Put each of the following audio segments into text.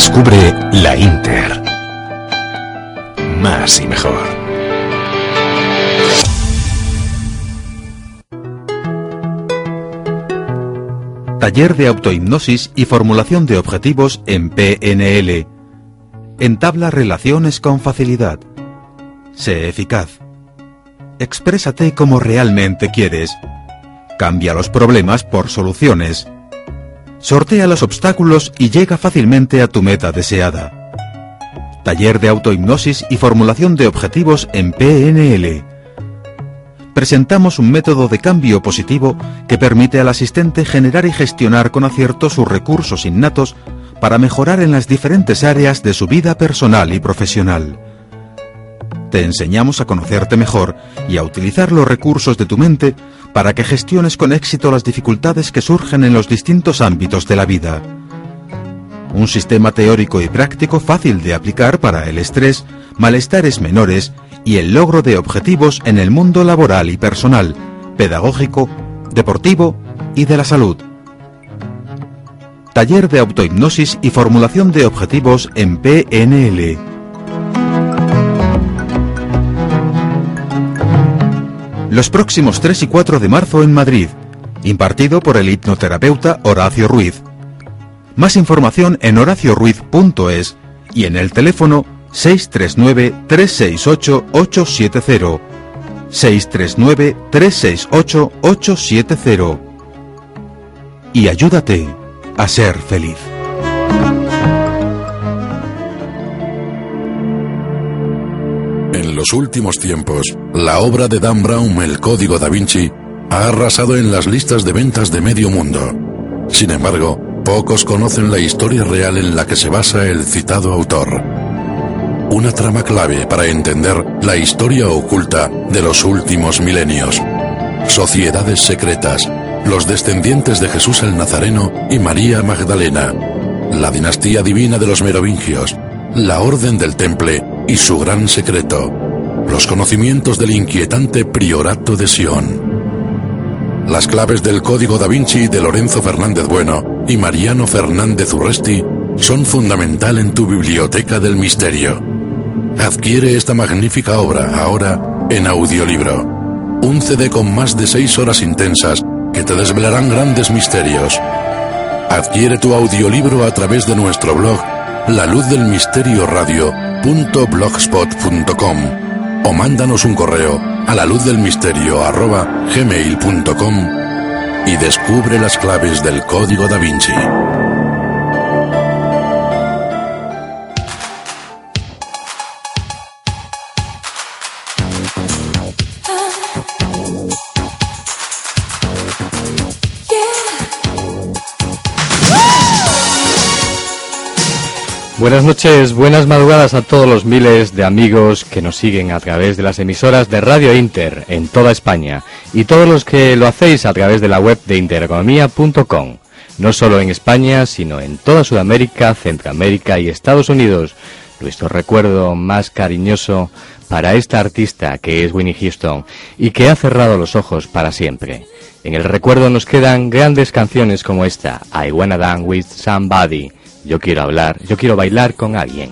Descubre la Inter. Más y mejor. Taller de autohipnosis y formulación de objetivos en PNL. Entabla relaciones con facilidad. Sé eficaz. Exprésate como realmente quieres. Cambia los problemas por soluciones. Sortea los obstáculos y llega fácilmente a tu meta deseada. Taller de autohipnosis y formulación de objetivos en PNL. Presentamos un método de cambio positivo que permite al asistente generar y gestionar con acierto sus recursos innatos para mejorar en las diferentes áreas de su vida personal y profesional. Te enseñamos a conocerte mejor y a utilizar los recursos de tu mente para que gestiones con éxito las dificultades que surgen en los distintos ámbitos de la vida. Un sistema teórico y práctico fácil de aplicar para el estrés, malestares menores y el logro de objetivos en el mundo laboral y personal, pedagógico, deportivo y de la salud. Taller de autohipnosis y formulación de objetivos en PNL. Los próximos 3 y 4 de marzo en Madrid, impartido por el hipnoterapeuta Horacio Ruiz. Más información en horacioruiz.es y en el teléfono 639-368-870. 639-368-870. Y ayúdate a ser feliz. Los últimos tiempos, la obra de Dan Brown, El Código da Vinci, ha arrasado en las listas de ventas de medio mundo. Sin embargo, pocos conocen la historia real en la que se basa el citado autor. Una trama clave para entender la historia oculta de los últimos milenios. Sociedades secretas, los descendientes de Jesús el Nazareno y María Magdalena, la dinastía divina de los merovingios, la orden del temple y su gran secreto, los conocimientos del inquietante priorato de Sion. Las claves del Código da Vinci de Lorenzo Fernández Bueno y Mariano Fernández Urresti son fundamental en tu biblioteca del misterio. Adquiere esta magnífica obra ahora en audiolibro. Un CD con más de seis horas intensas que te desvelarán grandes misterios. Adquiere tu audiolibro a través de nuestro blog la luz del misterio radio.blogspot.com o mándanos un correo a la luz del misterio arroba gmail.com y descubre las claves del código da Vinci. Buenas noches, buenas madrugadas a todos los miles de amigos que nos siguen a través de las emisoras de Radio Inter en toda España y todos los que lo hacéis a través de la web de intereconomía.com, no solo en España, sino en toda Sudamérica, Centroamérica y Estados Unidos. Nuestro recuerdo más cariñoso para esta artista que es Winnie Houston y que ha cerrado los ojos para siempre. En el recuerdo nos quedan grandes canciones como esta, I Wanna Dance With Somebody, yo quiero hablar, yo quiero bailar con alguien.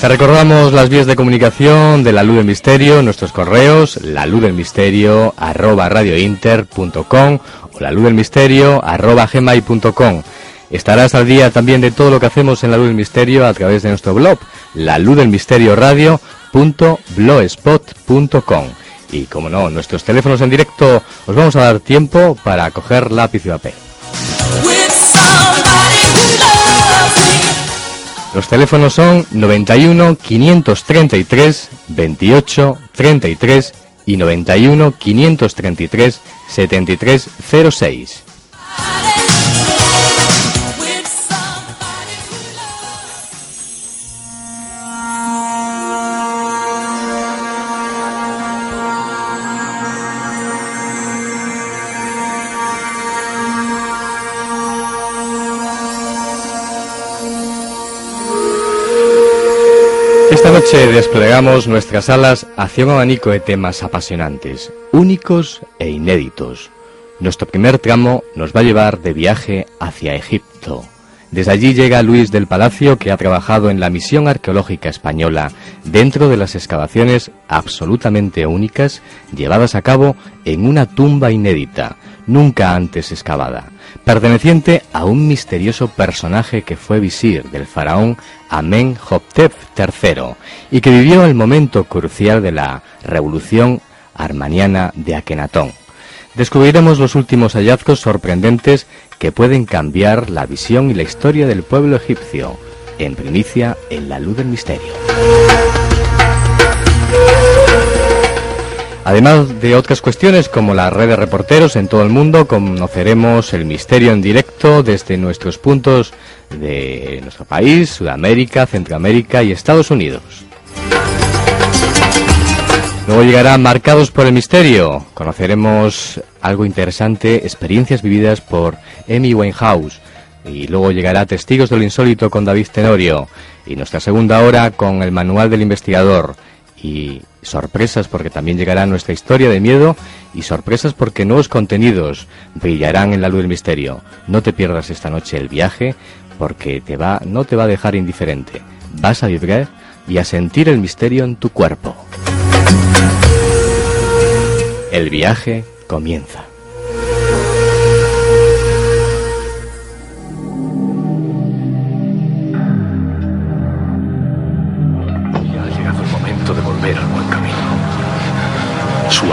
Te recordamos las vías de comunicación de la Luz del Misterio, nuestros correos, la luz del misterio arroba radiointer.com o la luz del misterio arroba gmail.com. Estarás al día también de todo lo que hacemos en la Luz del Misterio a través de nuestro blog, la luz del misterio radio.blogspot.com. Y como no, nuestros teléfonos en directo os vamos a dar tiempo para coger lápiz y papel. Los teléfonos son 91 533 28 33 y 91 533 73 noche desplegamos nuestras alas hacia un abanico de temas apasionantes, únicos e inéditos. Nuestro primer tramo nos va a llevar de viaje hacia Egipto. Desde allí llega Luis del Palacio, que ha trabajado en la misión arqueológica española dentro de las excavaciones absolutamente únicas llevadas a cabo en una tumba inédita, nunca antes excavada, perteneciente a un misterioso personaje que fue visir del faraón Amenhotep III y que vivió el momento crucial de la revolución armaniana de Akenatón. Descubriremos los últimos hallazgos sorprendentes que pueden cambiar la visión y la historia del pueblo egipcio, en primicia en la luz del misterio. Además de otras cuestiones como la red de reporteros en todo el mundo, conoceremos el misterio en directo desde nuestros puntos de nuestro país, Sudamérica, Centroamérica y Estados Unidos. Luego llegará Marcados por el Misterio. Conoceremos algo interesante, experiencias vividas por Amy Winehouse. Y luego llegará Testigos de lo Insólito con David Tenorio. Y nuestra segunda hora con el Manual del Investigador. Y sorpresas porque también llegará nuestra historia de miedo y sorpresas porque nuevos contenidos brillarán en la luz del misterio. No te pierdas esta noche el viaje porque te va, no te va a dejar indiferente. Vas a vibrar y a sentir el misterio en tu cuerpo. El viaje comienza.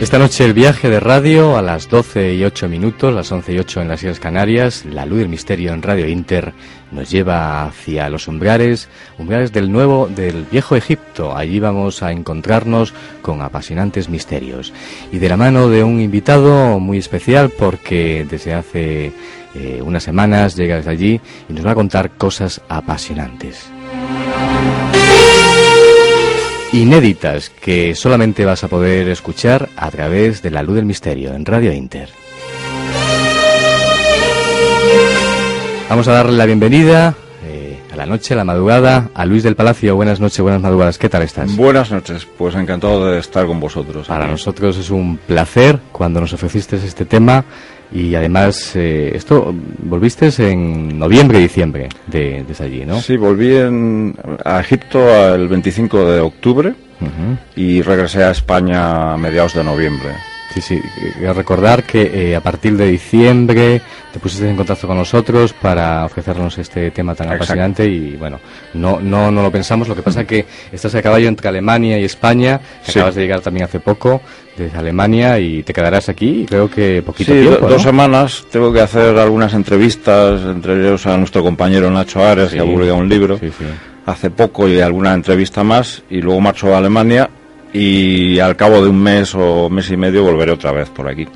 Esta noche el viaje de radio a las 12 y 8 minutos, las 11 y 8 en las Islas Canarias, la luz del misterio en Radio Inter nos lleva hacia los umbrales, umbrales del nuevo, del viejo Egipto. Allí vamos a encontrarnos con apasionantes misterios. Y de la mano de un invitado muy especial porque desde hace eh, unas semanas llega desde allí y nos va a contar cosas apasionantes inéditas que solamente vas a poder escuchar a través de la luz del misterio en Radio Inter. Vamos a darle la bienvenida eh, a la noche, a la madrugada, a Luis del Palacio. Buenas noches, buenas madrugadas. ¿Qué tal estás? Buenas noches, pues encantado de estar con vosotros. Para nosotros es un placer cuando nos ofreciste este tema y además eh, esto volviste en noviembre diciembre de, desde allí, ¿no? Sí, volví en- a Egipto el 25 de octubre y regresé a España a mediados de noviembre. Sí, sí. Recordar que eh, a partir de diciembre te pusiste en contacto con nosotros para ofrecernos este tema tan Exacto. apasionante y bueno, no, no, no lo pensamos. Lo que pasa que estás a caballo entre Alemania y España, que Sí. acabas de llegar también hace poco desde Alemania y te quedarás aquí, creo que poquito Sí, do- tiempo. dos ¿no? semanas tengo que hacer algunas entrevistas, entre ellos a nuestro compañero Nacho Ares, que ha Sí. publicado un libro Sí, sí. hace poco y alguna entrevista más, y luego marcho a Alemania y al cabo de un mes o mes y medio volveré otra vez por aquí.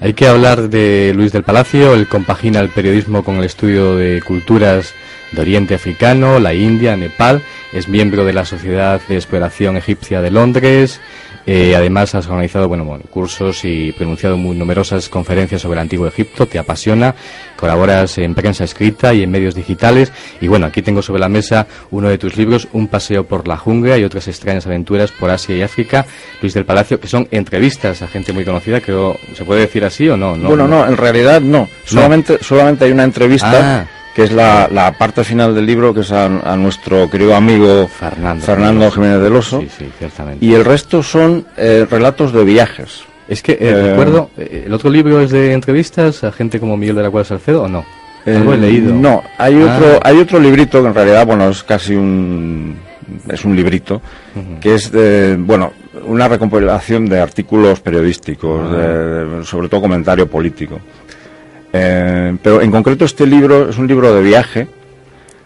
Hay que hablar de Luis del Palacio, él compagina el periodismo con el estudio de culturas de Oriente Africano, la India, Nepal, es miembro de la Sociedad de Exploración Egipcia de Londres Eh, además, has organizado bueno, cursos y pronunciado muy numerosas conferencias sobre el Antiguo Egipto. Te apasiona, colaboras en prensa escrita y en medios digitales. Y bueno, aquí tengo sobre la mesa uno de tus libros, Un paseo por la jungla y otras extrañas aventuras por Asia y África, Luis del Palacio, que son entrevistas a gente muy conocida. Creo, ¿se puede decir así o no? bueno, no, en realidad no. Solamente, solamente hay una entrevista. Ah que es la, la, parte final del libro, que es a, nuestro querido amigo Fernando, Fernando Jiménez del Oso. Sí, sí, ciertamente. Y el resto son eh, relatos de viajes. Es que, eh, eh recuerdo, eh, ¿el otro libro es de entrevistas a gente como Miguel de la Cuadra Salcedo o no? Algo he leído. No, hay ah. otro, hay otro librito que en realidad, bueno, es casi un, es un librito, que es de, bueno, una recompilación de artículos periodísticos, ah. sobre todo comentario político. Eh, pero en concreto este libro es un libro de viaje.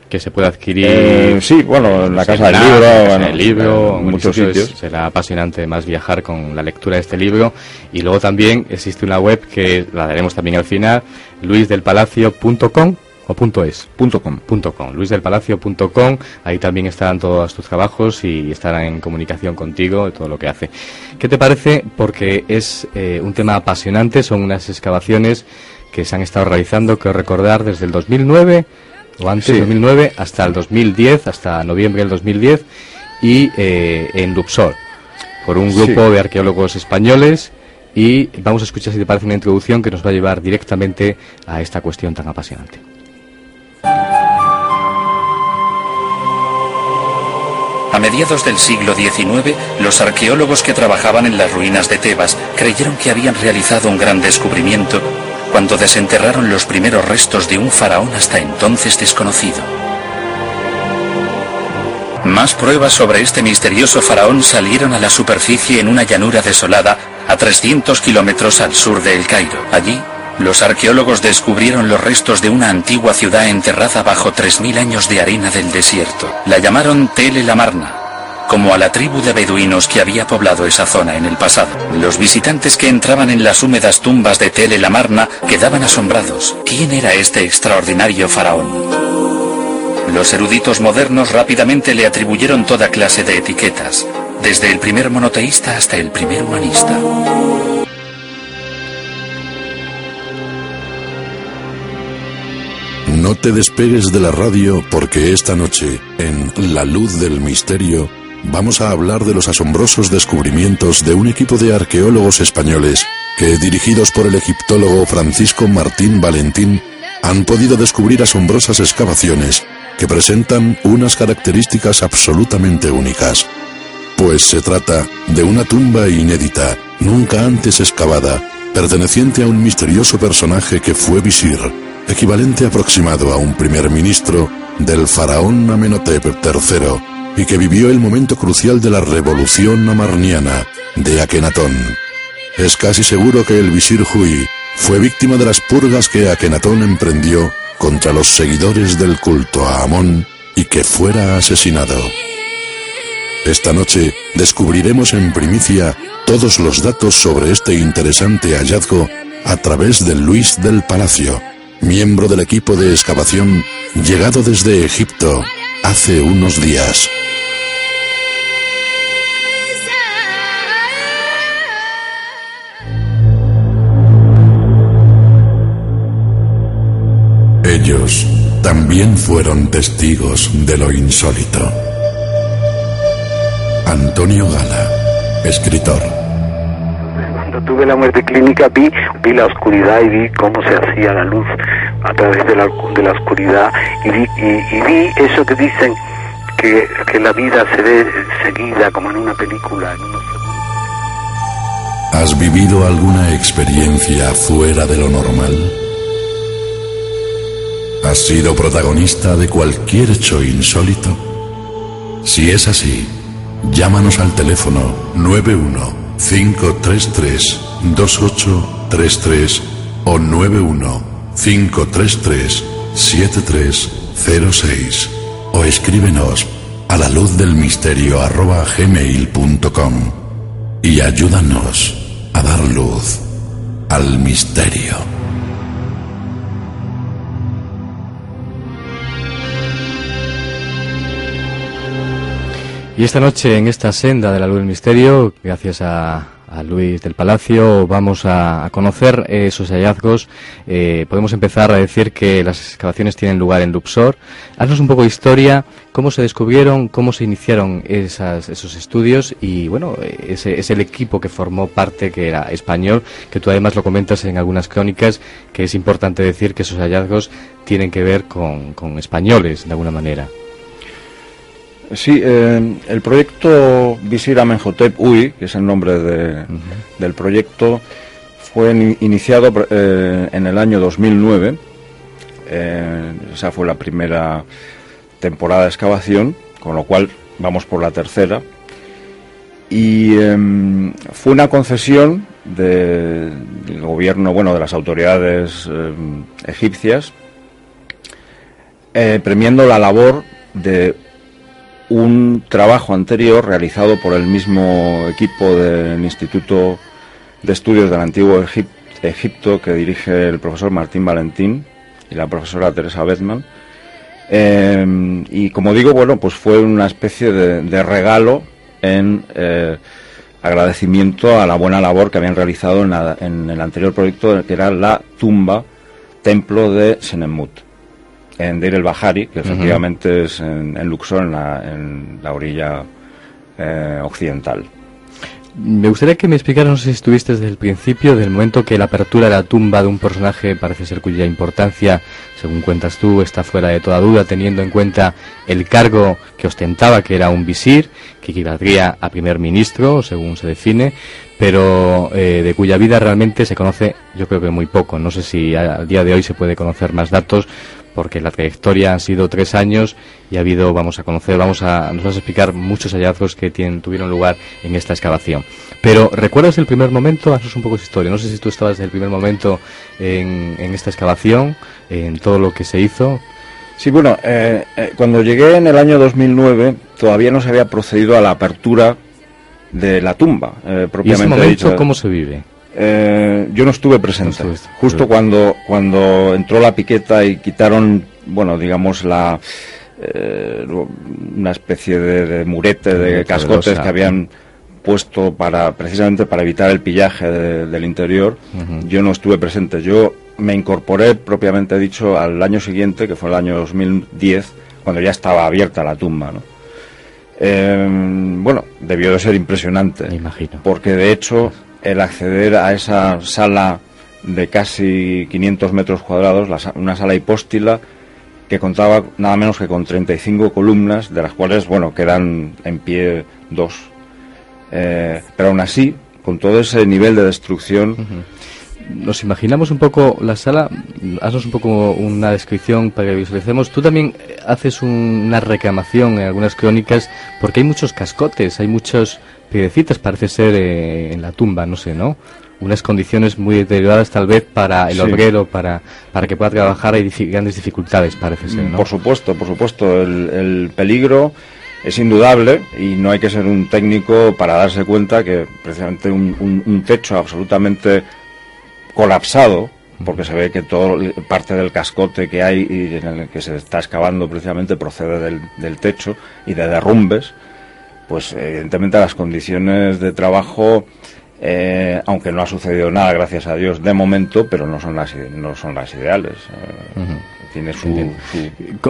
Que se puede adquirir. Eh, sí, bueno, en la casa del libro. en el libro, en muchos sitios. será apasionante más viajar con la lectura de este libro. Y luego también existe una web que la daremos también al final, luisdelpalacio.com o punto es punto com. Punto com luisdelpalacio.com ahí también estarán todos tus trabajos y estarán en comunicación contigo de todo lo que hace ¿qué te parece? porque es eh, un tema apasionante son unas excavaciones que se han estado realizando, que recordar, desde el 2009 o antes del 2009 hasta el 2010, hasta noviembre del 2010, y eh, en Luxor, por un grupo de arqueólogos españoles. Y vamos a escuchar, si te parece, una introducción que nos va a llevar directamente a esta cuestión tan apasionante. A mediados del siglo XIX, los arqueólogos que trabajaban en las ruinas de Tebas creyeron que habían realizado un gran descubrimiento cuando desenterraron los primeros restos de un faraón hasta entonces desconocido. Más pruebas sobre este misterioso faraón salieron a la superficie en una llanura desolada a 300 kilómetros al sur de El Cairo. Allí, los arqueólogos descubrieron los restos de una antigua ciudad enterrada bajo 3.000 años de arena del desierto. La llamaron Tele Lamarna como a la tribu de beduinos que había poblado esa zona en el pasado. Los visitantes que entraban en las húmedas tumbas de Tel el Amarna quedaban asombrados. ¿Quién era este extraordinario faraón? Los eruditos modernos rápidamente le atribuyeron toda clase de etiquetas, desde el primer monoteísta hasta el primer humanista. No te despegues de la radio porque esta noche, en La Luz del Misterio, vamos a hablar de los asombrosos descubrimientos de un equipo de arqueólogos españoles que, dirigidos por el egiptólogo Francisco Martín Valentín, han podido descubrir asombrosas excavaciones que presentan unas características absolutamente únicas. Pues se trata de una tumba inédita, nunca antes excavada, perteneciente a un misterioso personaje que fue visir, equivalente aproximado a un primer ministro del faraón Amenhotep III, y que vivió el momento crucial de la revolución amarniana de Akenatón. Es casi seguro que el visir Hui fue víctima de las purgas que Akenatón emprendió contra los seguidores del culto a Amón y que fuera asesinado. Esta noche descubriremos en primicia todos los datos sobre este interesante hallazgo a través de Luis del Palacio, miembro del equipo de excavación llegado desde Egipto hace unos días. Ellos también fueron testigos de lo insólito. Antonio Gala, escritor. Cuando tuve la muerte clínica vi, vi la oscuridad y vi cómo se hacía la luz a través de la, de la oscuridad y vi, y, vi eso que dicen que, que, la vida se ve seguida como en una película. ¿Has vivido alguna experiencia fuera de lo normal? ¿Has sido protagonista de cualquier hecho insólito? Si es así, llámanos al teléfono 91 533 2833 o 91 533 7306 o escríbenos a la luz del misterio arroba gmail.com y ayúdanos a dar luz al misterio. Y esta noche en esta senda de la luz del misterio, gracias a, Luis del Palacio, vamos a, conocer esos hallazgos. Eh, podemos empezar a decir que las excavaciones tienen lugar en Luxor. Haznos un poco de historia, cómo se descubrieron, cómo se iniciaron esos estudios y, bueno, ese es el equipo que formó parte, que era español, que tú además lo comentas en algunas crónicas, que es importante decir que esos hallazgos tienen que ver con españoles, de alguna manera. Sí, eh, el proyecto Visir Amenhotep UI, que es el nombre del proyecto, fue iniciado eh, en el año 2009. Eh, esa fue la primera temporada de excavación, con lo cual vamos por la tercera. Y em, fue una concesión del gobierno, bueno, de las autoridades em, egipcias, premiando la labor de un trabajo anterior realizado por el mismo equipo del Instituto de Estudios del Antiguo Egipto que dirige el profesor Martín Valentín y la profesora Teresa Bedman. Em, y como digo, bueno, pues fue una especie de, regalo en eh, agradecimiento a la buena labor que habían realizado en, en, el anterior proyecto, que era la tumba, templo de Senemut en Deir el Bahari, que efectivamente es en, Luxor, en la, orilla eh, occidental. Me gustaría que me explicaras, no sé si estuviste desde el principio, del momento que la apertura de la tumba de un personaje parece ser cuya importancia, según cuentas tú, está fuera de toda duda, teniendo en cuenta el cargo que ostentaba, que era un visir, que equivaldría a primer ministro, según se define, pero eh, de cuya vida realmente se conoce, yo creo que muy poco. No sé si al día de hoy se puede conocer más datos, porque la trayectoria han sido tres años y ha habido, vamos a conocer, vamos a, nos vas a explicar muchos hallazgos que tienen, tuvieron lugar en esta excavación. Pero, ¿recuerdas el primer momento? Haznos un poco de historia. No sé si tú estabas desde el primer momento en, esta excavación, en todo lo que se hizo. Sí, bueno, eh, eh, cuando llegué en el año 2009 todavía no se había procedido a la apertura de la tumba, eh, propiamente ¿Y ese momento cómo se vive? Eh, yo no estuve presente. Justo cuando, cuando entró la piqueta y quitaron, bueno, digamos, la eh, una especie de, murete, de cascotes que habían puesto para precisamente para evitar el pillaje del interior, yo no estuve presente. Yo me incorporé, propiamente dicho, al año siguiente, que fue el año 2010, cuando ya estaba abierta la tumba, ¿no? Eh, bueno, debió de ser impresionante. imagino. Porque de hecho el acceder a esa sala de casi 500 metros cuadrados, una sala hipóstila que contaba nada menos que con 35 columnas, de las cuales, bueno, quedan en pie dos. Eh, pero aún así, con todo ese nivel de destrucción... Nos imaginamos un poco la sala, haznos un poco una descripción para que visualicemos. Tú también haces una reclamación en algunas crónicas porque hay muchos cascotes, hay muchos piedecitas parece ser eh, en la tumba, no sé, ¿no? Unas condiciones muy deterioradas tal vez para el obrero, para, para que pueda trabajar, hay grandes dificultades, parece ser, ¿no? Por supuesto, por supuesto, el, peligro es indudable y no hay que ser un técnico para darse cuenta que precisamente un, techo absolutamente colapsado, porque se ve que todo parte del cascote que hay y en el que se está excavando precisamente procede del, del techo y de derrumbes pues evidentemente las condiciones de trabajo, eh, aunque no ha sucedido nada, gracias a Dios, de momento, pero no son las, no son las ideales. Eh, tiene su,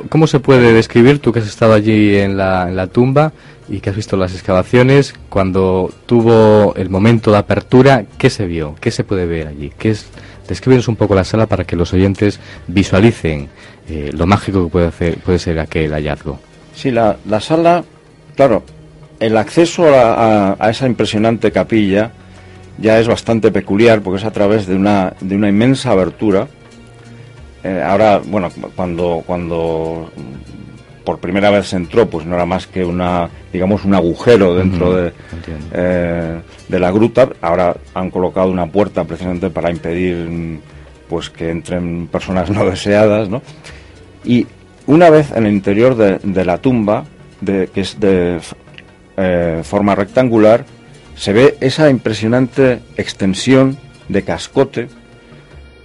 ¿Cómo se puede describir, tú que has estado allí en la, en la tumba y que has visto las excavaciones, cuando tuvo el momento de apertura, ¿qué se vio? ¿Qué se puede ver allí? ¿Qué es? Descríbenos un poco la sala para que los oyentes visualicen eh, lo mágico que puede, hacer, puede ser aquel hallazgo. Sí, la, la sala, claro, el acceso a, esa impresionante capilla ya es bastante peculiar porque es a través de una, de una inmensa abertura. Eh, ahora, bueno, cuando, cuando por primera vez se entró, pues no era más que una, digamos, un agujero dentro de, eh, de la gruta. Ahora han colocado una puerta precisamente para impedir pues que entren personas no deseadas, ¿no? Y una vez en el interior de, de la tumba, de, que es de eh, forma rectangular, se ve esa impresionante extensión de cascote,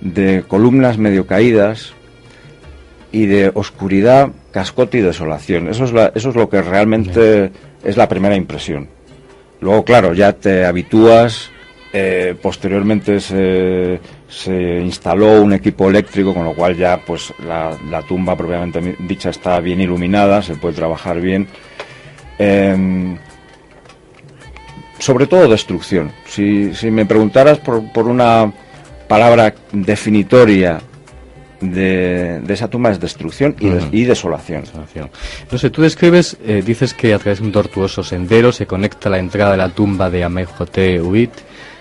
de columnas medio caídas y de oscuridad, cascote y desolación. Eso es, eso es lo que realmente es la primera impresión. Luego, claro, ya te habitúas, eh, posteriormente se, se, instaló un equipo eléctrico, con lo cual ya pues la, tumba propiamente dicha está bien iluminada, se puede trabajar bien. Em, sobre todo destrucción. Si, si me preguntaras por, por una palabra definitoria de, esa tumba es destrucción y, desolación. No sé, tú describes, eh, dices que a través de un tortuoso sendero se conecta la entrada de la tumba de Amenhotep Uit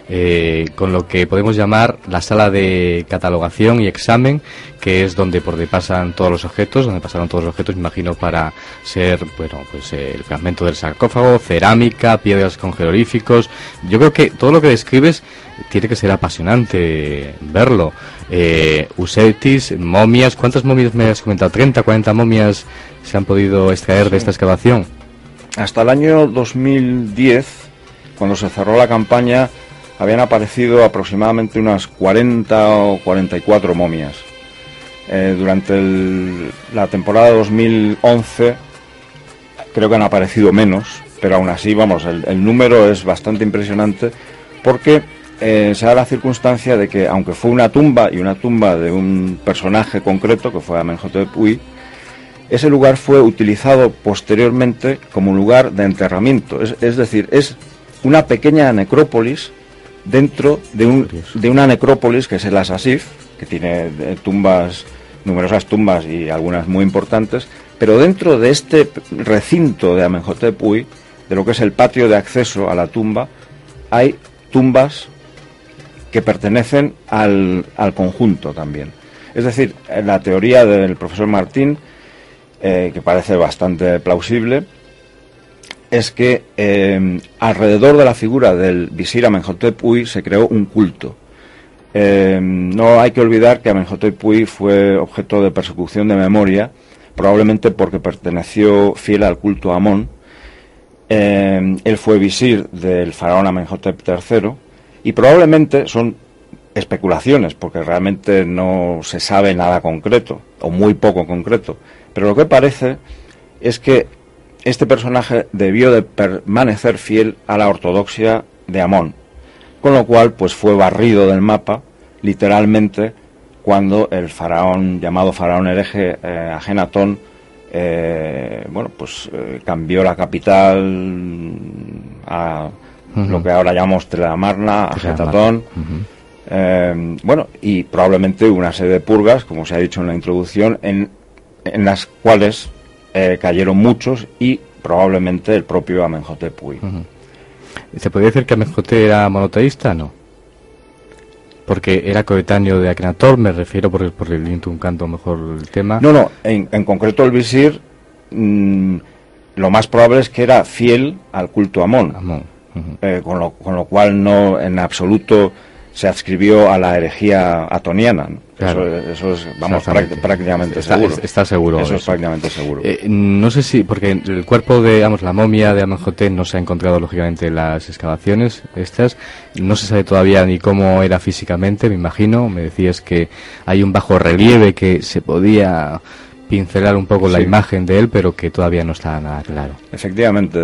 eh, con lo que podemos llamar la sala de catalogación y examen, que es donde por donde pasan todos los objetos, donde pasaron todos los objetos, me imagino, para ser, bueno, pues eh, el fragmento del sarcófago, cerámica, piedras con jeroglíficos. Yo creo que todo lo que describes tiene que ser apasionante verlo. Eh, Usetis, momias, ¿cuántas momias me has comentado? ¿30, 40 momias se han podido extraer de esta excavación? Hasta el año 2010, cuando se cerró la campaña, habían aparecido aproximadamente unas 40 o 44 momias. Eh, durante la temporada 2011 creo que han aparecido menos, pero aún así, vamos, el, número es bastante impresionante porque eh, se da la circunstancia de que, aunque fue una tumba y una tumba de un personaje concreto, que fue Amenhotep Uy, ese lugar fue utilizado posteriormente como lugar de enterramiento. Es, es decir, es una pequeña necrópolis dentro de, un, de una necrópolis que es el Asasif, que tiene eh, tumbas, numerosas tumbas y algunas muy importantes, pero dentro de este recinto de Amenhotep Uy, de lo que es el patio de acceso a la tumba, hay tumbas que pertenecen al, al conjunto también. Es decir, la teoría del profesor Martín, eh, que parece bastante plausible, es que eh, alrededor de la figura del visir Amenhotep Uy se creó un culto. Eh, no hay que olvidar que Amenhotep Uy fue objeto de persecución de memoria, probablemente porque perteneció fiel al culto Amón. Eh, él fue visir del faraón Amenhotep III y probablemente son especulaciones, porque realmente no se sabe nada concreto, o muy poco concreto. Pero lo que parece es que este personaje debió de permanecer fiel a la ortodoxia de Amón, con lo cual pues fue barrido del mapa literalmente cuando el faraón llamado faraón hereje eh, Agenatón eh, bueno pues eh, cambió la capital a lo que ahora llamamos Telamarna, Agenatón bueno y probablemente una serie de purgas como se ha dicho en la introducción en, en las cuales eh, cayeron muchos y probablemente el propio Amenhotep Uy. ¿Se podría decir que Amenhotep era monoteísta? No. Porque era coetáneo de Akhenator, me refiero por el, por el un canto mejor el tema. No, no, en, concreto el visir, mm, lo más probable es que era fiel al culto Amón. Amón. Eh, con, lo, con lo cual no en absoluto se adscribió a la herejía atoniana. Eso, es, vamos, prácticamente seguro. Está seguro. Eso, es prácticamente seguro. Eh, no sé si, porque el cuerpo de, digamos, la momia de Amenhotep no se ha encontrado, lógicamente, en las excavaciones estas. No se sabe todavía ni cómo era físicamente, me imagino. Me decías que hay un bajo relieve que se podía pincelar un poco la imagen de él, pero que todavía no está nada claro. Efectivamente.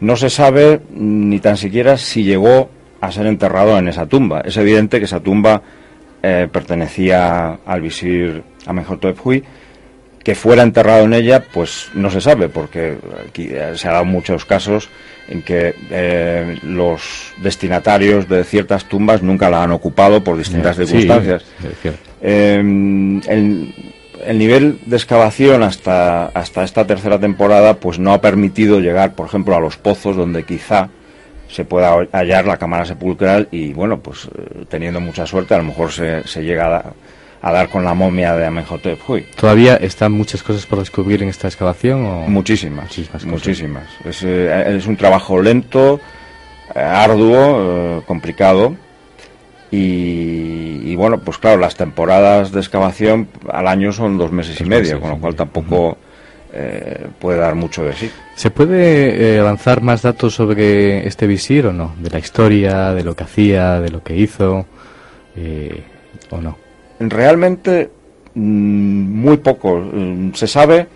No se sabe ni tan siquiera si llegó a ser enterrado en esa tumba. Es evidente que esa tumba eh, pertenecía al visir Amenhotep Hui. Que fuera enterrado en ella, pues no se sabe, porque aquí eh, se ha dado muchos casos en que eh, los destinatarios de ciertas tumbas nunca la han ocupado por distintas circunstancias. Em, el, el, nivel de excavación hasta, hasta esta tercera temporada pues no ha permitido llegar, por ejemplo, a los pozos donde quizá se pueda hallar la cámara sepulcral y bueno, pues eh, teniendo mucha suerte a lo mejor se, se llega a, dar con la momia de Amenhotep Huy. ¿Todavía están muchas cosas por descubrir en esta excavación? O? Muchísimas, muchísimas. muchísimas. Es, eh, es, un trabajo lento, eh, arduo, complicado. Y, bueno, pues claro, las temporadas de excavación al año son dos meses y medio, con lo cual tampoco... Eh, puede dar mucho de sí. ¿Se puede eh, avanzar más datos sobre este visir o no? De la historia, de lo que hacía, de lo que hizo, eh, o no? Realmente mm, muy poco. Mm, se sabe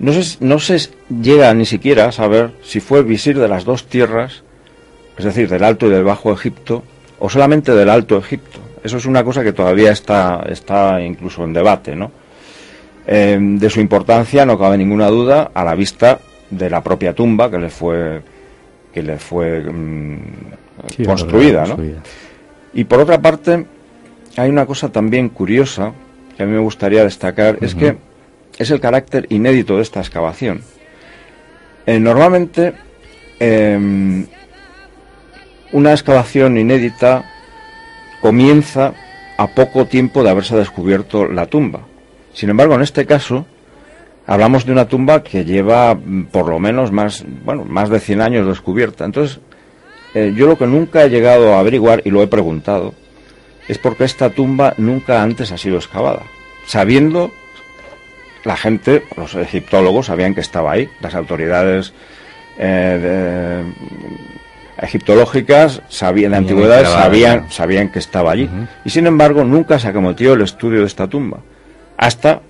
no se, no se llega ni siquiera a saber si fue visir de las dos tierras, es decir, del Alto y del Bajo Egipto, o solamente del Alto Egipto. Eso es una cosa que todavía está, está incluso en debate, ¿no? Eh, de su importancia no cabe ninguna duda a la vista de la propia tumba que le fue que le fue mm, construida, ¿no? Y por otra parte, hay una cosa también curiosa que a mí me gustaría destacar, es que es el carácter inédito de esta excavación. Eh, normalmente, em, una excavación inédita comienza a poco tiempo de haberse descubierto la tumba. Sin embargo, en este caso, hablamos de una tumba que lleva mm, por lo menos más, bueno, más de 100 años descubierta. Entonces, eh, yo lo que nunca he llegado a averiguar, y lo he preguntado, es porque esta tumba nunca antes ha sido excavada, sabiendo la gente, los egiptólogos sabían que estaba ahí, las autoridades eh, egiptológicas sabían de antigüedades sabían sabían que estaba allí. Y sin embargo nunca se acometió el estudio de esta tumba hasta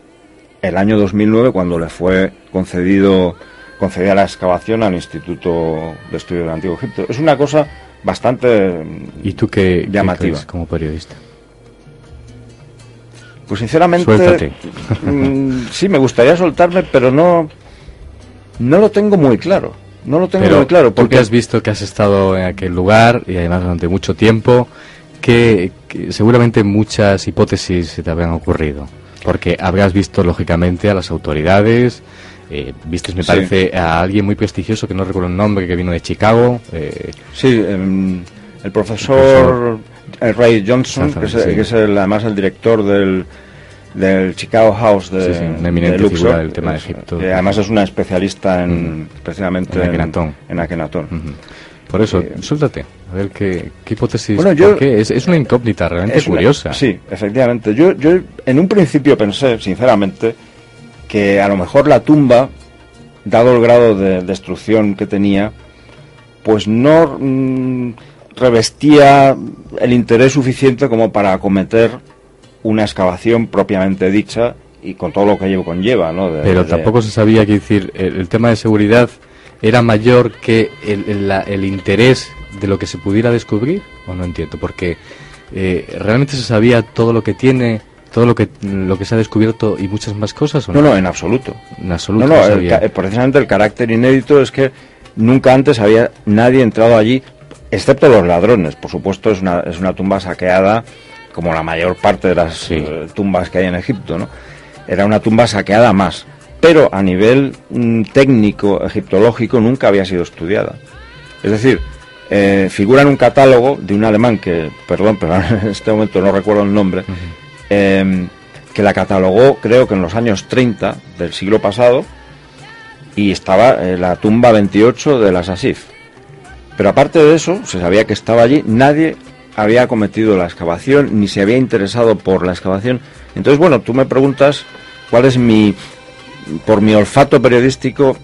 el año 2009 cuando le fue concedido concedida la excavación al Instituto de Estudio del Antiguo Egipto es una cosa bastante y tú qué llamativa como periodista pues sinceramente, mm, sí, me gustaría soltarme, pero no, no lo tengo muy claro. No lo tengo muy claro. Porque has visto que has estado en aquel lugar y además durante mucho tiempo, que, seguramente muchas hipótesis se te habrán ocurrido. Porque habrás visto, lógicamente, a las autoridades, eh, viste, me parece, a alguien muy prestigioso, que no recuerdo el nombre, que vino de Chicago. Eh, sí, em, el profesor Ray Johnson, que es, el, además el director del, del Chicago House de, sí, del tema de Egipto. Que además es una especialista en, especialmente en Akenatón. Por eso, eh, suéltate, a ver qué, hipótesis. Bueno, yo, Es, es, una incógnita realmente curiosa. sí, efectivamente. Yo, yo en un principio pensé, sinceramente, que a lo mejor la tumba, dado el grado de destrucción que tenía, pues no. Mm, revestía el interés suficiente como para acometer una excavación propiamente dicha y con todo lo que ello conlleva, ¿no? Pero tampoco se sabía que decir el, tema de seguridad era mayor que el, el, interés de lo que se pudiera descubrir o no entiendo porque eh, realmente se sabía todo lo que tiene todo lo que lo que se ha descubierto y muchas más cosas ¿o no? no en absoluto en absoluto no, no, precisamente el carácter inédito es que nunca antes había nadie entrado allí excepto los ladrones. Por supuesto, es una, es una tumba saqueada, como la mayor parte de las eh, tumbas que hay en Egipto, ¿no? Era una tumba saqueada más, pero a nivel mm, técnico, egiptológico, nunca había sido estudiada. Es decir, eh, figura en un catálogo de un alemán que, perdón, pero en este momento no recuerdo el nombre, em, que la catalogó creo que en los años 30 del siglo pasado y estaba en la tumba 28 de las Asif. Pero aparte de eso, se sabía que estaba allí, nadie había cometido la excavación ni se había interesado por la excavación. Entonces, bueno, tú me preguntas cuál es mi, por mi olfato periodístico,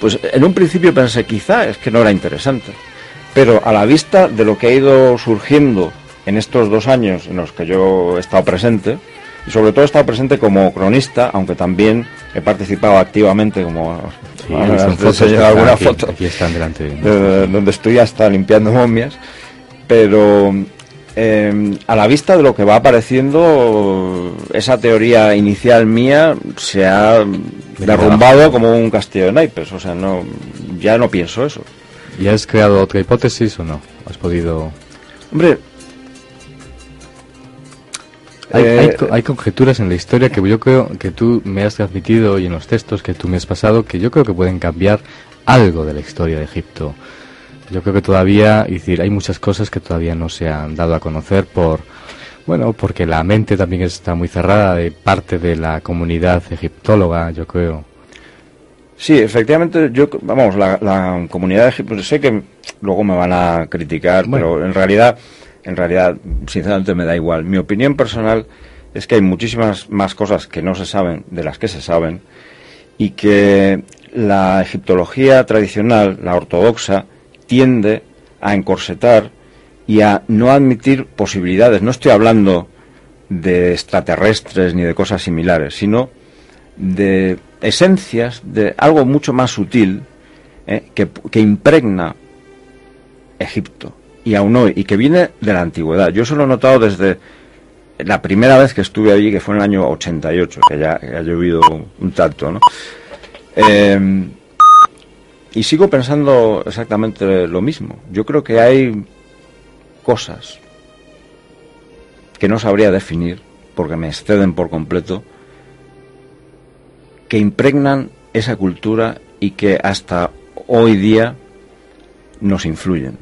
pues en un principio pensé quizá es que no era interesante. Pero a la vista de lo que ha ido surgiendo en estos dos años en los que yo he estado presente, y sobre todo he estado presente como cronista, aunque también he participado activamente como Sí, alguna foto. Aquí están delante. donde estoy hasta limpiando momias. Pero em, a la vista de lo que va apareciendo, esa teoría inicial mía se ha derrumbado como un castillo de naipes. O sea, no, ya no pienso eso. ¿Y has creado otra hipótesis o no? ¿Has podido...? Hombre, eh, hay, conjeturas en la historia que yo creo que tú me has transmitido y en los textos que tú me has pasado que yo creo que pueden cambiar algo de la historia de Egipto. Yo creo que todavía, es decir, hay muchas cosas que todavía no se han dado a conocer por, bueno, porque la mente también está muy cerrada de parte de la comunidad egiptóloga, yo creo. Sí, efectivamente, yo, vamos, la, comunidad egiptóloga, sé que luego me van a criticar, pero en realidad en realidad, sinceramente, me da igual. Mi opinión personal es que hay muchísimas más cosas que no se saben de las que se saben y que la egiptología tradicional, la ortodoxa, tiende a encorsetar y a no admitir posibilidades. No estoy hablando de extraterrestres ni de cosas similares, sino de esencias de algo mucho más sutil eh, que, que, impregna Egipto y aún hoy, y que viene de la antigüedad. Yo eso lo he notado desde la primera vez que estuve allí, que fue en el año 88, que ya, ha llovido un tanto, ¿no? Em, y sigo pensando exactamente lo mismo. Yo creo que hay cosas que no sabría definir, porque me exceden por completo, que impregnan esa cultura y que hasta hoy día nos influyen.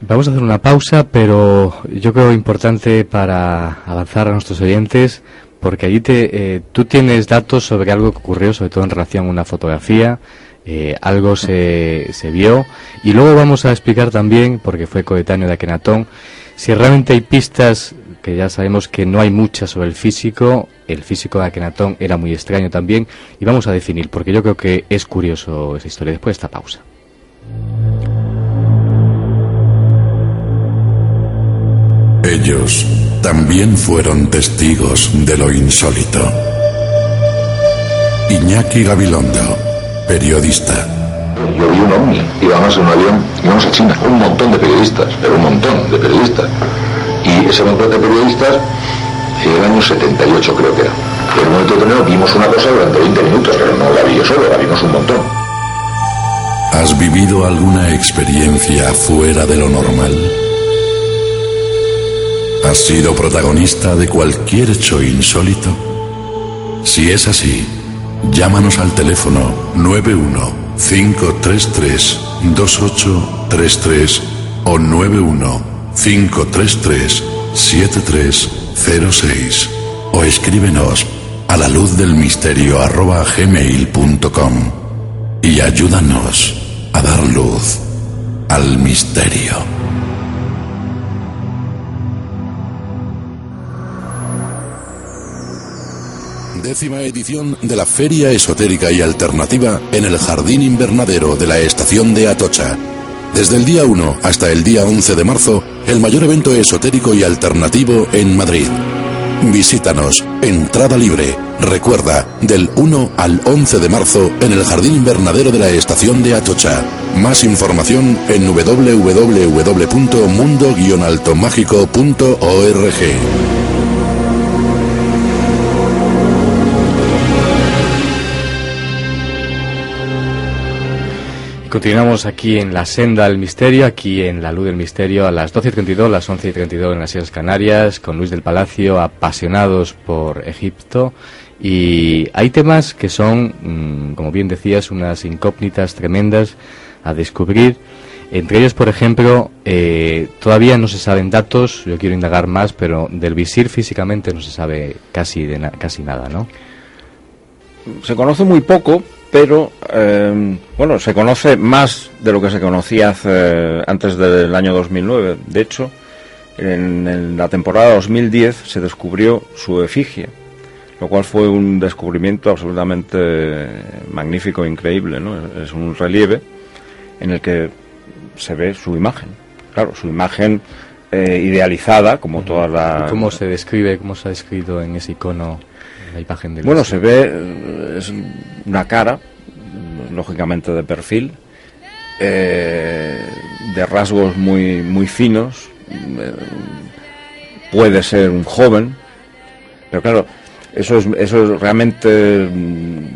Vamos a hacer una pausa, pero yo creo importante para avanzar a nuestros oyentes, porque allí te, eh, tú tienes datos sobre algo que ocurrió, sobre todo en relación a una fotografía, eh, algo se, se vio, y luego vamos a explicar también, porque fue coetáneo de Akenatón, si realmente hay pistas, que ya sabemos que no hay muchas sobre el físico, el físico de Akenatón era muy extraño también, y vamos a definir, porque yo creo que es curioso esa historia. Después de esta pausa. Ellos también fueron testigos de lo insólito. Iñaki Gabilondo, periodista. Yo vi un ovni, íbamos en un avión, íbamos a China, un montón de periodistas, pero un montón de periodistas. Y ese montón de periodistas, en el año 78 creo que era. En un momento determinado vimos una cosa durante 20 minutos, pero no la vi yo solo, la vimos un montón. ¿Has vivido alguna experiencia fuera de lo normal? ¿Has sido protagonista de cualquier hecho insólito? Si es así, llámanos al teléfono 91 533 2833 o 91 533 7306 o escríbenos a la luz del misterio arroba gmail.com y ayúdanos a dar luz al misterio. Décima edición de la Feria Esotérica y Alternativa en el Jardín Invernadero de la Estación de Atocha. Desde el día 1 hasta el día 11 de marzo, el mayor evento esotérico y alternativo en Madrid. Visítanos, entrada libre. Recuerda, del 1 al 11 de marzo en el Jardín Invernadero de la Estación de Atocha. Más información en www.mundo-altomágico.org. Continuamos aquí en la senda del misterio, aquí en la luz del misterio a las 12.32, las 11.32 en las Islas Canarias, con Luis del Palacio, apasionados por Egipto. Y hay temas que son, mm, como bien decías, unas incógnitas tremendas a descubrir. Entre ellos, por ejemplo, eh, todavía no se saben datos, yo quiero indagar más, pero del visir físicamente no se sabe casi, de casi nada, ¿no? Se conoce muy poco, pero em, bueno, se conoce más de lo que se conocía antes del año 2009. De hecho, en, la temporada 2010 se descubrió su efigie, lo cual fue un descubrimiento absolutamente magnífico increíble. ¿no? Es un relieve en el que se ve su imagen. Claro, su imagen eh, idealizada, como toda la... ¿Cómo se describe, cómo se ha descrito en ese icono? Bueno, se ve, eh, es una cara, lógicamente de perfil, eh, de rasgos muy, muy finos, eh, puede ser un joven, pero claro, eso es, eso realmente mm,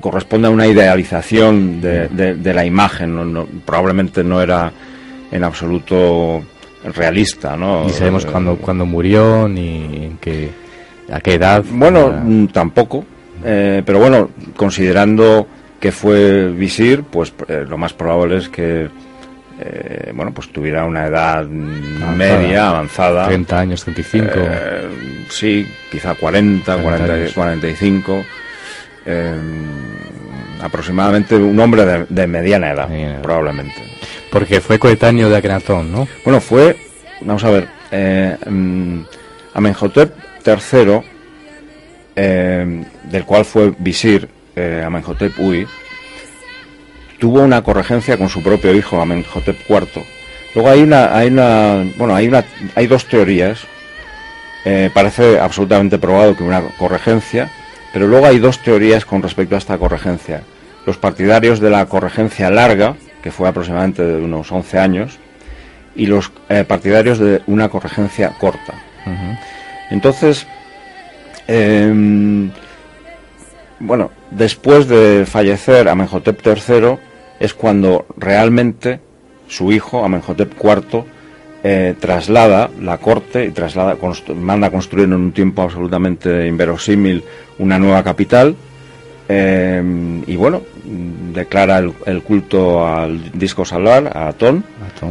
corresponde a una idealización de, la imagen, probablemente no era en absoluto realista, ¿no? Ni sabemos cuándo, cuándo murió, ni en qué ¿A qué edad? Bueno, mm, tampoco. Eh, pero bueno, considerando que fue visir, pues eh, lo más probable es que eh, bueno, pues tuviera una edad media, avanzada. 30 años, 35. sí, quizá 40, 40 45. aproximadamente un hombre de, mediana edad, probablemente. Porque fue coetáneo de Akenatón, ¿no? Bueno, fue, vamos a ver, mm, Amenhotep tercero, eh, del cual fue visir eh, Amenhotep Uy, tuvo una corregencia con su propio hijo Amenhotep IV. Luego hay una, hay una, bueno, hay una, hay dos teorías. Eh, parece absolutamente probado que una corregencia pero luego hay dos teorías con respecto a esta corregencia. Los partidarios de la corregencia larga, que fue aproximadamente de unos 11 años, y los eh, partidarios de una corregencia corta. Entonces, em, bueno, después de fallecer Amenhotep III es cuando realmente su hijo, Amenhotep IV, eh, traslada la corte y traslada, manda a construir en un tiempo absolutamente inverosímil una nueva capital. Em, y bueno, declara el, culto al disco salar, a Atón,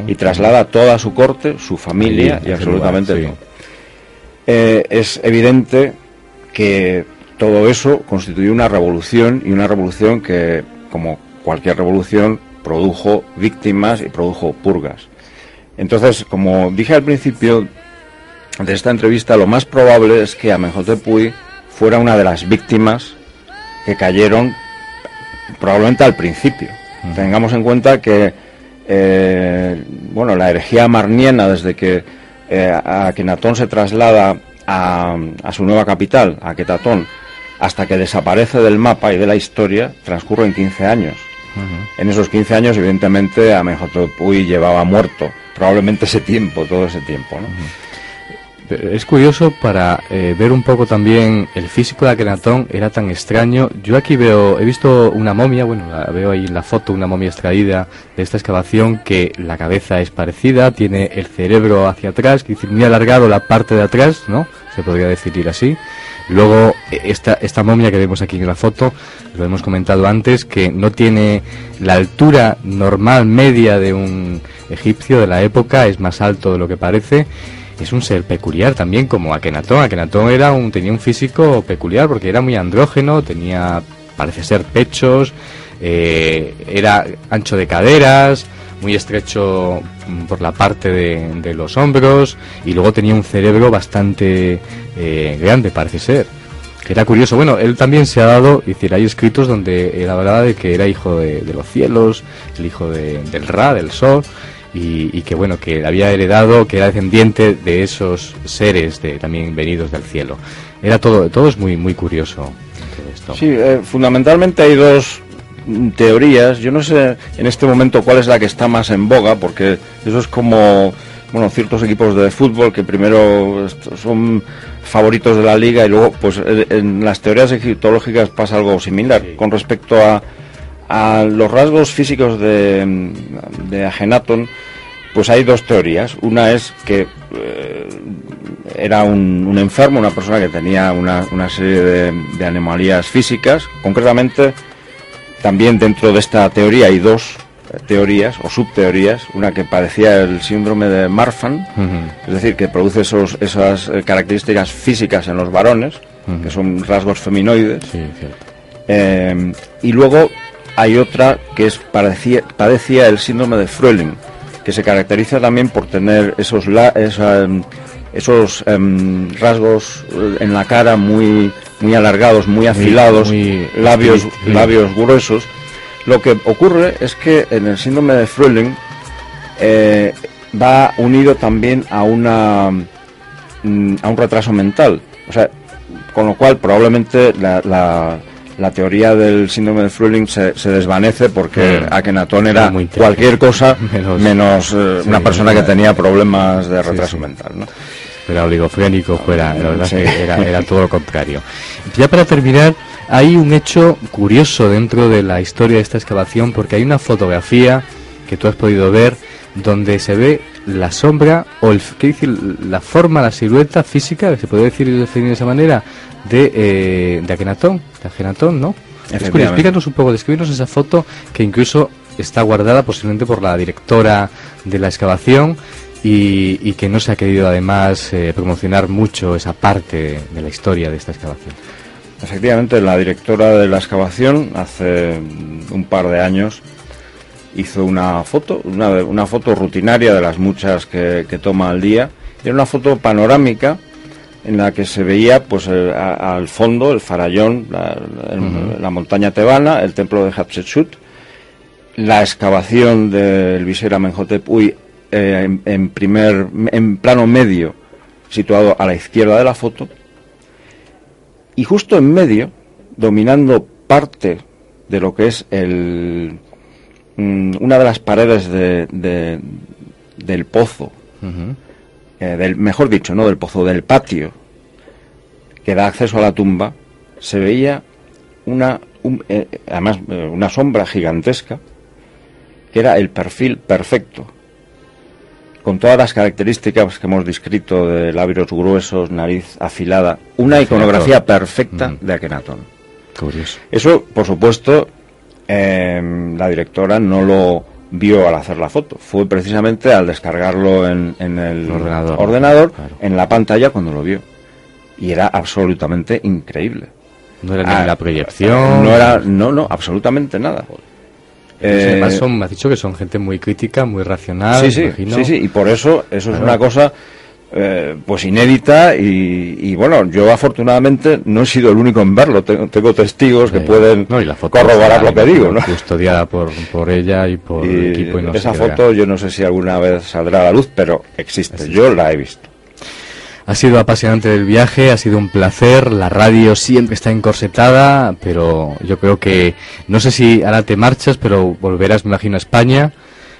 y traslada toda su corte, su familia y absolutamente todo. Eh, es evidente que todo eso constituyó una revolución y una revolución que, como cualquier revolución, produjo víctimas y produjo purgas. Entonces, como dije al principio de esta entrevista, lo más probable es que Amenhotep fuera una de las víctimas que cayeron probablemente al principio. Tengamos en cuenta que eh, bueno, la herejía marniena, desde que eh, Akenatón se traslada a, su nueva capital, a Ketatón, hasta que desaparece del mapa y de la historia, transcurren 15 años. En esos 15 años, evidentemente, Amenhotep llevaba muerto, probablemente ese tiempo, todo ese tiempo. ¿no? Es curioso para eh, ver un poco también el físico de Akenatón era tan extraño. Yo aquí veo, he visto una momia, bueno, veo ahí en la foto una momia extraída de esta excavación que la cabeza es parecida, tiene el cerebro hacia atrás, que decir, muy alargado la parte de atrás, ¿no? Se podría definir así. Luego, e, esta, esta momia que vemos aquí en la foto, lo hemos comentado antes, que no tiene la altura normal media de un egipcio de la época, es más alto de lo que parece es un ser peculiar también como Akenatón. Akenatón era un, tenía un físico peculiar porque era muy andrógeno, tenía, parece ser, pechos, eh, era ancho de caderas, muy estrecho mm, por la parte de, los hombros y luego tenía un cerebro bastante eh, grande, parece ser. Era curioso. Bueno, él también se ha dado, es hay escritos donde él hablaba de que era hijo de, los cielos, el hijo del Ra, del Sol, y, que bueno que había heredado que era descendiente de esos seres de, también venidos del cielo. Era todo todo es muy muy curioso esto. sí eh, fundamentalmente hay dos teorías. Yo no sé en este momento cuál es la que está más en boga porque eso es como bueno ciertos equipos de fútbol que primero son favoritos de la liga y luego pues en las teorías egiptológicas pasa algo similar con respecto a a los rasgos físicos de, de Agenatón, pues hay dos teorías. Una es que eh, era un, enfermo, una persona que tenía una, una serie de, de, anomalías físicas. Concretamente, también dentro de esta teoría hay dos teorías o subteorías. Una que parecía el síndrome de Marfan, es decir, que produce esos, esas eh, características físicas en los varones, que son rasgos feminoides. Eh, y luego hay otra que es padecía, padecía el síndrome de Fröhling, que se caracteriza también por tener esos, esos em, rasgos eh, en la cara muy, muy alargados, muy afilados, labios, labios gruesos. Lo que ocurre es que en el síndrome de Fröhling eh, va unido también a, una, mm, a un retraso mental. O sea, con lo cual probablemente la la teoría del síndrome de Frühling se, desvanece porque mm. Akenatón era cualquier cosa menos, eh, una persona que tenía problemas de retraso mental. ¿no? Era oligofrénico, fuera, la verdad que era, era todo lo contrario. Ya para terminar, hay un hecho curioso dentro de la historia de esta excavación porque hay una fotografía que tú has podido ver donde se ve la sombra o el, ¿qué decir? la forma, la silueta física, se puede decir y definir de esa manera, de, eh, de Akenatón, de Akenatón, ¿no? explícanos un poco, describirnos esa foto que incluso está guardada posiblemente por la directora de la excavación y, que no se ha querido además eh, promocionar mucho esa parte de la historia de esta excavación. Efectivamente, la directora de la excavación hace un par de años hizo una foto, una, una foto rutinaria de las muchas que, que toma al día. Era una foto panorámica en la que se veía pues al fondo el farallón, la, montaña tebana, el templo de Hatshepsut, la excavación del visera Menhotep Uy eh, en, primer en plano medio situado a la izquierda de la foto y justo en medio dominando parte de lo que es el, mm, una de las paredes de, del pozo, eh, del, mejor dicho, no del pozo, del patio que da acceso a la tumba, se veía una, eh, además, eh, una sombra gigantesca que era el perfil perfecto, con todas las características que hemos descrito de labios gruesos, nariz afilada, una iconografía perfecta de Akenatón. Curioso. Eso, por supuesto, em, la directora no lo vio al hacer la foto, fue precisamente al descargarlo en, el ordenador, en la pantalla cuando lo vio. Y era absolutamente increíble. No era ni ah, la proyección. No era, no, no, absolutamente nada. Eh, me has dicho que son gente muy crítica, muy racional. Sí, sí, sí, sí, y por eso eso es una cosa eh, pues inédita y, bueno, yo afortunadamente no he sido el único en verlo, tengo, testigos que pueden corroborar lo que digo. ¿no? Custodiada por, por ella y por el equipo. Y esa foto yo no sé si alguna vez saldrá a la luz, pero existe, yo la he visto. Ha sido apasionante el viaje, ha sido un placer. La radio siempre está encorsetada, pero yo creo que no sé si ahora te marchas, pero volverás, me imagino, a España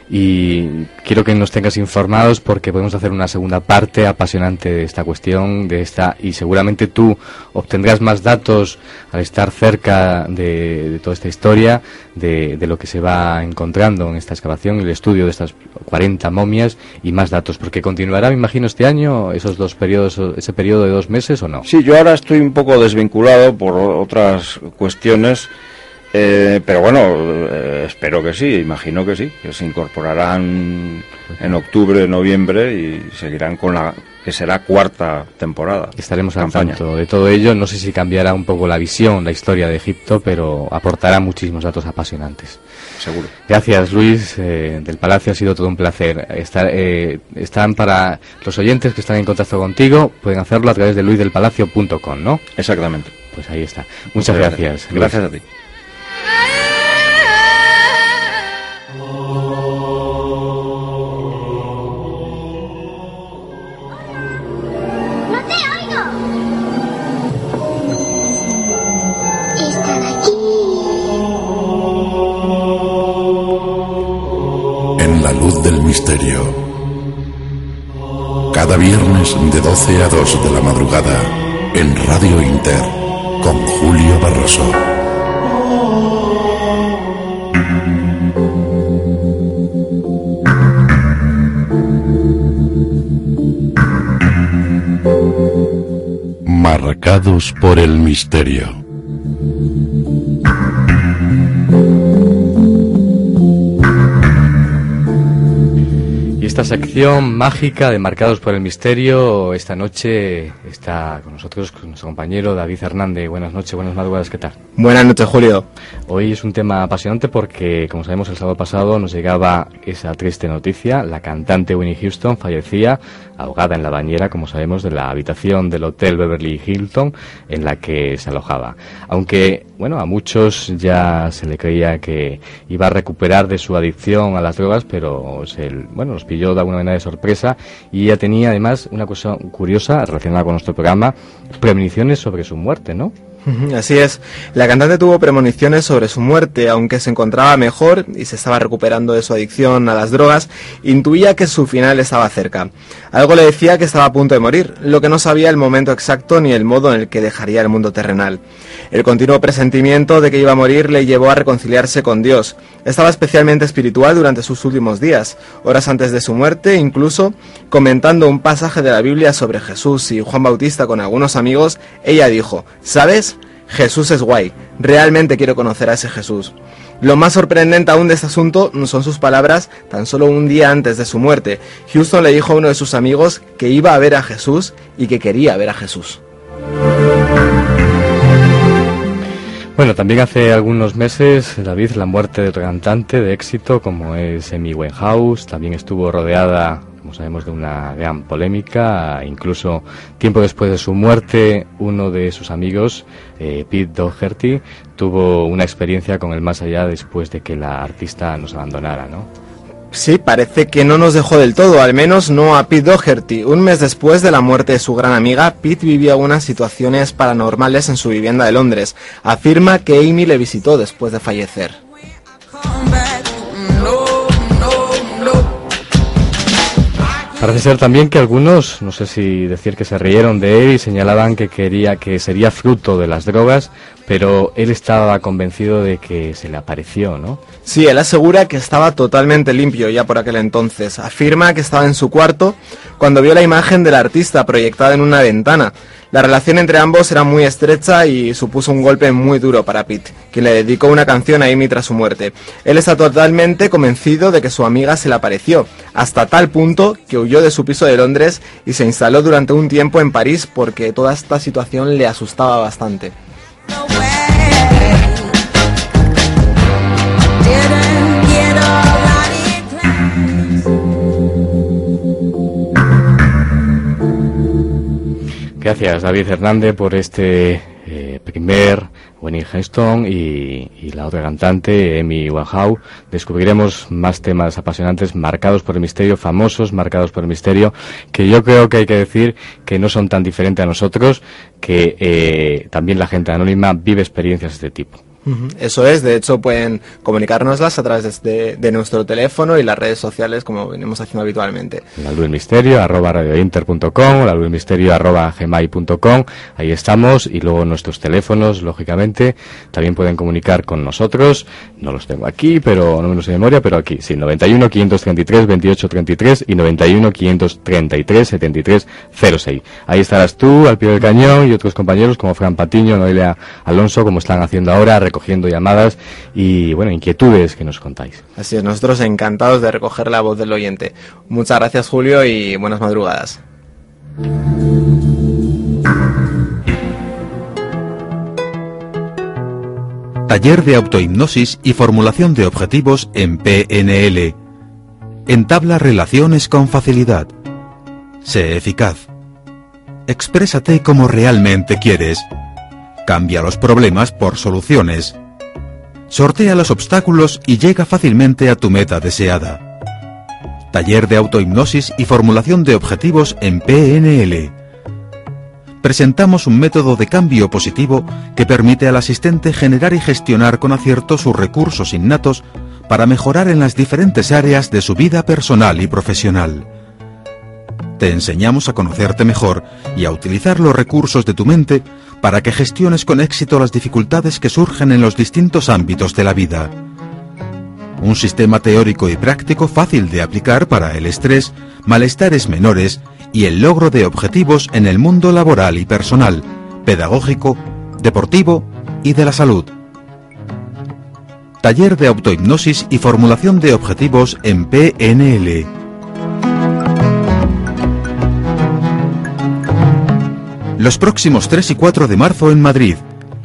y quiero que nos tengas informados porque podemos hacer una segunda parte apasionante de esta cuestión de esta y seguramente tú obtendrás más datos al estar cerca de, toda esta historia de, lo que se va encontrando en esta excavación el estudio de estas 40 momias y más datos porque continuará me imagino este año esos dos periodos ese periodo de dos meses o no sí yo ahora estoy un poco desvinculado por otras cuestiones eh, pero bueno, eh, espero que sí, imagino que sí, que se incorporarán en octubre, noviembre y seguirán con la que será cuarta temporada. Estaremos al tanto de todo ello. No sé si cambiará un poco la visión, la historia de Egipto, pero aportará muchísimos datos apasionantes. Seguro. Gracias, Luis. Eh, del Palacio ha sido todo un placer. Estar, están para los oyentes que están en contacto contigo, pueden hacerlo a través de luisdelpalacio.com, ¿no? Exactamente. Pues ahí está. Muchas, gracias. Gracias a ti. Cada viernes de 12 a 2 de la madrugada en Radio Inter con Julio Barroso. Marcados por el misterio. esta sección mágica de Marcados por el Misterio, esta noche está con nosotros con nuestro compañero David Hernández. Buenas noches, buenas madrugadas, ¿qué tal? Buenas noches, Julio. Hoy es un tema apasionante porque, como sabemos, el sábado pasado nos llegaba esa triste noticia. La cantante Winnie Houston fallecía ahogada en la bañera, como sabemos, de la habitación del Hotel Beverly Hilton en la que se alojaba. Aunque, bueno, a muchos ya se le creía que iba a recuperar de su adicción a las drogas, pero se, bueno, los pilló de alguna manera de sorpresa y ella tenía además una cosa curiosa relacionada con nuestro programa, premoniciones sobre su muerte, ¿no? Así es, la cantante tuvo premoniciones sobre su muerte, aunque se encontraba mejor y se estaba recuperando de su adicción a las drogas, intuía que su final estaba cerca. Algo le decía que estaba a punto de morir, lo que no sabía el momento exacto ni el modo en el que dejaría el mundo terrenal. El continuo presentimiento de que iba a morir le llevó a reconciliarse con Dios. Estaba especialmente espiritual durante sus últimos días, horas antes de su muerte, incluso comentando un pasaje de la Biblia sobre Jesús y Juan Bautista con algunos amigos, ella dijo, ¿sabes? Jesús es guay, realmente quiero conocer a ese Jesús. Lo más sorprendente aún de este asunto son sus palabras tan solo un día antes de su muerte. Houston le dijo a uno de sus amigos que iba a ver a Jesús y que quería ver a Jesús. Bueno, también hace algunos meses, David, la muerte de otro cantante de éxito como es Amy Winehouse, también estuvo rodeada como sabemos, de una gran polémica. Incluso tiempo después de su muerte, uno de sus amigos, eh, Pete Doherty, tuvo una experiencia con el más allá después de que la artista nos abandonara, ¿no? Sí, parece que no nos dejó del todo, al menos no a Pete Doherty. Un mes después de la muerte de su gran amiga, Pete vivía unas situaciones paranormales en su vivienda de Londres. Afirma que Amy le visitó después de fallecer. Parece ser también que algunos, no sé si decir que se rieron de él y señalaban que quería que sería fruto de las drogas, pero él estaba convencido de que se le apareció, ¿no? Sí, él asegura que estaba totalmente limpio ya por aquel entonces. Afirma que estaba en su cuarto cuando vio la imagen del artista proyectada en una ventana. La relación entre ambos era muy estrecha y supuso un golpe muy duro para Pete, quien le dedicó una canción a Amy tras su muerte. Él está totalmente convencido de que su amiga se le apareció, hasta tal punto que huyó de su piso de Londres y se instaló durante un tiempo en París porque toda esta situación le asustaba bastante. Gracias David Hernández por este eh, primer Winnie Heston y, la otra cantante, Amy Wahau. Descubriremos más temas apasionantes marcados por el misterio, famosos, marcados por el misterio, que yo creo que hay que decir que no son tan diferentes a nosotros, que eh, también la gente anónima vive experiencias de este tipo. Eso es, de hecho pueden comunicárnoslas a través de, de, nuestro teléfono y las redes sociales como venimos haciendo habitualmente. La luz del misterio arroba radiointer.com, la luz del misterio arroba gmail.com, ahí estamos y luego nuestros teléfonos, lógicamente, también pueden comunicar con nosotros, no los tengo aquí, pero no me los de memoria, pero aquí, sí, 91 533 28 33 y 91 533 73 06. Ahí estarás tú, al pie del cañón y otros compañeros como Fran Patiño, Noelia Alonso, como están haciendo ahora, cogiendo llamadas y, bueno, inquietudes que nos contáis. Así es, nosotros encantados de recoger la voz del oyente. Muchas gracias, Julio, y buenas madrugadas. Taller de autohipnosis y formulación de objetivos en PNL. Entabla relaciones con facilidad. Sé eficaz. Exprésate como realmente quieres. Cambia los problemas por soluciones. Sortea los obstáculos y llega fácilmente a tu meta deseada. Taller de autohipnosis y formulación de objetivos en PNL. Presentamos un método de cambio positivo que permite al asistente generar y gestionar con acierto sus recursos innatos para mejorar en las diferentes áreas de su vida personal y profesional. Te enseñamos a conocerte mejor y a utilizar los recursos de tu mente para que gestiones con éxito las dificultades que surgen en los distintos ámbitos de la vida. Un sistema teórico y práctico fácil de aplicar para el estrés, malestares menores y el logro de objetivos en el mundo laboral y personal, pedagógico, deportivo y de la salud. Taller de autohipnosis y formulación de objetivos en PNL. Los próximos 3 y 4 de marzo en Madrid,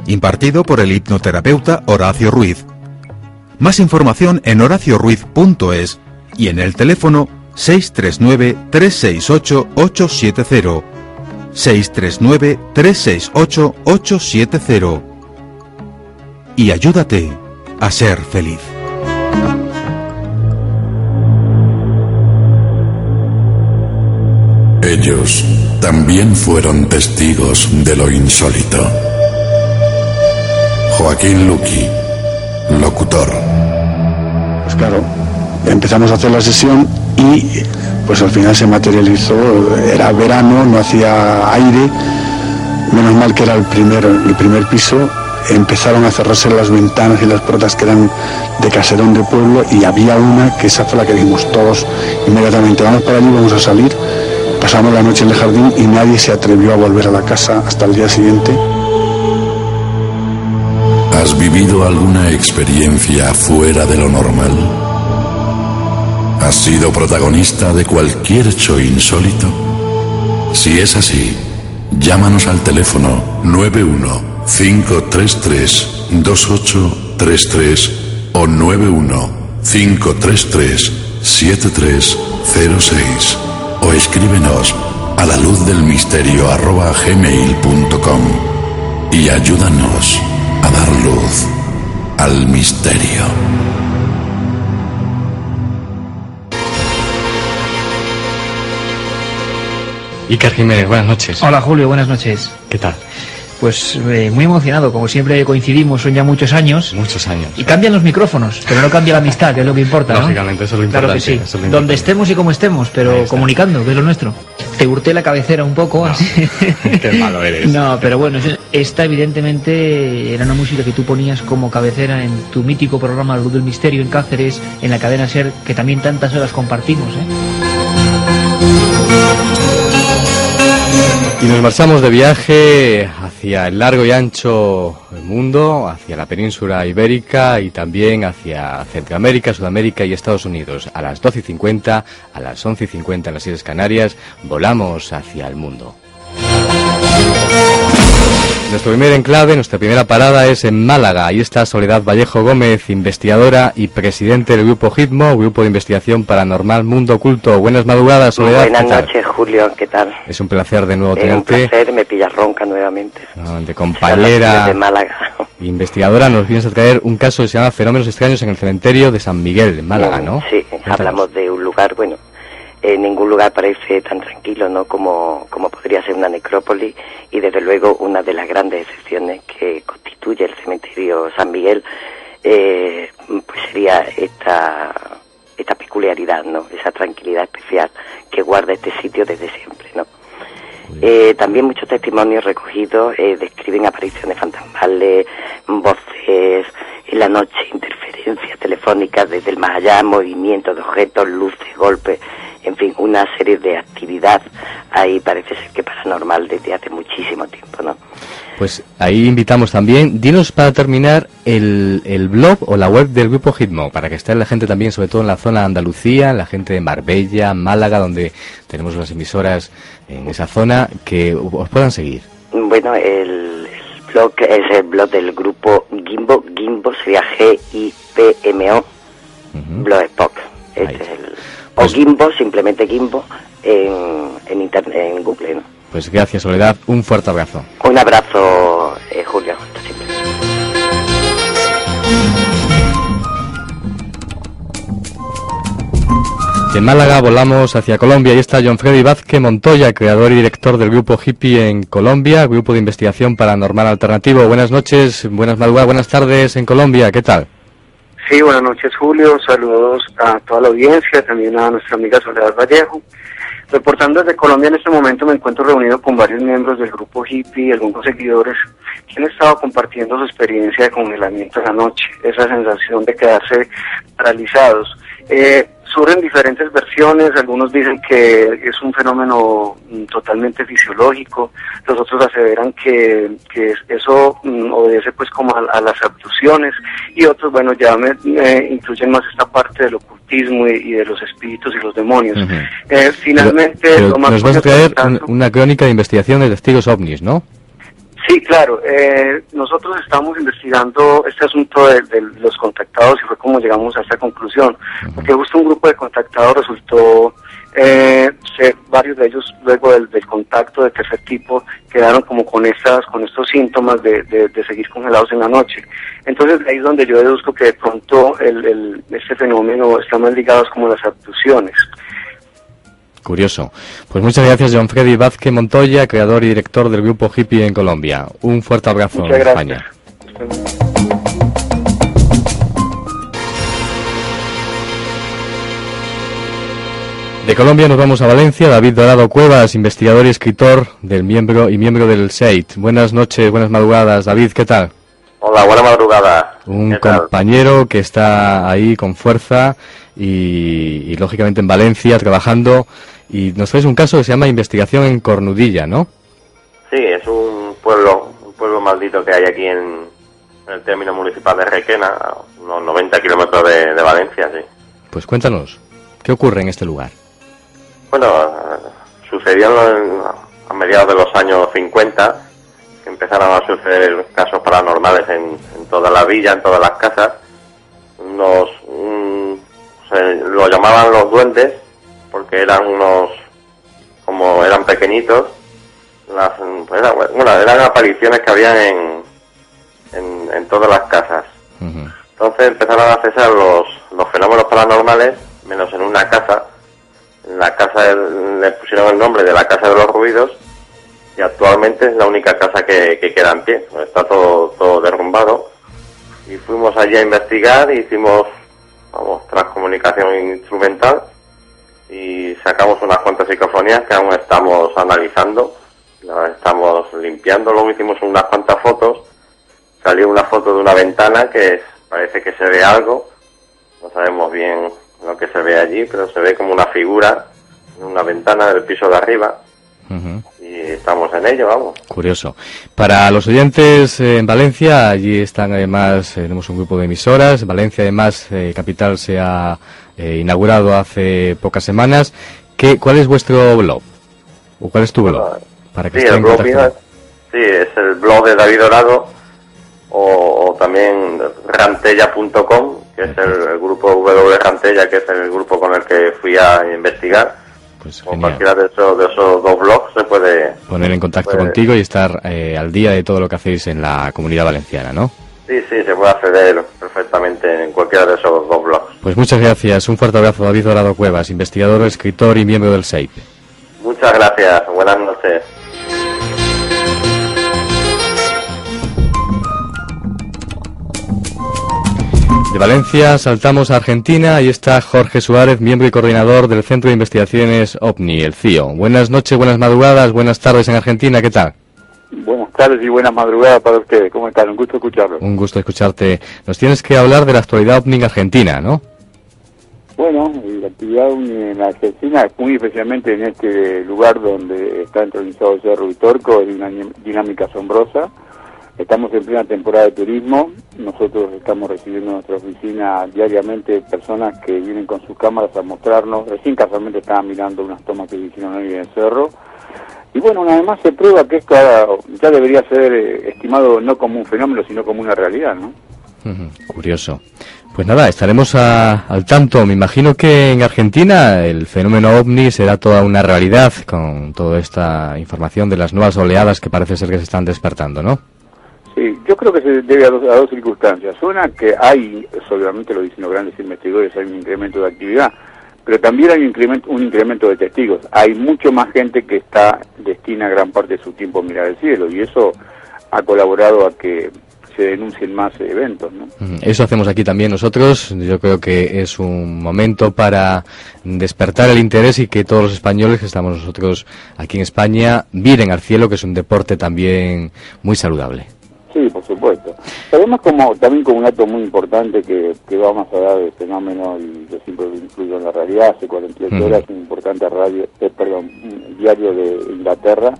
impartido por el hipnoterapeuta Horacio Ruiz. Más información en horacioruiz.es y en el teléfono 639-368-870. 639-368-870. Y ayúdate a ser feliz. Ellos también fueron testigos de lo insólito. Joaquín Luqui, locutor. Pues claro, empezamos a hacer la sesión y pues al final se materializó, era verano, no hacía aire, menos mal que era el primer, el primer piso, empezaron a cerrarse las ventanas y las puertas que eran de caserón de pueblo y había una que esa fue la que dijimos todos inmediatamente, vamos para allí, vamos a salir Pasamos la noche en el jardín y nadie se atrevió a volver a la casa hasta el día siguiente. ¿Has vivido alguna experiencia fuera de lo normal? ¿Has sido protagonista de cualquier hecho insólito? Si es así, llámanos al teléfono 91 533 2833 o 91 533 7306 o escríbenos a la luz del misterio arroba gmail.com y ayúdanos a dar luz al misterio. Iker Jiménez, buenas noches. Hola Julio, buenas noches. ¿Qué tal? Pues eh, muy emocionado, como siempre coincidimos, son ya muchos años. Muchos años. Y cambian los micrófonos, pero no cambia la amistad, que es lo que importa, ¿no? Lógicamente, eso es lo importante. Claro que sí. es Donde importante. estemos y como estemos, pero comunicando, que es lo nuestro. Te hurté la cabecera un poco, así. Qué malo eres. No, pero bueno, es- esta evidentemente era una música que tú ponías como cabecera en tu mítico programa Luz del Misterio en Cáceres, en la cadena SER, que también tantas horas compartimos, ¿eh? Y nos marchamos de viaje hacia el largo y ancho mundo, hacia la península ibérica y también hacia Centroamérica, Sudamérica y Estados Unidos. A las 12 y 50, a las 11 y 50 en las Islas Canarias, volamos hacia el mundo. Nuestro primer enclave, nuestra primera parada es en Málaga. Ahí está Soledad Vallejo Gómez, investigadora y presidente del grupo HITMO, Grupo de Investigación Paranormal Mundo Oculto. Buenas madrugadas, Soledad. Buenas noches, Julio, ¿qué tal? Es un placer de nuevo Es un tenerte. placer, me pillas ronca nuevamente. De compañera, Málaga. investigadora, nos vienes a traer un caso que se llama Fenómenos extraños en el cementerio de San Miguel, en Málaga, ¿no? Sí, hablamos de un lugar, bueno, en ningún lugar parece tan tranquilo, ¿no? Como, como podría ser una necrópolis y desde luego una de las grandes excepciones que constituye el cementerio San Miguel, eh, pues sería esta, esta peculiaridad, ¿no? Esa tranquilidad especial que guarda este sitio desde siempre, ¿no? Eh, también muchos testimonios recogidos eh, describen apariciones fantasmales, voces en la noche, interferencias telefónicas desde el más allá, movimientos de objetos, luces, golpes, en fin, una serie de actividad ahí parece ser que paranormal desde hace muchísimo tiempo, ¿no? Pues ahí invitamos también. Dinos para terminar el, el blog o la web del grupo Hitmo, para que esté la gente también, sobre todo en la zona de Andalucía, la gente de Marbella, Málaga, donde tenemos las emisoras en esa zona, que os puedan seguir. Bueno, el, blog es el blog del grupo Gimbo, Gimbo sería G-I-P-M-O, Blogspot. Este es el, o Gimbo, simplemente Gimbo, en, en, internet, en Google, ¿no? Pues gracias, Soledad. Un fuerte abrazo. Un abrazo, eh, Julio. hasta siempre. De Málaga volamos hacia Colombia y está John Freddy Vázquez Montoya, creador y director del grupo Hippie en Colombia, grupo de investigación paranormal alternativo. Buenas noches, buenas madrugadas, buenas tardes en Colombia. ¿Qué tal? Sí, buenas noches Julio, saludos a toda la audiencia, también a nuestra amiga Soledad Vallejo. Reportando desde Colombia en este momento me encuentro reunido con varios miembros del grupo hippie y algunos seguidores que han estado compartiendo su experiencia de congelamiento en la noche, esa sensación de quedarse paralizados. Eh, surgen diferentes versiones, algunos dicen que es un fenómeno mm, totalmente fisiológico, los otros aseveran que, que es- eso mm, obedece pues como a, a las abducciones y otros bueno ya me, incluyen más esta parte del ocultismo y, y de los espíritus y los demonios. Eh, finalmente Pero lo más nos vas a traer una crónica de investigación de testigos ovnis, ¿no? Sí, claro. Eh, nosotros estamos investigando este asunto de, de los contactados y fue como llegamos a esta conclusión. Porque justo un grupo de contactados resultó, eh, ser varios de ellos luego del, del contacto de tercer tipo quedaron como con estas, con estos síntomas de, de- de seguir congelados en la noche. Entonces ahí es donde yo deduzco que de pronto el, el- este fenómeno está más ligado como las abducciones. Curioso. Pues muchas gracias, John Freddy Vázquez Montoya, creador y director del grupo Hippie en Colombia. Un fuerte abrazo Muchas en gracias. España. De Colombia nos vamos a Valencia. David Dorado Cuevas, investigador y escritor del miembro y miembro del SEIT. Buenas noches, buenas madrugadas. David, ¿qué tal? Hola, buena madrugada. Un compañero que está ahí con fuerza y, y, lógicamente en Valencia trabajando. Y nos traes un caso que se llama Investigación en Cornudilla, ¿no? Sí, es un pueblo, un pueblo maldito que hay aquí en, en el término municipal de Requena, a unos 90 kilómetros de, de Valencia, sí. Pues cuéntanos, ¿qué ocurre en este lugar? Bueno, sucedió en- a mediados de los años 50, que empezaron a suceder casos paranormales en, en toda la villa, en todas las casas. Unos, un- se lo llamaban los duendes, porque eran unos, como eran pequeñitos, las, pues bueno, eran apariciones que habían en, en, en todas las casas. Entonces empezaron a cesar los, los fenómenos paranormales, menos en una casa, En la casa le pusieron el nombre de la Casa de los Ruidos y actualmente es la única casa que, queda en pie. Está todo, todo derrumbado. Y fuimos allí a investigar, hicimos, vamos, transcomunicación instrumental. Y sacamos unas cuantas psicofonías que aún estamos analizando, las estamos limpiando, luego hicimos unas cuantas fotos, salió una foto de una ventana que parece que se ve algo, no sabemos bien lo que se ve allí, pero se ve como una figura en una ventana del piso de arriba. Y estamos en ello, vamos. Curioso. Para los oyentes eh, en Valencia, allí están además, eh, tenemos un grupo de emisoras. Valencia, además, eh, capital se ha inaugurado hace pocas semanas. ¿Qué, ¿Cuál es vuestro blog? ¿O cuál es tu blog? Para que sí, el blog sí, es el blog de David Dorado o, también rantella.com, que es el, grupo W Rantella, que es el grupo con el que fui a investigar. Pues cualquiera de esos, de esos dos blogs se puede poner en contacto contigo y estar eh, al día de todo lo que hacéis en la comunidad valenciana, ¿no? Sí, sí, se puede acceder perfectamente en cualquiera de esos dos blogs. Pues muchas gracias. Un fuerte abrazo, David Dorado Cuevas, investigador, escritor y miembro del SEIP. Muchas gracias. Buenas noches. De Valencia saltamos a Argentina. Ahí está Jorge Suárez, miembro y coordinador del Centro de Investigaciones OVNI, el CIO. Buenas noches, buenas madrugadas, buenas tardes en Argentina. ¿Qué tal? Buenas tardes y buenas madrugadas para ustedes. ¿Cómo están? Un gusto escucharlo. Un gusto escucharte. Nos tienes que hablar de la actualidad OVNI en Argentina, ¿no? Bueno, la actividad OVNI en Argentina, muy especialmente en este lugar donde está entronizado el Cerro Vitorco, es una dinámica asombrosa Estamos en plena temporada de turismo, nosotros estamos recibiendo en nuestra oficina diariamente personas que vienen con sus cámaras a mostrarnos, recién casualmente estaban mirando unas tomas que hicieron hoy en el cerro, y bueno, además se prueba que esto ya debería ser eh, estimado no como un fenómeno, sino como una realidad, ¿no? curioso. Pues nada, estaremos al tanto. Me imagino que en Argentina el fenómeno ovni será toda una realidad con toda esta información de las nuevas oleadas que parece ser que se están despertando, ¿no? Sí, yo creo que se debe a dos, circunstancias. Una, que hay, obviamente lo dicen los grandes investigadores, hay un incremento de actividad, pero también hay un incremento, un incremento de testigos. Hay mucho más gente que está destina gran parte de su tiempo a mirar el cielo y eso ha colaborado a que se denuncien más eventos. ¿no? Eso hacemos aquí también nosotros. Yo creo que es un momento para despertar el interés y que todos los españoles que estamos nosotros aquí en España miren al cielo, que es un deporte también muy saludable. Sí, por supuesto. Además, como, también como un dato muy importante que, que va más allá del fenómeno, y yo siempre lo incluyo en la realidad, hace 48 horas un importante radio, eh, perdón, diario de Inglaterra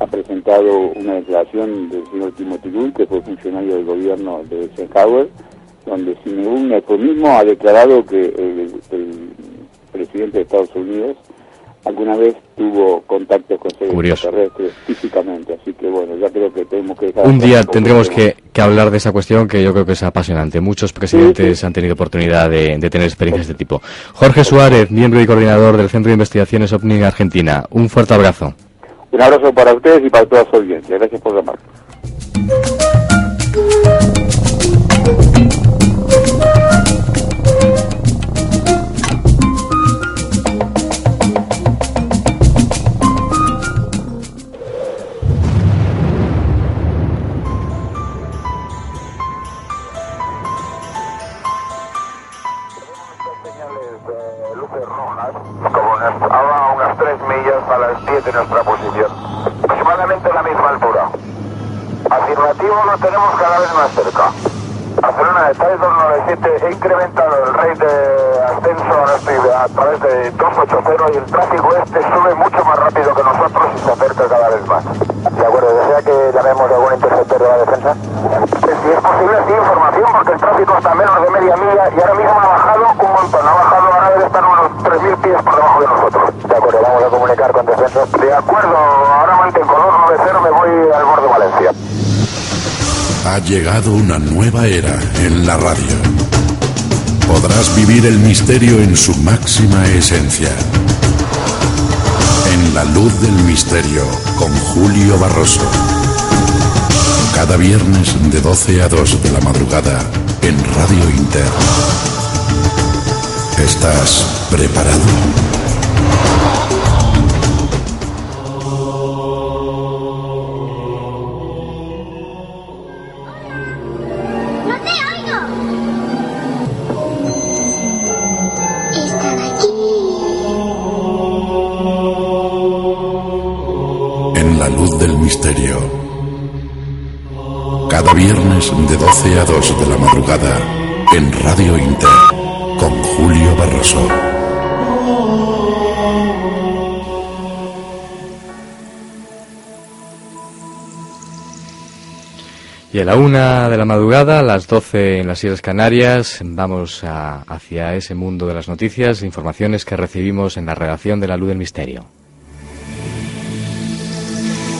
ha presentado una declaración del señor Timothy Gould, que fue funcionario del gobierno de Eisenhower, donde sin ningún eufemismo ha declarado que el presidente de Estados Unidos alguna vez tuvo contacto con seres extraterrestres físicamente, así que bueno, ya creo que tenemos que Un día tendremos que, hablar de esa cuestión que yo creo que es apasionante. Muchos presidentes han tenido oportunidad de, tener experiencias de este tipo. Jorge Suárez, miembro y coordinador del Centro de Investigaciones OVNI en Argentina. Un fuerte abrazo. Un abrazo para ustedes y para toda su audiencia. Gracias por llamar. De nuestra posición. Aproximadamente la misma altura. Afirmativo lo tenemos cada vez más cerca. Barcelona de 297, he incrementado el rate de ascenso a través de 280 y el tráfico este sube mucho más rápido que nosotros y se acerca cada vez más. De acuerdo, ¿desea que llamemos a algún interceptor de la defensa? Pues si es posible, sí, información, porque el tráfico está a menos de media milla y ahora mismo ha bajado un montón, ha bajado, ahora debe estar unos 3.000 pies por debajo de nosotros. De acuerdo, vamos a. De acuerdo, ahora mantengo 290, me voy al de Valencia. Ha llegado una nueva era en la radio. Podrás vivir el misterio en su máxima esencia. En la luz del misterio con Julio Barroso. Cada viernes de 12 a 2 de la madrugada en Radio Inter. ¿Estás preparado? 11 a 2 de la madrugada en Radio Inter con Julio Barroso. Y a la una de la madrugada, a las 12 en las Islas Canarias, vamos hacia ese mundo de las noticias, informaciones que recibimos en la redacción de La Luz del Misterio.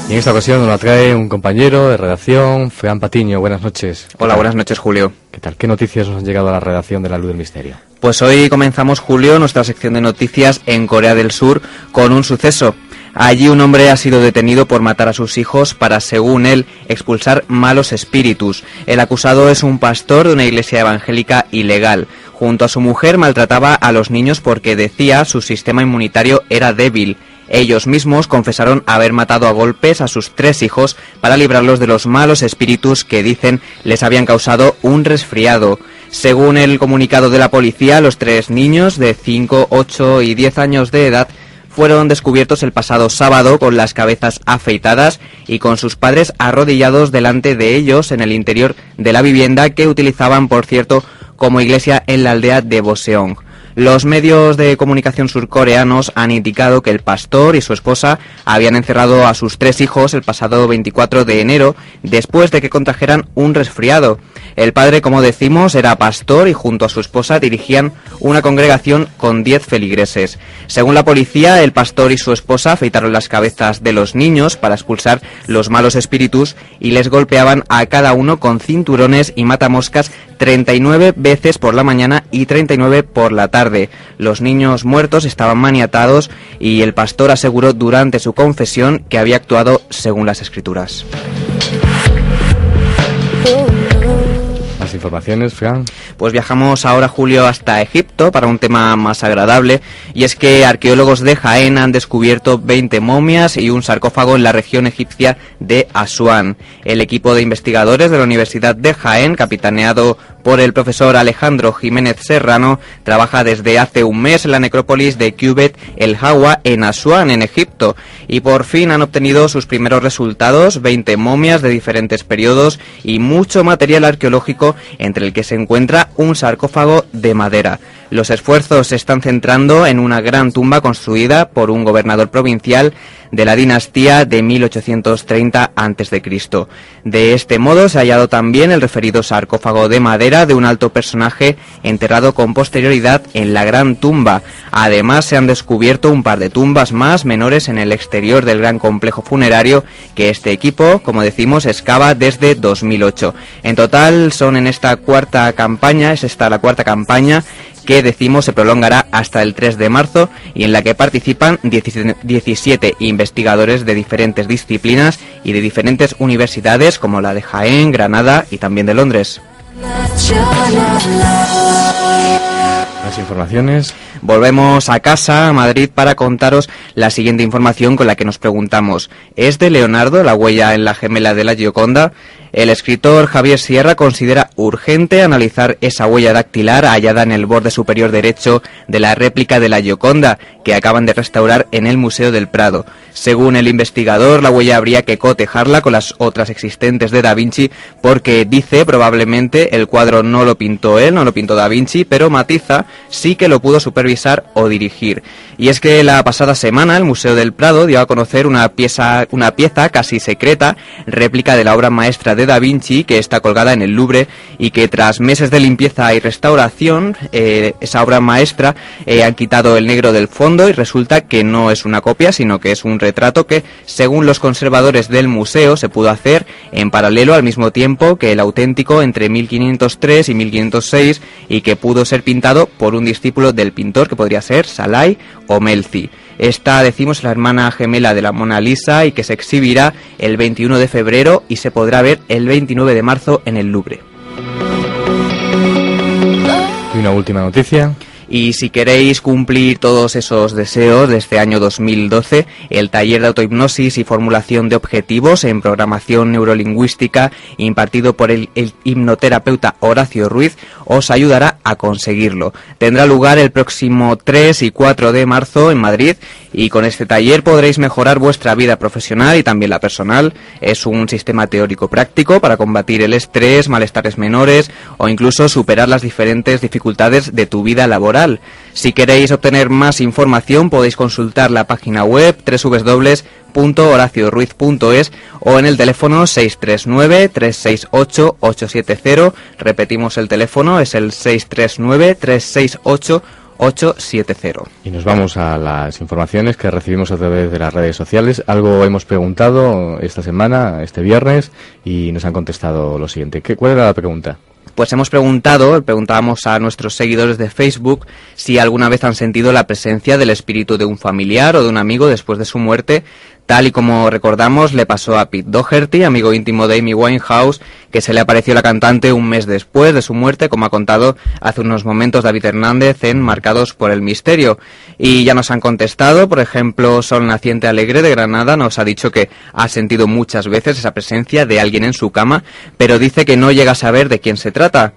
Y en esta ocasión nos la trae un compañero de redacción, Fran Patiño. Buenas noches. ¿Qué Hola, buenas noches, Julio. ¿Qué tal? ¿Qué noticias nos han llegado a la redacción de La Luz del Misterio? Pues hoy comenzamos, Julio, nuestra sección de noticias en Corea del Sur con un suceso. Allí un hombre ha sido detenido por matar a sus hijos para, según él, expulsar malos espíritus. El acusado es un pastor de una iglesia evangélica ilegal. Junto a su mujer maltrataba a los niños porque decía su sistema inmunitario era débil. Ellos mismos confesaron haber matado a golpes a sus tres hijos para librarlos de los malos espíritus que dicen les habían causado un resfriado. Según el comunicado de la policía, los tres niños de 5, 8 y 10 años de edad fueron descubiertos el pasado sábado con las cabezas afeitadas y con sus padres arrodillados delante de ellos en el interior de la vivienda que utilizaban, por cierto, como iglesia en la aldea de Boseong. Los medios de comunicación surcoreanos han indicado que el pastor y su esposa habían encerrado a sus tres hijos el pasado 24 de enero después de que contrajeran un resfriado. El padre, como decimos, era pastor y junto a su esposa dirigían una congregación con 10 feligreses. Según la policía, el pastor y su esposa afeitaron las cabezas de los niños para expulsar los malos espíritus y les golpeaban a cada uno con cinturones y matamoscas 39 veces por la mañana y 39 por la tarde. Los niños muertos estaban maniatados y el pastor aseguró durante su confesión que había actuado según las escrituras. Informaciones, Fran. Pues viajamos ahora, Julio, hasta Egipto para un tema más agradable. Y es que arqueólogos de Jaén han descubierto 20 momias y un sarcófago en la región egipcia de Asuán. El equipo de investigadores de la Universidad de Jaén, capitaneado por el profesor Alejandro Jiménez Serrano, trabaja desde hace un mes en la necrópolis de Cubet el Hawa en Asuán, en Egipto. Y por fin han obtenido sus primeros resultados, 20 momias de diferentes periodos y mucho material arqueológico entre el que se encuentra un sarcófago de madera. Los esfuerzos se están centrando en una gran tumba construida por un gobernador provincial de la dinastía de 1830 a.C. De este modo se ha hallado también el referido sarcófago de madera de un alto personaje enterrado con posterioridad en la gran tumba. Además se han descubierto un par de tumbas más menores en el exterior del gran complejo funerario que este equipo, como decimos, excava desde 2008. En total son en esta cuarta campaña, es esta la cuarta campaña que decimos se prolongará hasta el 3 de marzo y en la que participan 17 17 investigadores de diferentes disciplinas y de diferentes universidades como la de Jaén, Granada y también de Londres. Más informaciones. Volvemos a casa, a Madrid, para contaros la siguiente información con la que nos preguntamos. ¿Es de Leonardo la huella en la gemela de la Gioconda? El escritor Javier Sierra considera urgente analizar esa huella dactilar hallada en el borde superior derecho de la réplica de la Gioconda que acaban de restaurar en el Museo del Prado. Según el investigador, la huella habría que cotejarla con las otras existentes de Da Vinci porque dice probablemente el cuadro no lo pintó él, no lo pintó Da Vinci, pero matiza sí que lo pudo supervisar o dirigir. Y es que la pasada semana el Museo del Prado dio a conocer una pieza, una pieza casi secreta, réplica de la obra maestra de Da Vinci, que está colgada en el Louvre y que tras meses de limpieza y restauración, eh, esa obra maestra eh, han quitado el negro del fondo y resulta que no es una copia, sino que es un retrato que, según los conservadores del museo, se pudo hacer en paralelo al mismo tiempo que el auténtico entre 1503 y 1506 y que pudo ser pintado por un discípulo del pintor que podría ser Salai o Melzi. Esta, decimos, la hermana gemela de la Mona Lisa y que se exhibirá el 21 de febrero y se podrá ver el 29 de marzo en el Louvre. Y una última noticia. Y si queréis cumplir todos esos deseos de este año 2012, el taller de autohipnosis y formulación de objetivos en programación neurolingüística impartido por el, hipnoterapeuta Horacio Ruiz os ayudará a conseguirlo. Tendrá lugar el próximo 3 y 4 de marzo en Madrid y con este taller podréis mejorar vuestra vida profesional y también la personal. Es un sistema teórico práctico para combatir el estrés, malestares menores o incluso superar las diferentes dificultades de tu vida laboral. Si queréis obtener más información podéis consultar la página web www.horacioruiz.es o en el teléfono 639-368-870. Repetimos el teléfono, es el 639-368-870. 870. Y nos vamos a las informaciones que recibimos a través de las redes sociales. Algo hemos preguntado esta semana, este viernes, y nos han contestado lo siguiente. ¿Qué, ¿Cuál era la pregunta? Pues hemos preguntado, preguntábamos a nuestros seguidores de Facebook si alguna vez han sentido la presencia del espíritu de un familiar o de un amigo después de su muerte Tal y como recordamos, le pasó a Pete Doherty, amigo íntimo de Amy Winehouse, que se le apareció la cantante un mes después de su muerte, como ha contado hace unos momentos David Hernández en Marcados por el Misterio. Y ya nos han contestado, por ejemplo, Sol Naciente Alegre de Granada nos ha dicho que ha sentido muchas veces esa presencia de alguien en su cama, pero dice que no llega a saber de quién se trata.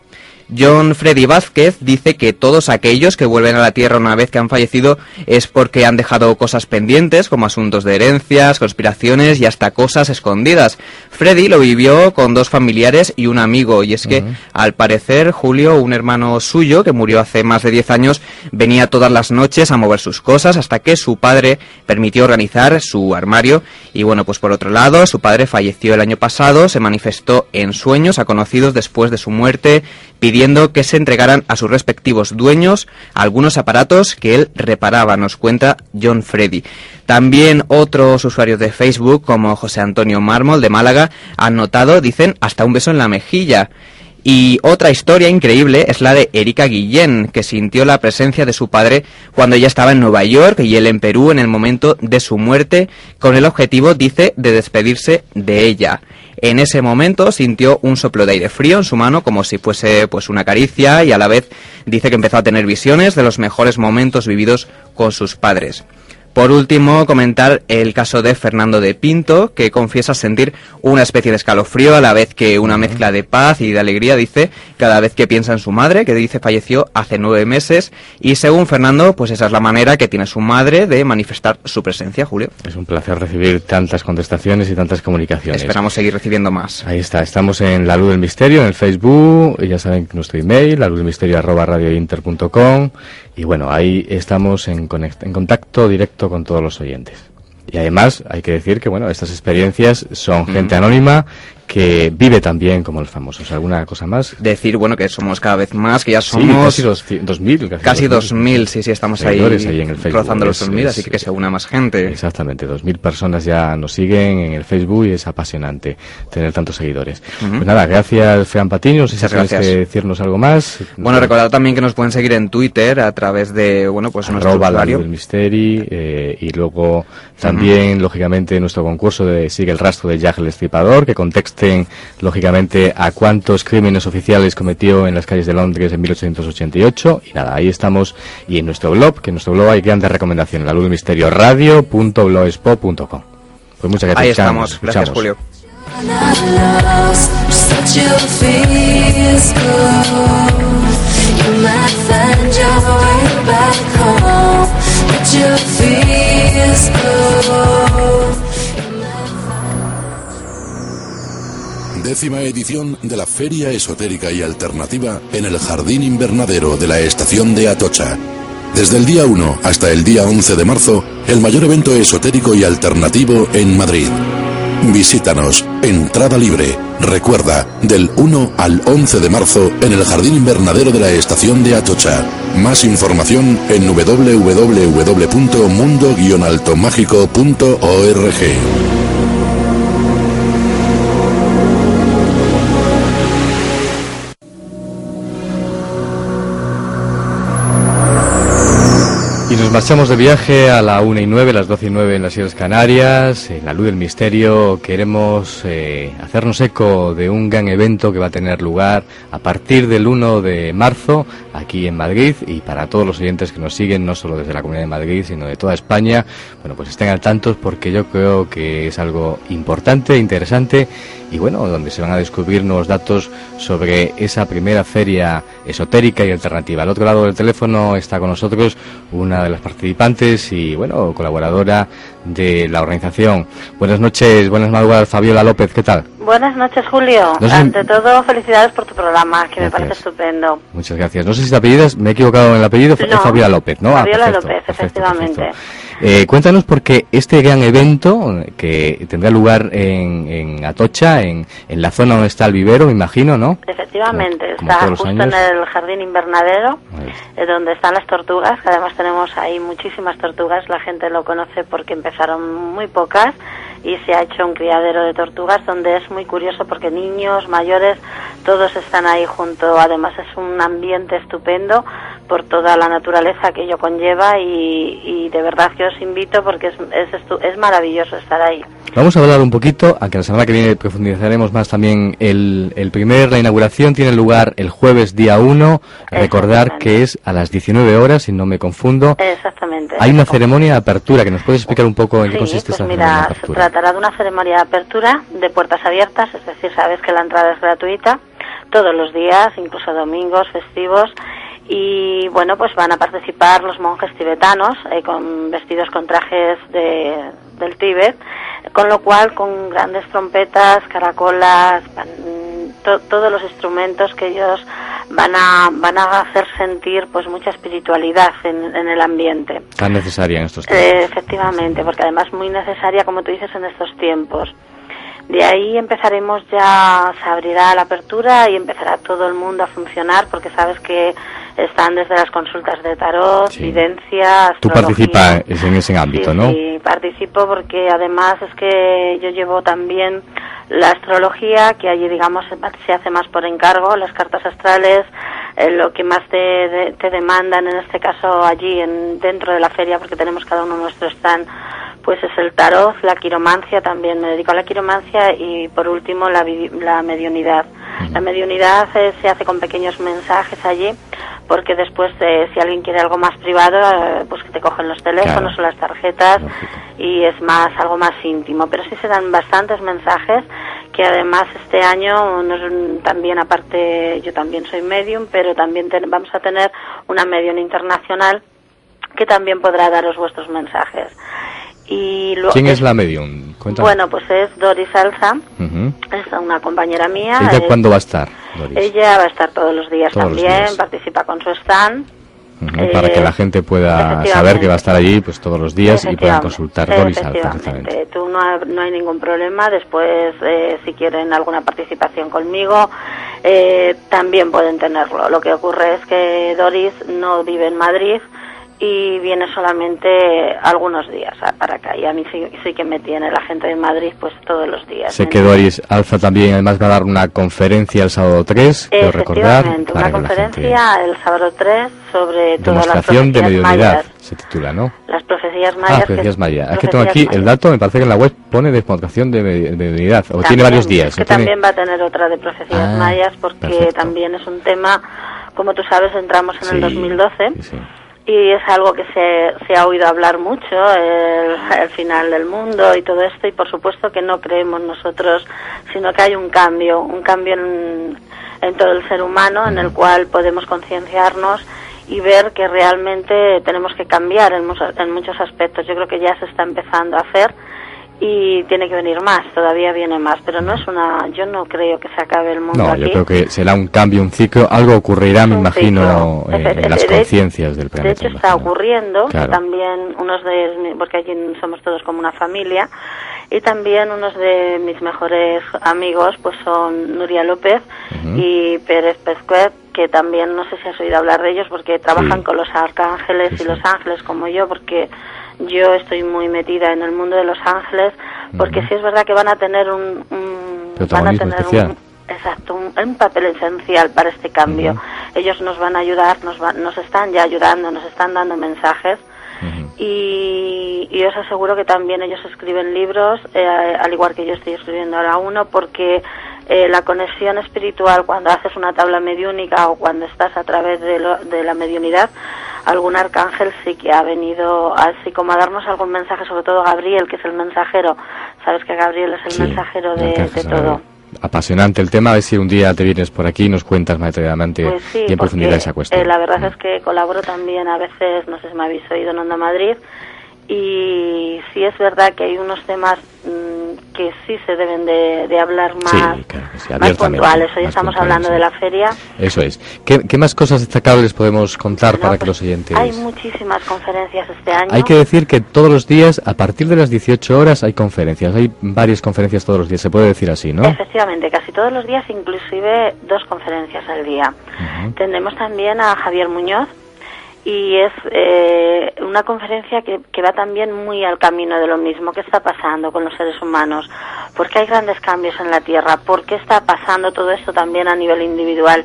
John Freddy Vázquez dice que todos aquellos que vuelven a la Tierra una vez que han fallecido es porque han dejado cosas pendientes, como asuntos de herencias, conspiraciones y hasta cosas escondidas. Freddy lo vivió con dos familiares y un amigo, y es que, al parecer, Julio, un hermano suyo que murió hace más de 10 años, venía todas las noches a mover sus cosas hasta que su padre permitió organizar su armario. Y bueno, pues por otro lado, su padre falleció el año pasado, se manifestó en sueños a conocidos después de su muerte, pidiendo que se entregaran a sus respectivos dueños algunos aparatos que él reparaba, nos cuenta John Freddy. También otros usuarios de Facebook, como José Antonio Mármol de Málaga, han notado, dicen, hasta un beso en la mejilla. Y otra historia increíble es la de Erika Guillén, que sintió la presencia de su padre cuando ella estaba en Nueva York y él en Perú en el momento de su muerte, con el objetivo, dice, de despedirse de ella. En ese momento sintió un soplo de aire frío en su mano como si fuese pues una caricia y a la vez dice que empezó a tener visiones de los mejores momentos vividos con sus padres. Por último, comentar el caso de Fernando de Pinto, que confiesa sentir una especie de escalofrío a la vez que una mezcla de paz y de alegría, dice, cada vez que piensa en su madre, que dice falleció hace nueve meses. Y según Fernando, pues esa es la manera que tiene su madre de manifestar su presencia, Julio. Es un placer recibir tantas contestaciones y tantas comunicaciones. Esperamos seguir recibiendo más. Ahí está, estamos en La Luz del Misterio, en el Facebook, ya saben nuestro email, la luz del misterio arroba radiointer.com y bueno, ahí estamos en, en contacto directo con todos los oyentes. Y además hay que decir que bueno, estas experiencias son gente anónima que vive también como los famosos. ¿Alguna cosa más? Decir, bueno, que somos cada vez más, que ya somos... Sí, casi dos, mil. Casi, dos mil, sí, sí, estamos ahí, ahí en el Facebook. rozando los dos mil, así que que se una más gente. Exactamente, dos mil personas ya nos siguen en el Facebook y es apasionante tener tantos seguidores. Pues nada, gracias, Fean Patiño, si sabes que decirnos algo más. Bueno, recordad también que nos pueden seguir en Twitter a través de, bueno, pues nuestro usuario. del Misteri, eh, y luego también, lógicamente, nuestro concurso de Sigue el rastro de Jack el Estripador, que lógicamente, a cuántos crímenes oficiales cometió en las calles de Londres en 1888. Y nada, ahí estamos. Y en nuestro blog, que en nuestro blog hay grandes recomendaciones, la luz del misterio radio.blogspot.com. Pues muchas gracias. Ahí estamos. Gracias, Julio. Décima edición de la Feria Esotérica y Alternativa en el Jardín Invernadero de la estación de Atocha. Desde el día 1 hasta el día 11 de marzo, el mayor evento esotérico y alternativo en Madrid. Visítanos, entrada libre. Recuerda, del 1 al 11 de marzo en el Jardín Invernadero de la estación de Atocha. Más información en www.mundo-altomágico.org. Y nos marchamos de viaje a la 1 y 9, las 12 y 9 en las Islas Canarias, en la luz del misterio. Queremos eh, hacernos eco de un gran evento que va a tener lugar a partir del 1 de marzo aquí en Madrid y para todos los oyentes que nos siguen, no solo desde la Comunidad de Madrid, sino de toda España, bueno, pues estén al tanto porque yo creo que es algo importante, interesante y bueno, donde se van a descubrir nuevos datos sobre esa primera feria esotérica y alternativa. Al otro lado del teléfono está con nosotros una de las participantes y bueno, colaboradora de la organización. Buenas noches, buenas madrugadas, Fabiola López, ¿qué tal? Buenas noches, Julio. Ante todo, felicidades por tu programa, que me parece estupendo. Muchas gracias. No sé si te apellidas, me he equivocado en el apellido, es Fabiola López, ¿no? Ah, Fabiola López, efectivamente. Eh, cuéntanos porque este gran evento que tendrá lugar en, en Atocha, en, en, la zona donde está el vivero, me imagino, ¿no? Efectivamente, está justo en el jardín invernadero, eh, donde están las tortugas, que además tenemos ahí muchísimas tortugas, la gente lo conoce porque empezaron muy pocas y se ha hecho un criadero de tortugas donde es muy curioso porque niños, mayores, todos están ahí junto. Además es un ambiente estupendo por toda la naturaleza que ello conlleva y, de verdad que os invito porque es, es, es, maravilloso estar ahí. Vamos a hablar un poquito, aunque la semana que viene profundizaremos más también. El, el primer, la inauguración tiene lugar el jueves día 1. Recordar que es a las 19 horas, si no me confundo. Exactamente. Hay una ceremonia de apertura que nos puedes explicar un poco en qué consiste pues esa mira, ceremonia de apertura. Tratará de una ceremonia de apertura de puertas abiertas, es decir, sabes que la entrada es gratuita todos los días, incluso domingos, festivos y bueno pues van a participar los monjes tibetanos eh, con vestidos con trajes de, del Tíbet con lo cual con grandes trompetas caracolas to, todos los instrumentos que ellos van a van a hacer sentir pues mucha espiritualidad en, en el ambiente. Tan necesaria en estos tiempos. eh, efectivamente porque además muy necesaria como tú dices en estos tiempos de ahí empezaremos ya, se abrirá la apertura y empezará todo el mundo a funcionar porque sabes que están desde las consultas de tarot, Sí. videncia, Tú participas en ese ámbito, Sí, ¿no? Sí, participo porque además es que yo llevo también la astrología, que allí digamos se hace más por encargo, las cartas astrales, eh, lo que más te, de- te demandan en este caso allí en, dentro de la feria, porque tenemos cada uno nuestro stand, pues es el tarot, la quiromancia, también me dedico a la quiromancia y por último la, la mediunidad. La mediunidad eh, se hace con pequeños mensajes allí, porque después eh, si alguien quiere algo más privado, eh, pues que te cogen los teléfonos Claro. o las tarjetas y es más algo más íntimo. Pero sí se dan bastantes mensajes que además este año nos- también aparte yo también soy medium, pero también ten- vamos a tener una medium internacional que también podrá daros vuestros mensajes. Y lo- ¿Quién es la medium? Cuéntame. Bueno, pues es Doris Alza, es una compañera mía. ¿Ella es- cuándo va a estar? Doris? ella va a estar todos los días Todos los también, días. participa con su stand. Para que eh, la gente pueda saber que va a estar allí pues todos los días y puedan consultar Doris Alza. Tú no, ha- no hay ningún problema. Después, eh, si quieren alguna participación conmigo, eh, también pueden tenerlo. Lo que ocurre es que Doris no vive en Madrid y viene solamente algunos días para acá. Y a mí sí, sí que me tiene la gente de Madrid pues todos los días. Sé ¿me que Doris Alza también además va a dar una conferencia el sábado 3, quiero recordar, una que gente... conferencia el sábado 3 sobre todas las de mediunidad, mayas. se titula, ¿no? Las profecías mayas. Ah, que- profecías mayas. Aquí tengo profecías aquí el dato, me parece que en la web pone demostración de medi- de mediunidad, o tiene varios días. es que tiene- también va a tener otra de profecías Ah, mayas porque perfecto. también es un tema, como tú sabes, entramos en Sí, el 2012 sí, sí. Y es algo que se, se ha oído hablar mucho, el, final del mundo y todo esto y por supuesto que no creemos nosotros, sino que hay un cambio, un cambio en, en todo el ser humano en el cual podemos concienciarnos y ver que realmente tenemos que cambiar en, en muchos aspectos. Yo creo que ya se está empezando a hacer y tiene que venir más, todavía viene más, pero no es una, yo no creo que se acabe el mundo No, aquí. yo creo que será un cambio, un ciclo, algo ocurrirá, me imagino, eh, en las de- de- conciencias del De planeta. hecho está ocurriendo, Claro. también unos de, porque allí somos todos como una familia, y también unos de mis mejores amigos pues son Nuria López y Pérez Pesquet, que también no sé si has oído hablar de ellos porque trabajan Sí. con los arcángeles y los ángeles como yo, porque yo estoy muy metida en el mundo de los ángeles, porque sí es verdad que van a tener un, un- van a tener especial. un, Exacto, un, un papel esencial para este cambio. Ellos nos van a ayudar, nos, van- nos están ya ayudando, nos están dando mensajes y, y os aseguro que también ellos escriben libros, eh, al igual que yo estoy escribiendo ahora uno, porque eh, la conexión espiritual cuando haces una tabla mediúnica o cuando estás a través de, lo- de la mediunidad, algún arcángel sí que ha venido así como a darnos algún mensaje, sobre todo Gabriel, que es el mensajero. Sabes que Gabriel es el Sí, mensajero de, todo. Apasionante el tema, a ver si un día te vienes por aquí y nos cuentas más detalladamente Pues sí, y en profundidad esa cuestión. eh, la verdad es que colaboro también a veces, no sé si me habéis oído en Onda Madrid, y sí es verdad que hay unos temas mm, que sí se deben de, de hablar más, Sí, claro que sí, más puntuales. Hoy más estamos puntuales, hablando sí. de la feria. Eso es. ¿Qué, qué más cosas destacables podemos contar para que los oyentes... Hay muchísimas conferencias este año. Hay que decir que todos los días, a partir de las 18 horas, hay conferencias. Hay varias conferencias todos los días, se puede decir así, ¿no? Efectivamente, casi todos los días, inclusive dos conferencias al día. Tendremos también a Javier Muñoz y es eh, una conferencia que, que va también muy al camino de lo mismo. ¿Qué está pasando con los seres humanos? ¿Por qué hay grandes cambios en la Tierra? ¿Por qué está pasando todo esto también a nivel individual?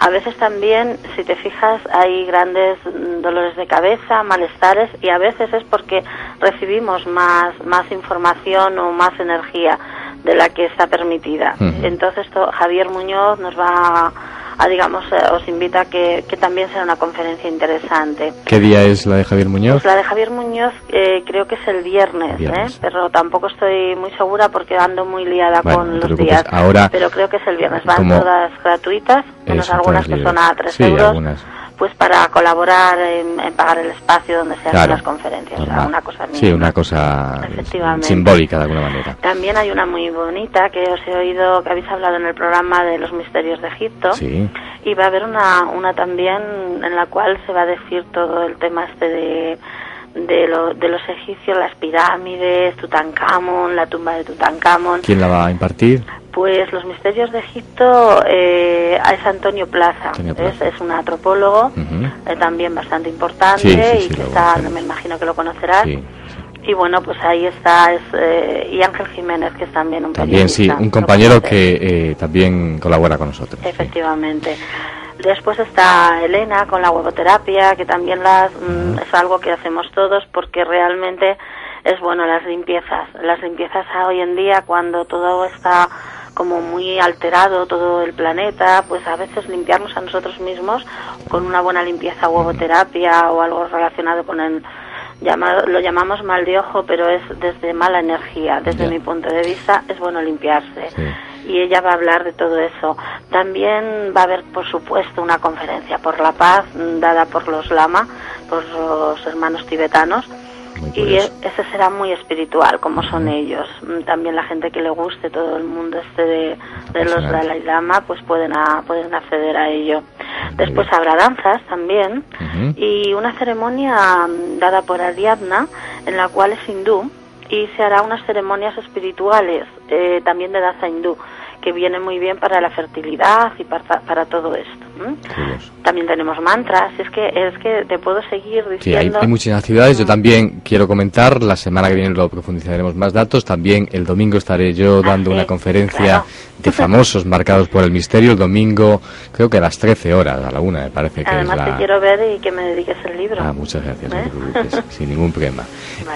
A veces también, si te fijas, hay grandes mm, dolores de cabeza, malestares y a veces es porque recibimos más, más información o más energía de la que está permitida. Entonces, to- Javier Muñoz nos va a, a, digamos, eh, os invita a que, que también será una conferencia interesante. ¿Qué día es la de Javier Muñoz? Pues la de Javier Muñoz eh, creo que es el viernes, Viernes. ¿eh? pero tampoco estoy muy segura porque ando muy liada Bueno, con los días. Ahora, pero creo que es el viernes. Van todas gratuitas, menos algunas que son a 3 Sí, euros, algunas. Pues para colaborar en, en pagar el espacio donde se hacen Claro, las conferencias. o sea, normal. una cosa Sí, una cosa simbólica de alguna manera. También hay una muy bonita que os he oído que habéis hablado en el programa de los misterios de Egipto. Sí. Y va a haber una, una también en la cual se va a decir todo el tema este de, de, lo- de los egipcios, las pirámides, Tutankamón, la tumba de Tutankamón. ¿Quién la va a impartir? Pues los misterios de Egipto eh, es Antonio Plaza, Antonio Es, Plaza. es un antropólogo eh, también bastante importante Sí, sí, sí, y que está, me imagino que lo conocerás. Y bueno, pues ahí está, es, eh, y Ángel Jiménez, que es también un También sí, un compañero que eh, también colabora con nosotros. Efectivamente. Después está Elena con la huevoterapia, que también las, mm, es algo que hacemos todos porque realmente es bueno las limpiezas. Las limpiezas hoy en día cuando todo está como muy alterado todo el planeta, pues a veces limpiarnos a nosotros mismos con una buena limpieza huevoterapia o algo relacionado con el llama- lo llamamos mal de ojo, pero es desde mala energía. Desde mi punto de vista es bueno limpiarse y ella va a hablar de todo eso. También va a haber, por supuesto, una conferencia por la paz mm, dada por los lama, por los hermanos tibetanos. Y ese será muy espiritual, como son ellos. Mm, También la gente que le guste todo el mundo este de, de los. Dalai Lama, pues pueden, a- pueden acceder a ello. Después habrá danzas también y una ceremonia mm, dada por Ariadna, en la cual es hindú, y se hará unas ceremonias espirituales eh, también de danza hindú, que viene muy bien para la fertilidad y para, para todo esto. También tenemos mantras, es que es que te puedo seguir Sí, hay, diciendo. hay muchas ciudades. Yo también quiero comentar, la semana que viene lo profundizaremos más datos. También el domingo estaré yo dando una conferencia de famosos marcados por el misterio. El domingo, creo que a las 13 horas, a la una, me parece que Además es te la... quiero ver y que me dediques el libro. Ah, muchas gracias, no ¿Eh? te preocupes, sin ningún problema.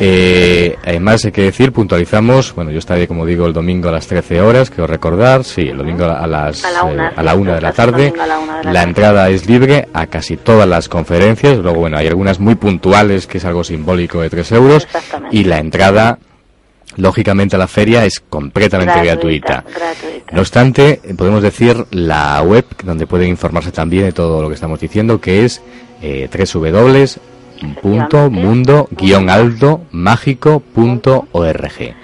Eh, además, hay que decir, puntualizamos, bueno, yo estaré, como digo, el domingo a las 13 horas, quiero recordar, sí, el domingo a las A la una, eh, a la una de la tarde. La entrada es libre a casi todas las conferencias, luego, bueno, hay algunas muy puntuales, que es algo simbólico de 3 euros, y la entrada, lógicamente, a la feria es completamente gratuita. gratuita. No obstante, podemos decir la web donde pueden informarse también de todo lo que estamos diciendo, que es eh, www.mundo-aldo-mágico.org.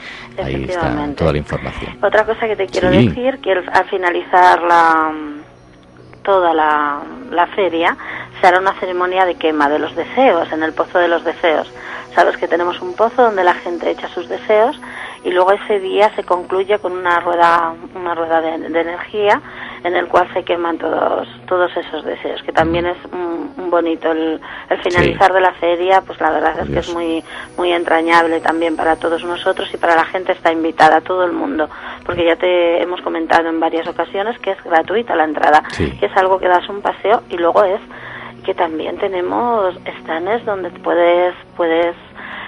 Ahí está toda la información. Otra cosa que te quiero Sí. decir, que al finalizar la toda la, la feria, se hará una ceremonia de quema de los deseos en el pozo de los deseos. Sabes que tenemos un pozo donde la gente echa sus deseos y luego ese día se concluye con una rueda una rueda de, de energía en el cual se queman todos todos esos deseos que también es un, un bonito. El, el finalizar de la feria pues la verdad es que es muy muy entrañable también para todos nosotros y para la gente está invitada todo el mundo. Porque ya te hemos comentado en varias ocasiones que es gratuita la entrada Sí. que es algo que das un paseo y luego es que también tenemos stands donde puedes puedes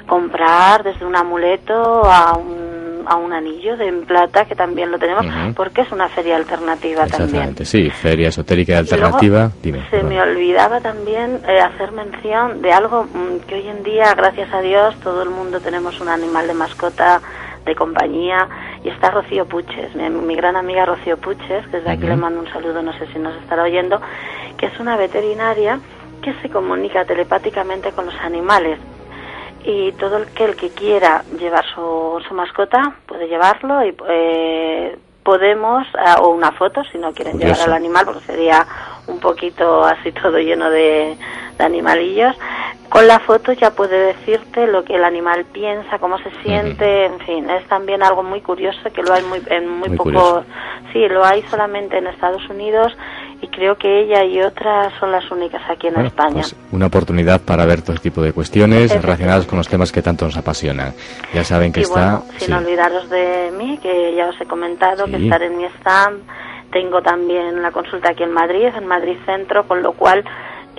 comprar desde un amuleto a un, a un anillo de plata que también lo tenemos porque es una feria alternativa también. Exactamente, sí, feria esotérica y alternativa. Dime, Se me olvidaba también eh, hacer mención de algo mm, que hoy en día, gracias a Dios, todo el mundo tenemos un animal de mascota de compañía y está Rocío Puches, mi, mi gran amiga Rocío Puches, que desde aquí le mando un saludo, no sé si nos estará oyendo, que es una veterinaria que se comunica telepáticamente con los animales y todo el que, el que quiera llevar su, su mascota puede llevarlo y eh, podemos, ah, o una foto si no quieren Curioso. llevar al animal porque sería un poquito así todo lleno de, de animalillos. Con la foto ya puede decirte lo que el animal piensa, cómo se siente, en fin, es también algo muy curioso que lo hay muy, en muy, Muy poco, curioso. sí, lo hay solamente en Estados Unidos y creo que ella y otras son las únicas aquí en Bueno, España. pues una oportunidad para ver todo tipo de cuestiones relacionadas con los temas que tanto nos apasionan. Ya saben que y está... bueno, sin olvidaros de mí, que ya os he comentado que Sí. estaré en mi stand. Tengo también la consulta aquí en Madrid, en Madrid Centro, con lo cual,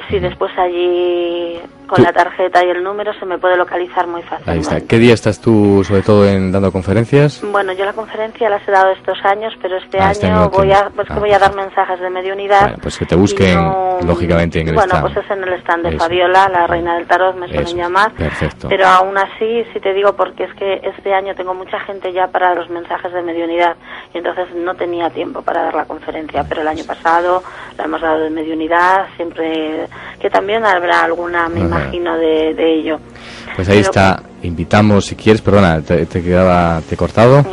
si después allí con Tú- la tarjeta y el número se me puede localizar muy Ahí fácilmente. está. ¿Qué día estás tú, sobre todo, en dando conferencias? Bueno, yo la conferencia las he dado estos años, pero este Ah, este año no voy a, pues que Ah, voy a dar mensajes de mediunidad. Bueno, pues que te busquen, no- lógicamente, en el Bueno, stand. pues es en el stand de Eso. Fabiola, la reina del tarot, me suelen Eso. llamar. Perfecto. Pero aún así, si te digo, porque es que este año tengo mucha gente ya para los mensajes de mediunidad y entonces no tenía tiempo para dar la conferencia. Pero el año pasado la hemos dado de mediunidad, siempre que también habrá alguna, Ajá. Imagino, de, de ello. Pues ahí Pero- está. Invitamos, si quieres, perdona, te, te quedaba, te he cortado.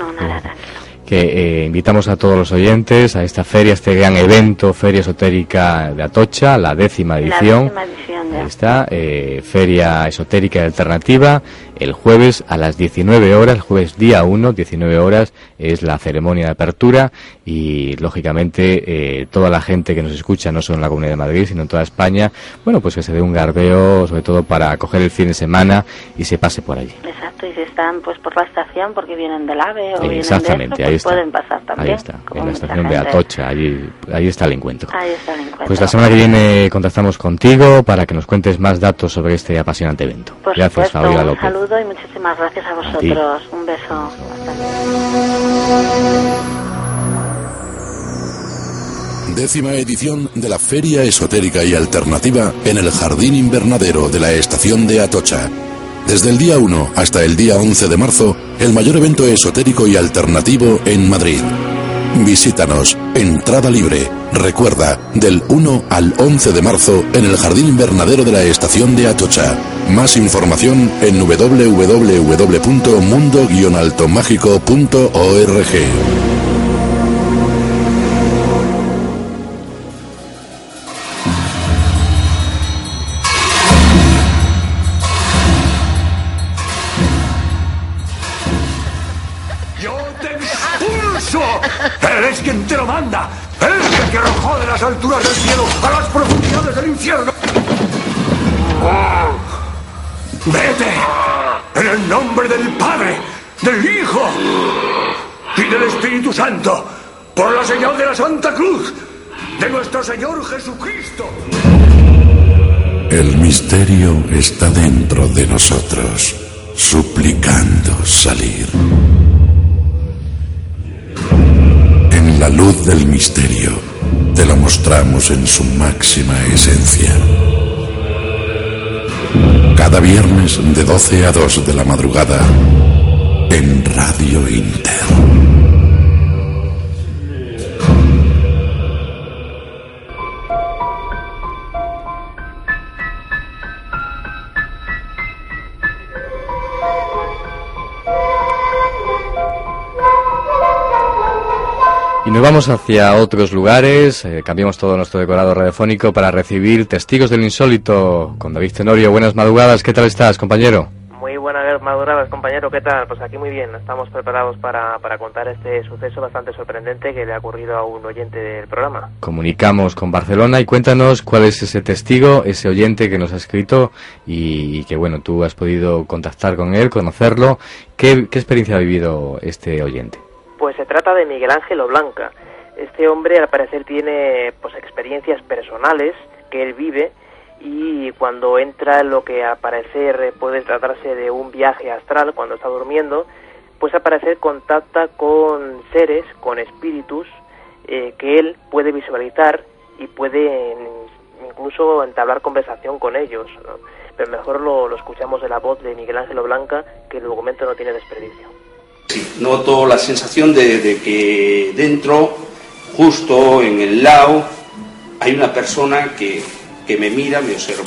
Que eh, invitamos a todos los oyentes a esta feria, a este gran evento, Feria Esotérica de Atocha, la décima La edición. décima edición ya. Ahí está, eh, Feria Esotérica Alternativa, el jueves a las 19 horas, el jueves día 1, 19 horas, es la ceremonia de apertura y, lógicamente, eh, toda la gente que nos escucha, no solo en la Comunidad de Madrid, sino en toda España, bueno, pues que se dé un garbeo, sobre todo para coger el fin de semana y se pase por allí. Exacto, y si están pues por la estación porque vienen del AVE o vienen de Exactamente, esto, ahí pues está. pueden pasar también. Ahí está, en la estación de. Atocha, allí, ahí está el encuentro. Ahí está el encuentro. Pues la semana que viene contactamos contigo para que nos cuentes más datos sobre este apasionante evento. Por Gracias, supuesto, Fabiola López. Saludo y muchísimas gracias a vosotros. Un beso. Décima edición de la Feria Esotérica y Alternativa en el Jardín Invernadero de la Estación de Atocha. Desde el día 1 hasta el día 11 de marzo, el mayor evento esotérico y alternativo en Madrid. Visítanos, entrada libre. Recuerda, del 1 al 11 de marzo en el Jardín Invernadero de la Estación de Atocha. Más información en www.mundo-altomágico.org. ¡Eres quien te lo manda! ¡Eres el que arrojó de las alturas del cielo a las profundidades del infierno! ¡Vete! En el nombre del Padre, del Hijo y del Espíritu Santo, por la señal de la Santa Cruz, de nuestro Señor Jesucristo. El misterio está dentro de nosotros, suplicando salir. La luz del misterio, te lo mostramos en su máxima esencia. Cada viernes de 12 a 2 de la madrugada, en Radio Inter. Nos vamos hacia otros lugares, eh, cambiamos todo nuestro decorado radiofónico para recibir testigos del insólito con David Tenorio. Buenas madrugadas, ¿qué tal estás, compañero? Muy buenas madrugadas, compañero. ¿Qué tal? Pues aquí muy bien. Estamos preparados para, para contar este suceso bastante sorprendente que le ha ocurrido a un oyente del programa. Comunicamos con Barcelona y cuéntanos cuál es ese testigo, ese oyente que nos ha escrito y, y que, bueno, tú has podido contactar con él, conocerlo. ¿Qué, qué experiencia ha vivido este oyente? Pues se trata de Miguel Ángel Blanca. Este hombre al parecer tiene pues experiencias personales que él vive y cuando entra en lo que a parecer puede tratarse de un viaje astral cuando está durmiendo, pues al parecer contacta con seres, con espíritus eh, que él puede visualizar y puede incluso entablar conversación con ellos. Pero mejor lo, lo escuchamos de la voz de Miguel Ángel Blanca, que el documento no tiene desperdicio. Sí, noto la sensación de, que dentro, justo en el lado, hay una persona que, que me mira, me observa.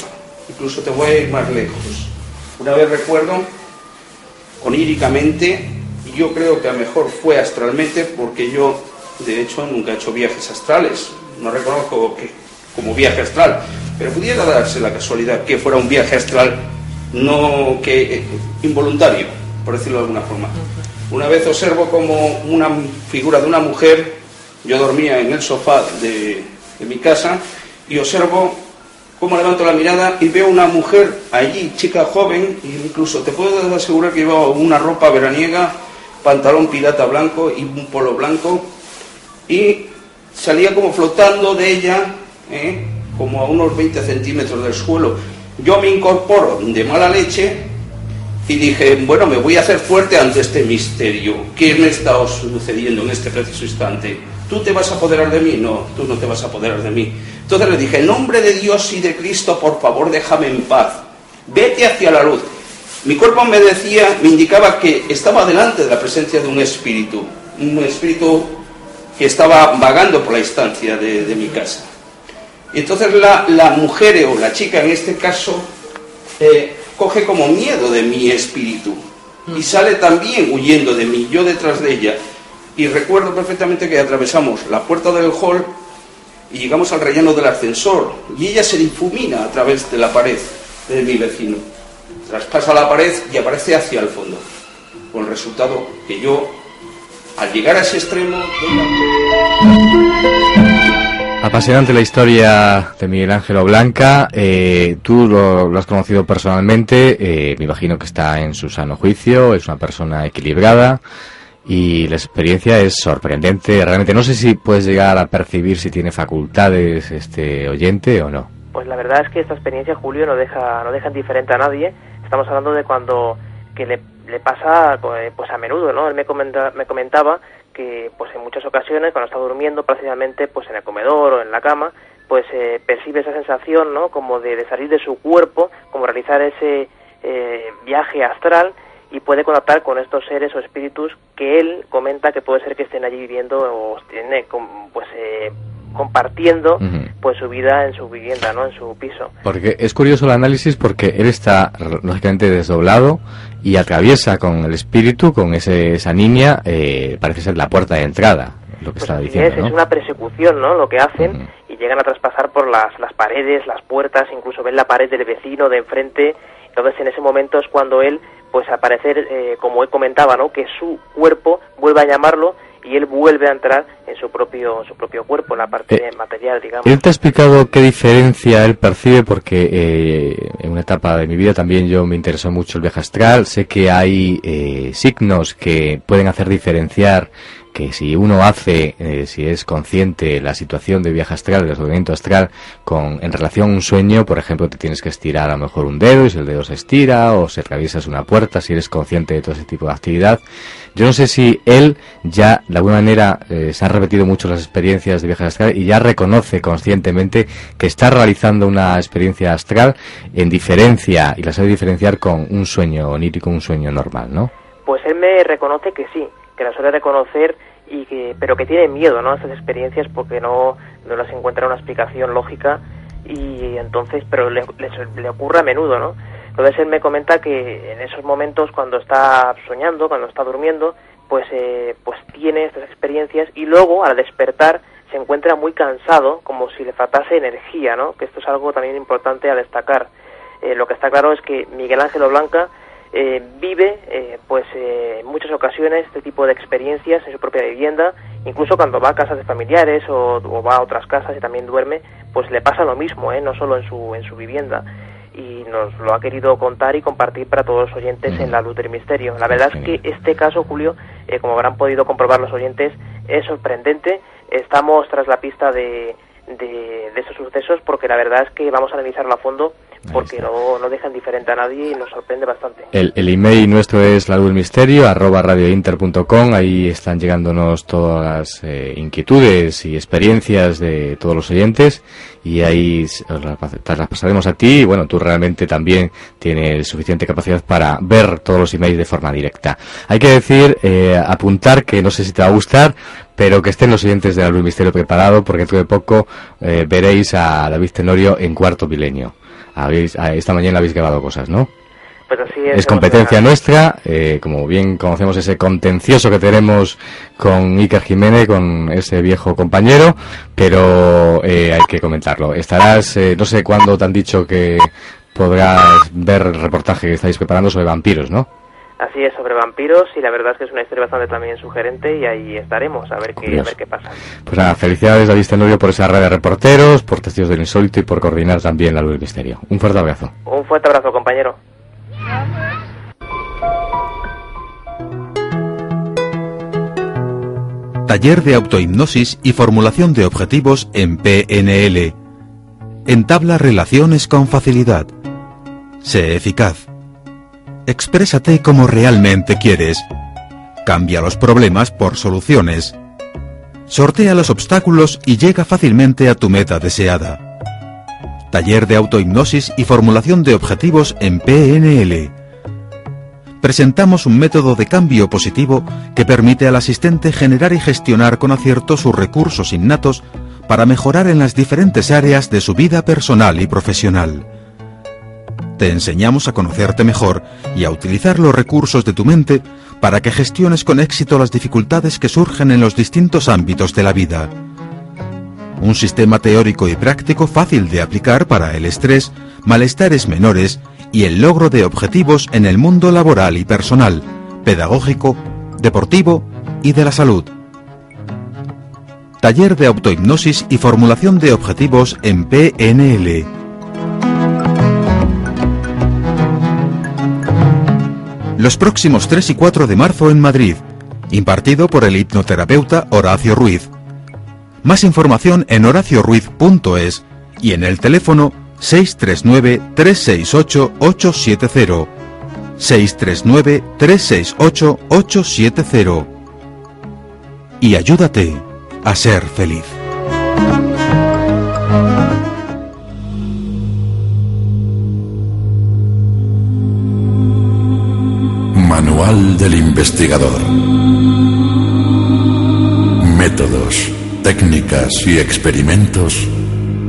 Incluso te voy a ir más lejos. Una vez recuerdo, oníricamente, y yo creo que a lo mejor fue astralmente, porque yo, de hecho, nunca he hecho viajes astrales. No reconozco que como viaje astral, pero pudiera darse la casualidad que fuera un viaje astral no que eh, involuntario, por decirlo de alguna forma. Una vez observo como una figura de una mujer, yo dormía en el sofá de, de mi casa, y observo cómo levanto la mirada y veo una mujer allí, chica joven, e incluso te puedo asegurar que llevaba una ropa veraniega, pantalón pirata blanco y un polo blanco, y salía como flotando de ella, ¿eh? como a unos 20 centímetros del suelo. Yo me incorporo de mala leche y dije, bueno, me voy a hacer fuerte ante este misterio. ¿Qué me está sucediendo en este preciso instante? ¿Tú te vas a apoderar de mí? No, tú no te vas a apoderar de mí. Entonces le dije, en nombre de Dios y de Cristo, por favor, déjame en paz. Vete hacia la luz. Mi cuerpo me decía, me indicaba que estaba delante de la presencia de un espíritu, un espíritu que estaba vagando por la instancia de, de mi casa. Y entonces la, la, mujer o la chica en este caso eh, coge como miedo de mi espíritu y sale también huyendo de mí, yo detrás de ella. Y recuerdo perfectamente que atravesamos la puerta del hall y llegamos al relleno del ascensor y ella se difumina a través de la pared de mi vecino. Traspasa la pared y aparece hacia el fondo, con el resultado que yo, al llegar a ese extremo... Apasionante la historia de Miguel Ángelo Blanca. Eh, tú lo, has conocido personalmente. Eh, me imagino que está en su sano juicio. Es una persona equilibrada y la experiencia es sorprendente. Realmente no sé si puedes llegar a percibir si tiene facultades este oyente o no. Pues la verdad es que esta experiencia, Julio, no deja no deja indiferente a nadie. Estamos hablando de cuando que le, le pasa pues a menudo, ¿no? Él me, comenta, me comentaba que pues en muchas ocasiones cuando está durmiendo precisamente pues en el comedor o en la cama pues eh, percibe esa sensación no como de, de, salir de su cuerpo como realizar ese eh, viaje astral y puede contactar con estos seres o espíritus que él comenta que puede ser que estén allí viviendo o tiene pues eh, compartiendo uh -huh. pues su vida en su vivienda, ¿no? En su piso. Porque es curioso el análisis porque él está lógicamente desdoblado y atraviesa con el espíritu, con ese, esa niña, eh, parece ser la puerta de entrada, lo que pues está diciendo. Es, ¿no? es una persecución, ¿no? Lo que hacen uh -huh. y llegan a traspasar por las, las paredes, las puertas, incluso ven la pared del vecino de enfrente. Entonces en ese momento es cuando él, pues al parecer, eh, como él comentaba, ¿no? Que su cuerpo vuelve a llamarlo y él vuelve a entrar en su propio su propio cuerpo, en la parte eh, material, digamos. Él te ha explicado qué diferencia él percibe, porque eh, en una etapa de mi vida también yo me interesó mucho el viaje astral. Sé que hay eh, signos que pueden hacer diferenciar que si uno hace, eh, si es consciente la situación de viaje astral, de desdoblamiento astral, con, en relación a un sueño, por ejemplo, te tienes que estirar a lo mejor un dedo y si el dedo se estira, o si atraviesas una puerta, si eres consciente de todo ese tipo de actividad. Yo no sé si él ya, de alguna manera, eh, se han repetido mucho las experiencias de viaje astral y ya reconoce conscientemente que está realizando una experiencia astral en diferencia, y la sabe diferenciar con un sueño onírico, un sueño normal, ¿no? Pues él me reconoce que sí, que la suele reconocer y que pero que tiene miedo no a esas experiencias porque no no las encuentra una explicación lógica y entonces pero le, le, le, ocurre a menudo no entonces él me comenta que en esos momentos cuando está soñando cuando está durmiendo pues eh, pues tiene estas experiencias y luego al despertar se encuentra muy cansado como si le faltase energía no que esto es algo también importante a destacar. Eh, lo que está claro es que Miguel Ángel Blanca eh, vive eh, pues eh, en muchas ocasiones este tipo de experiencias en su propia vivienda incluso cuando va a casas de familiares o, o, va a otras casas y también duerme pues le pasa lo mismo ¿eh? no solo en su en su vivienda y nos lo ha querido contar y compartir para todos los oyentes mm. en la luz del misterio la verdad es que este caso Julio como habrán podido comprobar los oyentes es sorprendente estamos tras la pista de de, de estos sucesos porque la verdad es que vamos a analizarlo a fondo porque no, no dejan diferente a nadie y nos sorprende bastante. El, el email nuestro es la luz del misterio arroba radiointer.com ahí están llegándonos todas las eh, inquietudes y experiencias de todos los oyentes y ahí os las pasaremos a ti y bueno, tú realmente también tienes suficiente capacidad para ver todos los emails de forma directa. Hay que decir, eh, apuntar que no sé si te va a gustar, pero que estén los oyentes de la luz del misterio preparado porque dentro de poco eh, veréis a David Tenorio en cuarto milenio. Habéis, esta mañana habéis grabado cosas, ¿no? Pues así es. Es competencia nuestra, eh, como bien conocemos ese contencioso que tenemos con Iker Jiménez, con ese viejo compañero, pero eh, hay que comentarlo. Estarás, eh, no sé cuándo te han dicho que podrás ver el reportaje que estáis preparando sobre vampiros, ¿no? Así es, sobre vampiros y la verdad es que es una historia bastante también sugerente y ahí estaremos a ver qué, a Curioso. ver qué pasa. Pues nada, felicidades David Tenorio por esa red de reporteros, por Testigos del Insólito y por coordinar también la luz del misterio. Un fuerte abrazo. Un fuerte abrazo, compañero. Taller de autohipnosis y formulación de objetivos en PNL. Entabla relaciones con facilidad. Sé eficaz. Exprésate como realmente quieres. Cambia los problemas por soluciones. Sortea los obstáculos y llega fácilmente a tu meta deseada. Taller de autohipnosis y formulación de objetivos en PNL presentamos un método de cambio positivo que permite al asistente generar y gestionar con acierto sus recursos innatos para mejorar en las diferentes áreas de su vida personal y profesional. Te enseñamos a conocerte mejor y a utilizar los recursos de tu mente para que gestiones con éxito las dificultades que surgen en los distintos ámbitos de la vida. Un sistema teórico y práctico fácil de aplicar para el estrés, malestares menores y el logro de objetivos en el mundo laboral y personal, pedagógico, deportivo y de la salud. Taller de autohipnosis y formulación de objetivos en PNL. Los próximos 3 y 4 de marzo en Madrid, impartido por el hipnoterapeuta Horacio Ruiz. Más información en horacioruiz.es y en el teléfono 639-368-870. 639-368-870. Y ayúdate a ser feliz. Manual del investigador. Métodos, técnicas y experimentos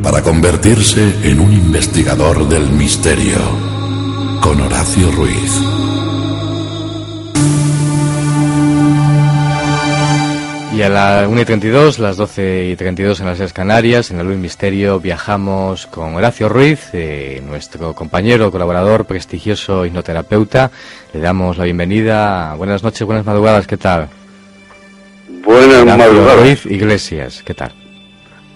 para convertirse en un investigador del misterio. Con Horacio Ruiz. Y a la 1 y 32, las 12 y 32 en las Islas Canarias, en la Luz Misterio, viajamos con Horacio Ruiz, eh, nuestro compañero, colaborador, prestigioso hipnoterapeuta. Le damos la bienvenida. Buenas noches, buenas madrugadas, ¿qué tal? Buenas madrugadas. Ruiz Iglesias, ¿qué tal?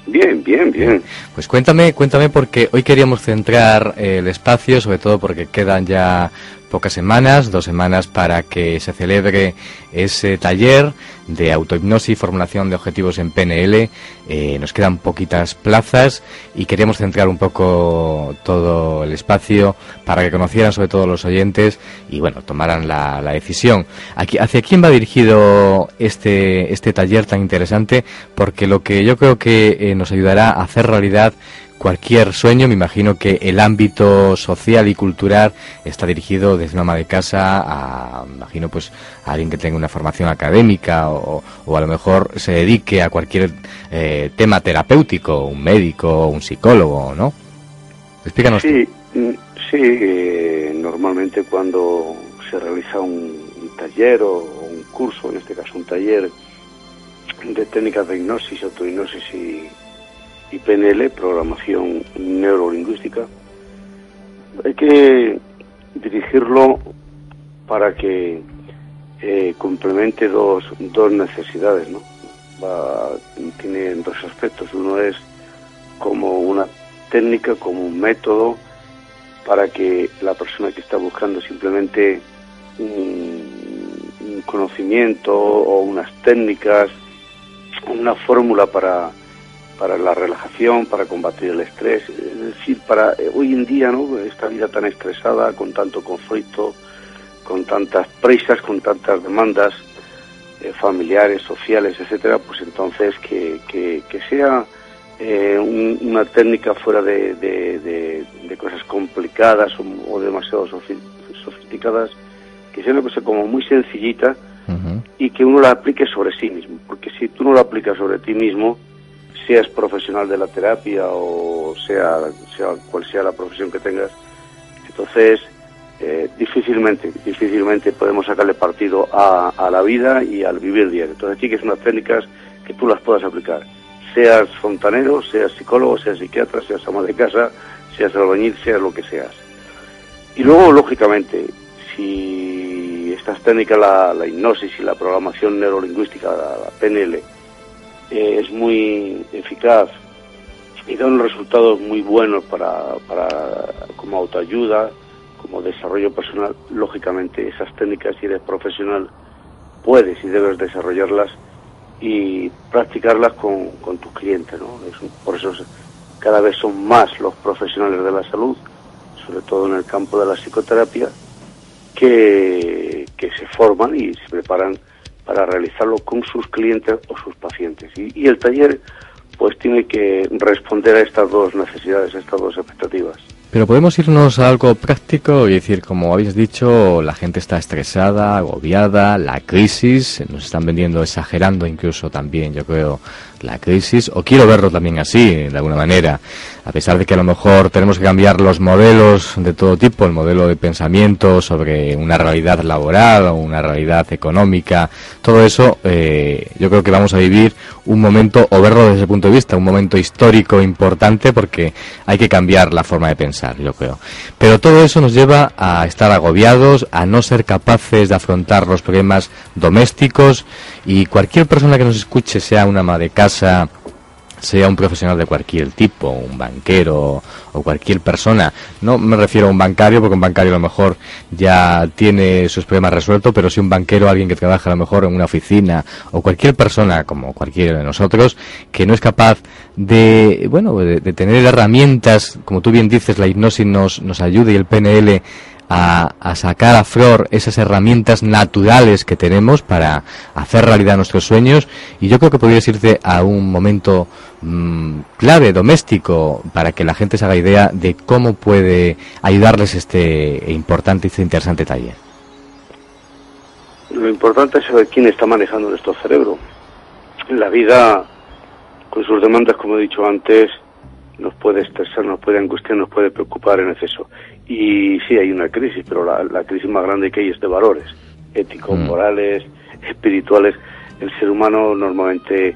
Bien, bien, bien. Pues cuéntame, cuéntame porque hoy queríamos centrar eh, el espacio, sobre todo porque quedan ya pocas semanas, dos semanas para que se celebre ese taller de autohipnosis y formulación de objetivos en PNL. Eh, nos quedan poquitas plazas y queríamos centrar un poco todo el espacio para que conocieran sobre todo los oyentes y bueno, tomaran la, la decisión. Aquí, ¿Hacia quién va dirigido este, este taller tan interesante? Porque lo que yo creo que eh, nos ayudará a hacer realidad cualquier sueño, me imagino que el ámbito social y cultural está dirigido desde una ama de casa a, imagino pues a alguien que tenga una formación académica o, o a lo mejor se dedique a cualquier eh, tema terapéutico, un médico, un psicólogo, ¿no? Explícanos. Sí, mm, sí, eh, normalmente cuando se realiza un, un taller o un curso, en este caso un taller de técnicas de hipnosis, autohipnosis y, y PNL, programación neurolingüística, hay que dirigirlo para que eh, complemente dos, dos necesidades, ¿no? Va- tiene dos aspectos. Uno es como una técnica, como un método para que la persona que está buscando simplemente un, un conocimiento o unas técnicas, una fórmula para, para la relajación, para combatir el estrés, es decir, para eh, hoy en día, ¿no? Esta vida tan estresada, con tanto conflicto, con tantas prisas, con tantas demandas eh, familiares, sociales, etcétera, pues entonces que, que, que sea eh, un- una técnica fuera de, de- de- de cosas complicadas o, o demasiado sofi- sofisticadas, que sea una cosa como muy sencillita y que uno la aplique sobre sí mismo, porque si tú no la aplicas sobre ti mismo, seas profesional de la terapia o sea, sea cual sea la profesión que tengas, entonces eh, difícilmente, difícilmente podemos sacarle partido a, la vida y al vivir diario. Entonces sí que son unas técnicas que tú las puedas aplicar, seas fontanero, seas psicólogo, seas psiquiatra, seas ama de casa, seas albañil, seas lo que seas. Y luego, lógicamente, si estas técnicas, la, hipnosis y la programación neurolingüística, la PNL, eh, es muy eficaz y da unos resultados muy buenos para, para como autoayuda, como desarrollo personal, lógicamente esas técnicas, si eres profesional, puedes y debes desarrollarlas y practicarlas con, con tus clientes. ¿no? Es por eso es- cada vez son más los profesionales de la salud, sobre todo en el campo de la psicoterapia, que, que se forman y se preparan para realizarlo con sus clientes o sus pacientes. Y, y el taller pues tiene que responder a estas dos necesidades, a estas dos expectativas. Pero podemos irnos a algo práctico y decir, como habéis dicho, la gente está estresada, agobiada, la crisis, nos están vendiendo, exagerando incluso también, yo creo, la crisis, o quiero verlo también así, de alguna manera, a pesar de que a lo mejor tenemos que cambiar los modelos de todo tipo, el modelo de pensamiento sobre una realidad laboral o una realidad económica, todo eso, eh, yo creo que vamos a vivir un momento, o verlo desde ese punto de vista, un momento histórico importante porque hay que cambiar la forma de pensar, yo creo. Pero todo eso nos lleva a estar agobiados, a no ser capaces de afrontar los problemas domésticos y cualquier persona que nos escuche, sea una ama de casa, sea un profesional de cualquier tipo, un banquero o cualquier persona. No me refiero a un bancario, porque un bancario a lo mejor ya tiene sus problemas resueltos, pero si un banquero, alguien que trabaja a lo mejor en una oficina o cualquier persona, como cualquiera de nosotros, que no es capaz de, bueno, de, de tener herramientas, como tú bien dices, la hipnosis nos, nos ayuda y el PNL a, sacar a flor esas herramientas naturales que tenemos para hacer realidad nuestros sueños y yo creo que podrías irte a un momento mm, clave, doméstico, para que la gente se haga idea de cómo puede ayudarles este importante y este interesante taller. Lo importante es saber quién está manejando nuestro cerebro. La vida, con sus demandas, como he dicho antes, nos puede estresar, nos puede angustiar, nos puede preocupar en exceso. Y sí, hay una crisis, pero la, la crisis más grande que hay es de valores, éticos, morales, espirituales. El ser humano normalmente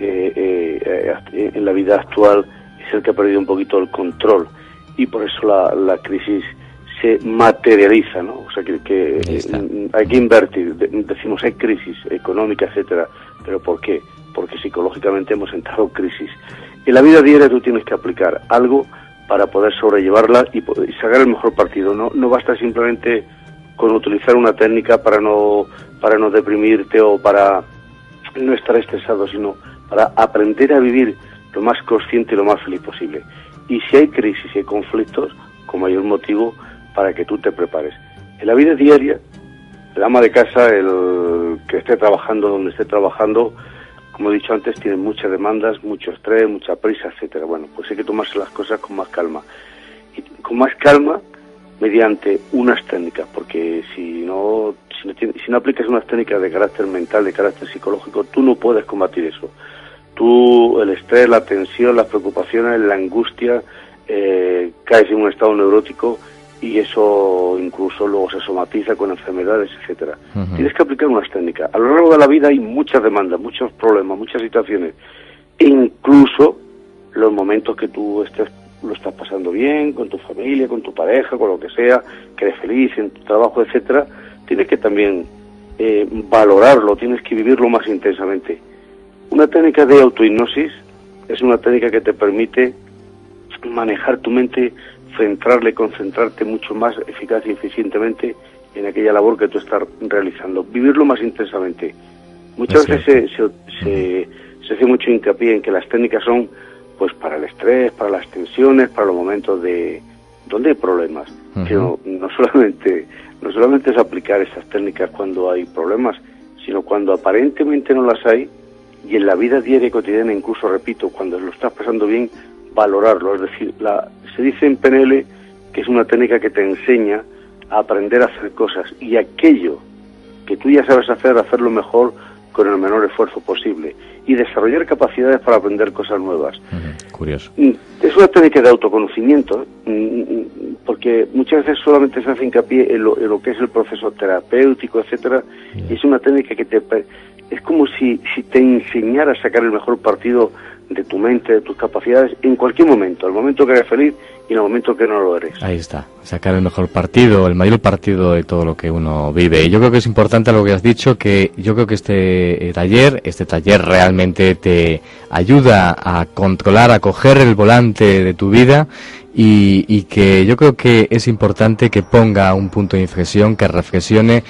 eh, eh, eh, en la vida actual es el que ha perdido un poquito el control y por eso la, la crisis se materializa, ¿no? O sea que, que, hay que invertir. De- decimos hay crisis económica, etcétera, pero ¿por qué? Porque psicológicamente hemos entrado en crisis. En la vida diaria tú tienes que aplicar algo para poder sobrellevarla y sacar el mejor partido. No, no basta simplemente con utilizar una técnica para no para no deprimirte o para no estar estresado, sino para aprender a vivir lo más consciente y lo más feliz posible. Y si hay crisis y hay conflictos, con mayor motivo para que tú te prepares. En la vida diaria, el ama de casa, el que esté trabajando donde esté trabajando, como he dicho antes, tiene muchas demandas, mucho estrés, mucha prisa, etcétera. Bueno, pues hay que tomarse las cosas con más calma. Y con más calma mediante unas técnicas, porque si no, si no, si no aplicas unas técnicas de carácter mental, de carácter psicológico, tú no puedes combatir eso. Tú, el estrés, la tensión, las preocupaciones, la angustia, eh, caes en un estado neurótico y eso incluso luego se somatiza con enfermedades, etcétera. Tienes que aplicar unas técnicas. A lo largo de la vida hay muchas demandas, muchos problemas, muchas situaciones. E incluso los momentos que tú estés, lo estás pasando bien, con tu familia, con tu pareja, con lo que sea, que eres feliz en tu trabajo, etcétera, tienes que también eh, valorarlo, tienes que vivirlo más intensamente. Una técnica de autohipnosis es una técnica que te permite manejar tu mente, centrarle, concentrarte mucho más eficaz y eficientemente en aquella labor que tú estás realizando, vivirlo más intensamente. Muchas Es veces se, se, se- se hace mucho hincapié en que las técnicas son pues para el estrés, para las tensiones, para los momentos de donde hay problemas. Que no, no solamente no solamente es aplicar esas técnicas cuando hay problemas, sino cuando aparentemente no las hay y en la vida diaria y cotidiana, incluso repito, cuando lo estás pasando bien, valorarlo. Es decir, la, se dice en PNL que es una técnica que te enseña a aprender a hacer cosas y aquello que tú ya sabes hacer, hacerlo mejor con el menor esfuerzo posible y desarrollar capacidades para aprender cosas nuevas. Curioso. Mm, Es una técnica de autoconocimiento, mm, mm, porque muchas veces solamente se hace hincapié en lo, en lo que es el proceso terapéutico, etcétera, y es una técnica que te es como si, si te enseñara a sacar el mejor partido de tu mente, de tus capacidades, en cualquier momento, al momento que eres feliz y en el momento que no lo eres. Ahí está, sacar el mejor partido, el mayor partido de todo lo que uno vive. Y yo creo que es importante lo que has dicho, que yo creo que este eh, taller, este taller realmente te ayuda a controlar, a coger el volante de tu vida y, y que yo creo que es importante que ponga un punto de inflexión, que reflexione,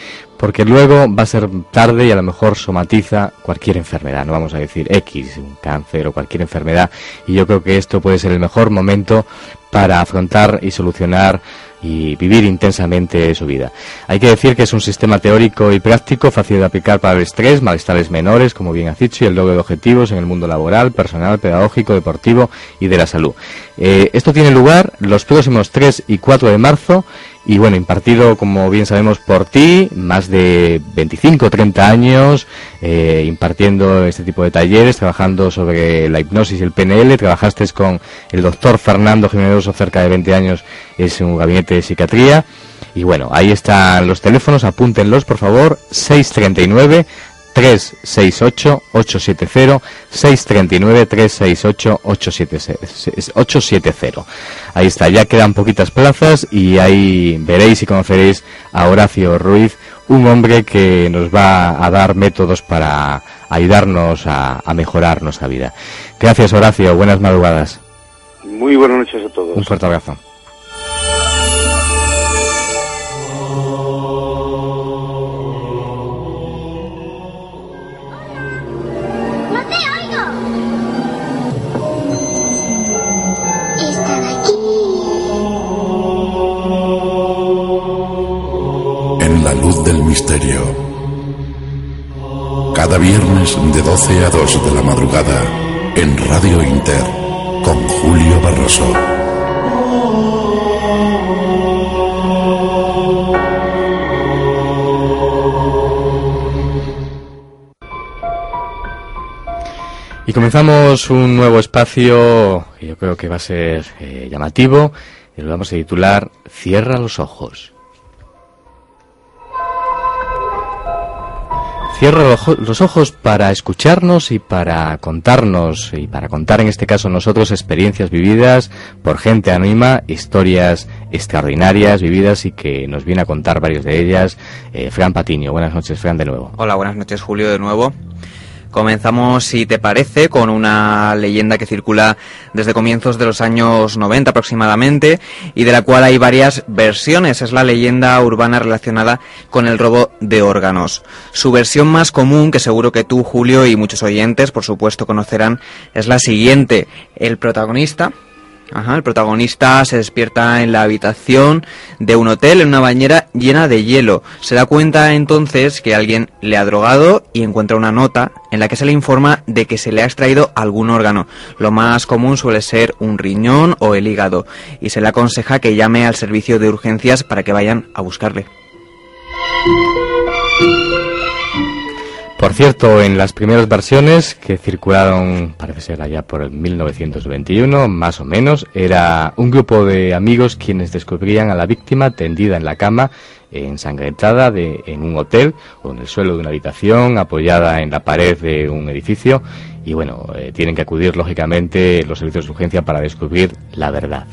porque luego va a ser tarde y a lo mejor somatiza cualquier enfermedad, no vamos a decir X, un cáncer o cualquier enfermedad, y yo creo que esto puede ser el mejor momento para afrontar y solucionar y vivir intensamente su vida. Hay que decir que es un sistema teórico y práctico fácil de aplicar para el estrés, malestares menores, como bien has dicho, y el logro de objetivos en el mundo laboral, personal, pedagógico, deportivo y de la salud. Eh, esto tiene lugar los próximos 3 y 4 de marzo y bueno, impartido, como bien sabemos, por ti, más de 25 o 30 años eh, impartiendo este tipo de talleres, trabajando sobre la hipnosis y el PNL. Trabajaste con el doctor Fernando Jiménez cerca de 20 años, es un gabinete de psiquiatría. Y bueno, ahí están los teléfonos, apúntenlos por favor, 639 368 870 639 368 870 ahí está ya quedan poquitas plazas y ahí veréis y conoceréis a Horacio Ruiz un hombre que nos va a dar métodos para ayudarnos a, a mejorar nuestra vida. Gracias Horacio buenas madrugadas. Muy buenas noches a todos. un fuerte abrazo Cada viernes de 12 a 2 de la madrugada en Radio Inter con Julio Barroso. Y comenzamos un nuevo espacio que yo creo que va a ser eh, llamativo. Lo vamos a titular Cierra los ojos. Cierra los ojo- los ojos para escucharnos y para contarnos, y para contar en este caso nosotros experiencias vividas por gente anónima, historias extraordinarias vividas y que nos viene a contar varias de ellas. Eh, Fran Patiño, buenas noches, Fran, de nuevo. Hola, buenas noches, Julio, de nuevo. Comenzamos, si te parece, con una leyenda que circula desde comienzos de los años 90 aproximadamente y de la cual hay varias versiones. Es la leyenda urbana relacionada con el robo de órganos. Su versión más común, que seguro que tú, Julio, y muchos oyentes, por supuesto, conocerán, es la siguiente. El protagonista, Ajá, el protagonista se despierta en la habitación de un hotel en una bañera llena de hielo. Se da cuenta entonces que alguien le ha drogado y encuentra una nota en la que se le informa de que se le ha extraído algún órgano. Lo más común suele ser un riñón o el hígado y se le aconseja que llame al servicio de urgencias para que vayan a buscarle. Por cierto, en las primeras versiones que circularon, parece ser allá por el 1921, más o menos, era un grupo de amigos quienes descubrían a la víctima tendida en la cama, ensangrentada de, en un hotel o en el suelo de una habitación, apoyada en la pared de un edificio, y bueno, eh, tienen que acudir lógicamente los servicios de urgencia para descubrir la verdad.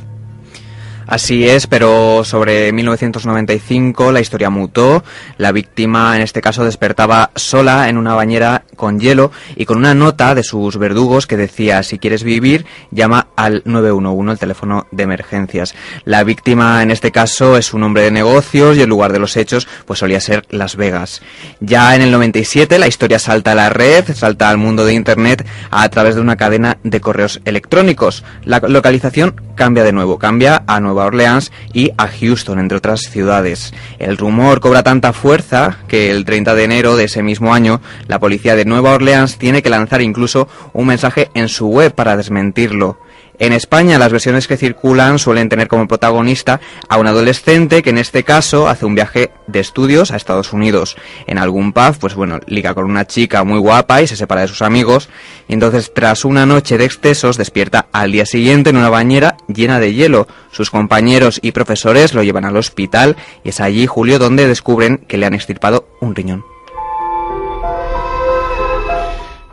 Así es, pero sobre 1995 la historia mutó. La víctima en este caso despertaba sola en una bañera con hielo y con una nota de sus verdugos que decía si quieres vivir llama al 911, el teléfono de emergencias. La víctima en este caso es un hombre de negocios y el lugar de los hechos pues solía ser Las Vegas. Ya en el 97 la historia salta a la red, salta al mundo de Internet a través de una cadena de correos electrónicos. La localización cambia de nuevo, cambia a Nueva Orleans y a Houston, entre otras ciudades. El rumor cobra tanta fuerza que el 30 de enero de ese mismo año la policía de Nueva Orleans tiene que lanzar incluso un mensaje en su web para desmentirlo. En España las versiones que circulan suelen tener como protagonista a un adolescente que en este caso hace un viaje de estudios a Estados Unidos. En algún pub, pues bueno, liga con una chica muy guapa y se separa de sus amigos. Y entonces tras una noche de excesos despierta al día siguiente en una bañera llena de hielo. Sus compañeros y profesores lo llevan al hospital y es allí, Julio, donde descubren que le han extirpado un riñón.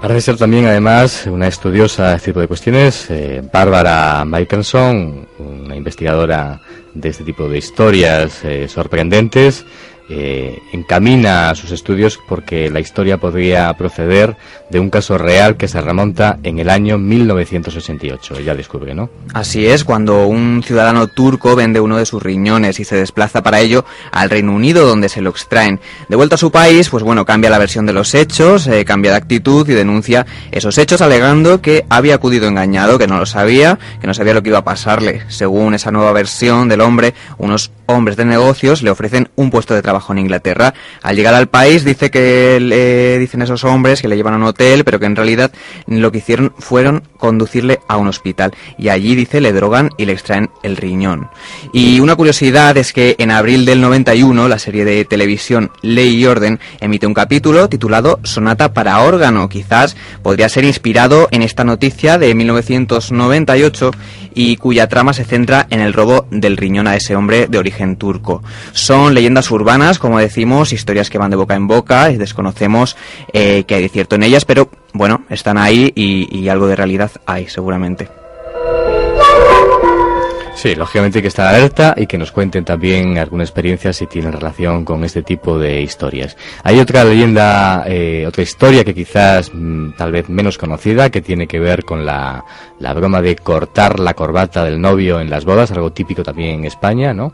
Parece ser también, además, una estudiosa de este tipo de cuestiones, eh, Bárbara Michelson, una investigadora de este tipo de historias eh, sorprendentes, eh, encamina sus estudios porque la historia podría proceder de un caso real que se remonta en el año 1988. Ella descubre, ¿no? Así es, cuando un ciudadano turco vende uno de sus riñones y se desplaza para ello al Reino Unido, donde se lo extraen. De vuelta a su país, pues bueno, cambia la versión de los hechos, eh, cambia de actitud y denuncia esos hechos alegando que había acudido engañado, que no lo sabía, que no sabía lo que iba a pasarle. Según esa nueva versión del hombre, unos hombres de negocios le ofrecen un puesto de trabajo en Inglaterra. Al llegar al país dice que le dicen esos hombres que le llevan a un hotel, pero que en realidad lo que hicieron fueron conducirle a un hospital. Y allí dice le drogan y le extraen el riñón. Y una curiosidad es que en abril del 91 la serie de televisión Ley y Orden emite un capítulo titulado Sonata para órgano. Quizás podría ser inspirado en esta noticia de 1998 y cuya trama se centra en el robo del riñón a ese hombre de origen turco. Son leyendas urbanas, como decimos, historias que van de boca en boca y desconocemos eh, que hay de cierto en ellas, pero bueno, están ahí y, y algo de realidad hay seguramente. Sí, lógicamente hay que estar alerta y que nos cuenten también alguna experiencia si tienen relación con este tipo de historias. Hay otra leyenda, eh, otra historia que quizás mm, tal vez menos conocida, que tiene que ver con la, la broma de cortar la corbata del novio en las bodas, algo típico también en España, ¿no?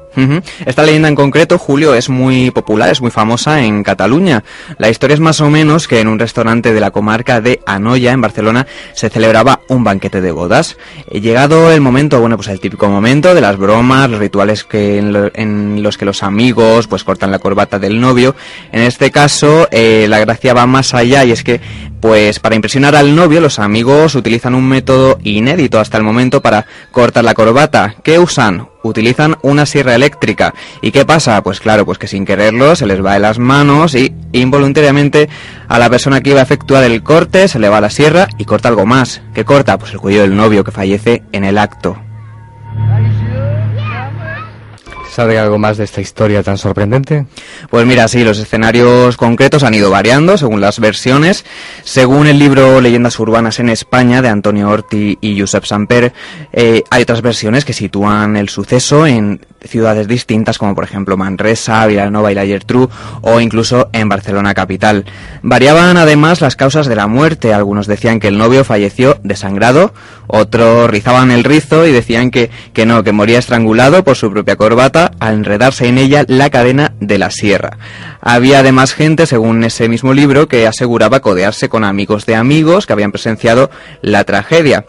Esta leyenda en concreto, Julio, es muy popular, es muy famosa en Cataluña. La historia es más o menos que en un restaurante de la comarca de Anoia, en Barcelona, se celebraba un banquete de bodas. Llegado el momento, bueno, pues el típico momento de las bromas, los rituales que en, lo- en los que los amigos pues cortan la corbata del novio. En este caso, eh, la gracia va más allá y es que, pues para impresionar al novio, los amigos utilizan un método inédito hasta el momento para cortar la corbata. ¿Qué usan? utilizan una sierra eléctrica. ¿Y qué pasa? Pues claro, pues que sin quererlo se les va de las manos y involuntariamente a la persona que iba a efectuar el corte se le va la sierra y corta algo más. ¿Qué corta? Pues el cuello del novio que fallece en el acto. ¿Sabe algo más de esta historia tan sorprendente? Pues mira, sí, los escenarios concretos han ido variando según las versiones. Según el libro Leyendas Urbanas en España de Antonio Orti y Josep Samper, eh, hay otras versiones que sitúan el suceso en ciudades distintas como por ejemplo Manresa, Vilanova y la Gertrú o incluso en Barcelona capital. Variaban además las causas de la muerte. Algunos decían que el novio falleció desangrado, otros rizaban el rizo y decían que, que no, que moría estrangulado por su propia corbata al enredarse en ella la cadena de la sierra. Había además gente, según ese mismo libro, que aseguraba codearse con amigos de amigos que habían presenciado la tragedia.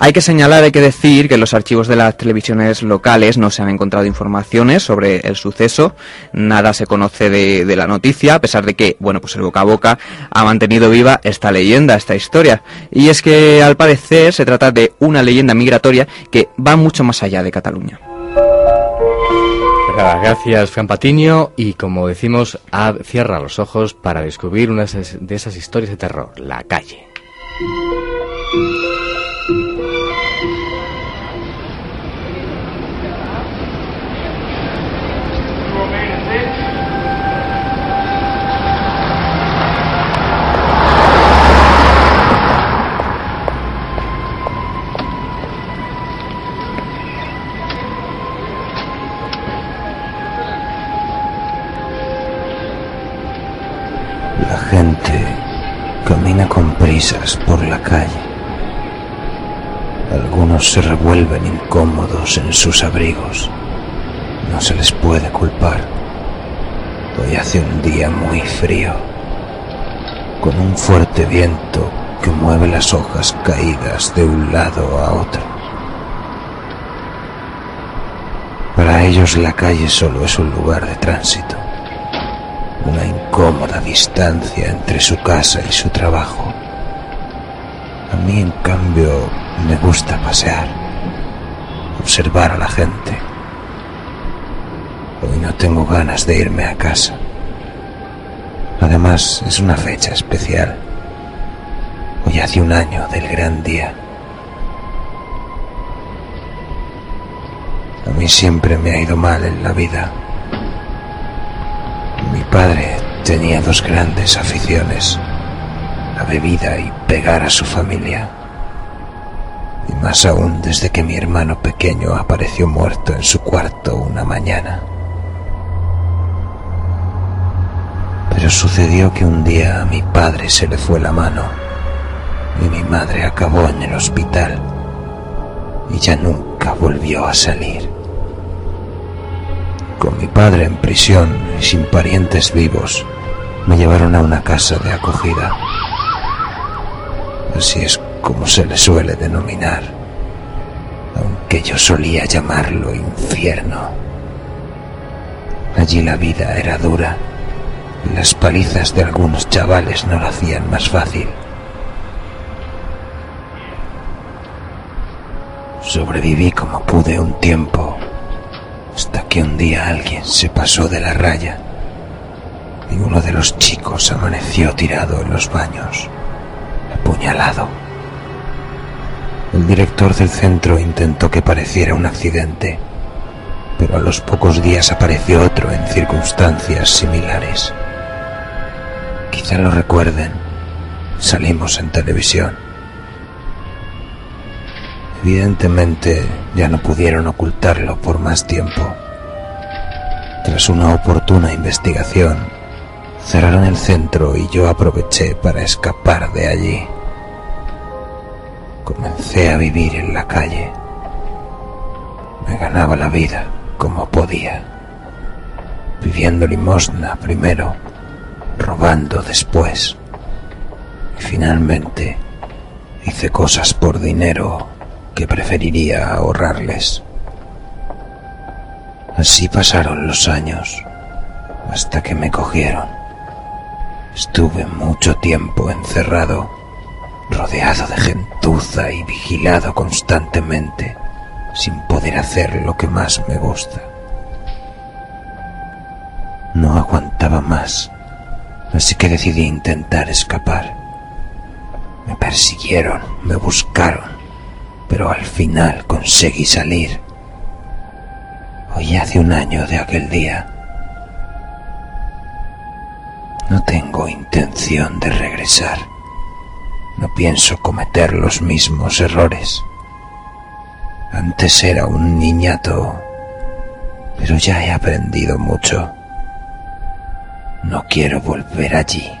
Hay que señalar, hay que decir que en los archivos de las televisiones locales no se han encontrado informaciones sobre el suceso, nada se conoce de, la noticia, a pesar de que, bueno, pues el boca a boca ha mantenido viva esta leyenda, esta historia. Y es que al parecer se trata de una leyenda migratoria que va mucho más allá de Cataluña. Pues gracias Fran Patiño y como decimos, cierra los ojos para descubrir una de esas historias de terror, la calle. La gente camina con prisas por la calle. Algunos se revuelven incómodos en sus abrigos. No se les puede culpar. Hoy hace un día muy frío, con un fuerte viento que mueve las hojas caídas de un lado a otro. Para ellos la calle solo es un lugar de tránsito, una incómoda distancia entre su casa y su trabajo. A mí, en cambio, me gusta pasear, observar a la gente. Hoy no tengo ganas de irme a casa. Además, es una fecha especial. Hoy hace un año del gran día. A mí siempre me ha ido mal en la vida. Padre tenía dos grandes aficiones, la bebida y pegar a su familia. Y más aún desde que mi hermano pequeño apareció muerto en su cuarto una mañana. Pero sucedió que un día a mi padre se le fue la mano y mi madre acabó en el hospital y ya nunca volvió a salir. Con mi padre en prisión y sin parientes vivos, me llevaron a una casa de acogida. Así es como se le suele denominar, aunque yo solía llamarlo infierno. Allí la vida era dura y las palizas de algunos chavales no lo hacían más fácil. Sobreviví como pude un tiempo, hasta que un día alguien se pasó de la raya y uno de los chicos amaneció tirado en los baños, apuñalado. El director del centro intentó que pareciera un accidente, pero a los pocos días apareció otro en circunstancias similares. Quizá lo recuerden, salimos en televisión. Evidentemente ya no pudieron ocultarlo por más tiempo. Tras una oportuna investigación, cerraron el centro y yo aproveché para escapar de allí. Comencé a vivir en la calle. Me ganaba la vida como podía, pidiendo limosna primero, robando después. Y finalmente hice cosas por dinero que preferiría ahorrarles. Así pasaron los años hasta que me cogieron. Estuve mucho tiempo encerrado, rodeado de gentuza y vigilado constantemente, sin poder hacer lo que más me gusta. No aguantaba más, así que decidí intentar escapar. Me persiguieron, me buscaron, pero al final conseguí salir. Hoy hace un año de aquel día. No tengo intención de regresar. No pienso cometer los mismos errores. Antes era un niñato, pero ya he aprendido mucho. No quiero volver allí.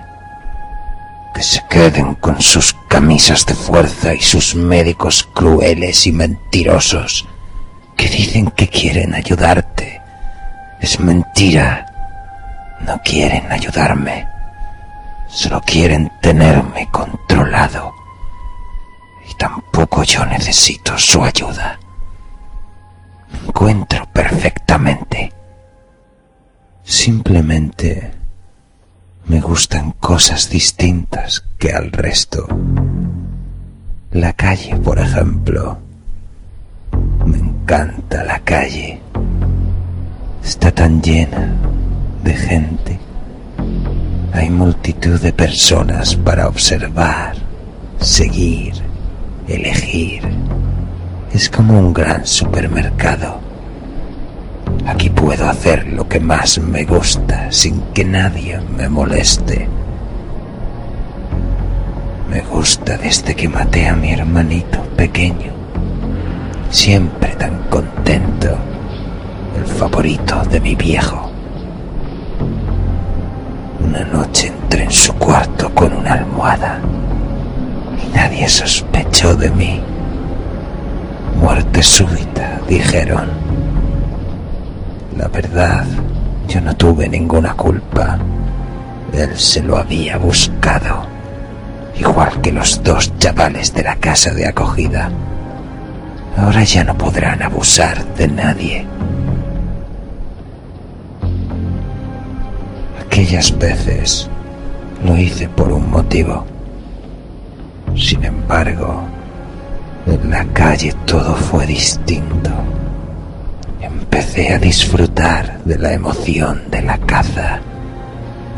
Que se queden con sus camisas de fuerza y sus médicos crueles y mentirosos que dicen que quieren ayudarte. Es mentira. No quieren ayudarme. Solo quieren tenerme controlado. Y tampoco yo necesito su ayuda. Me encuentro perfectamente. Simplemente me gustan cosas distintas que al resto. La calle, por ejemplo. Me encanta la calle. Está tan llena de gente. Hay multitud de personas para observar, seguir, elegir. Es como un gran supermercado. Aquí puedo hacer lo que más me gusta sin que nadie me moleste. Me gusta desde que maté a mi hermanito pequeño. Siempre tan contento. El favorito de mi viejo. Una noche entré en su cuarto con una almohada y nadie sospechó de mí. Muerte súbita, dijeron. La verdad, yo no tuve ninguna culpa. Él se lo había buscado, igual que los dos chavales de la casa de acogida. Ahora ya no podrán abusar de nadie. Aquellas veces lo hice por un motivo. Sin embargo, en la calle todo fue distinto. Empecé a disfrutar de la emoción de la caza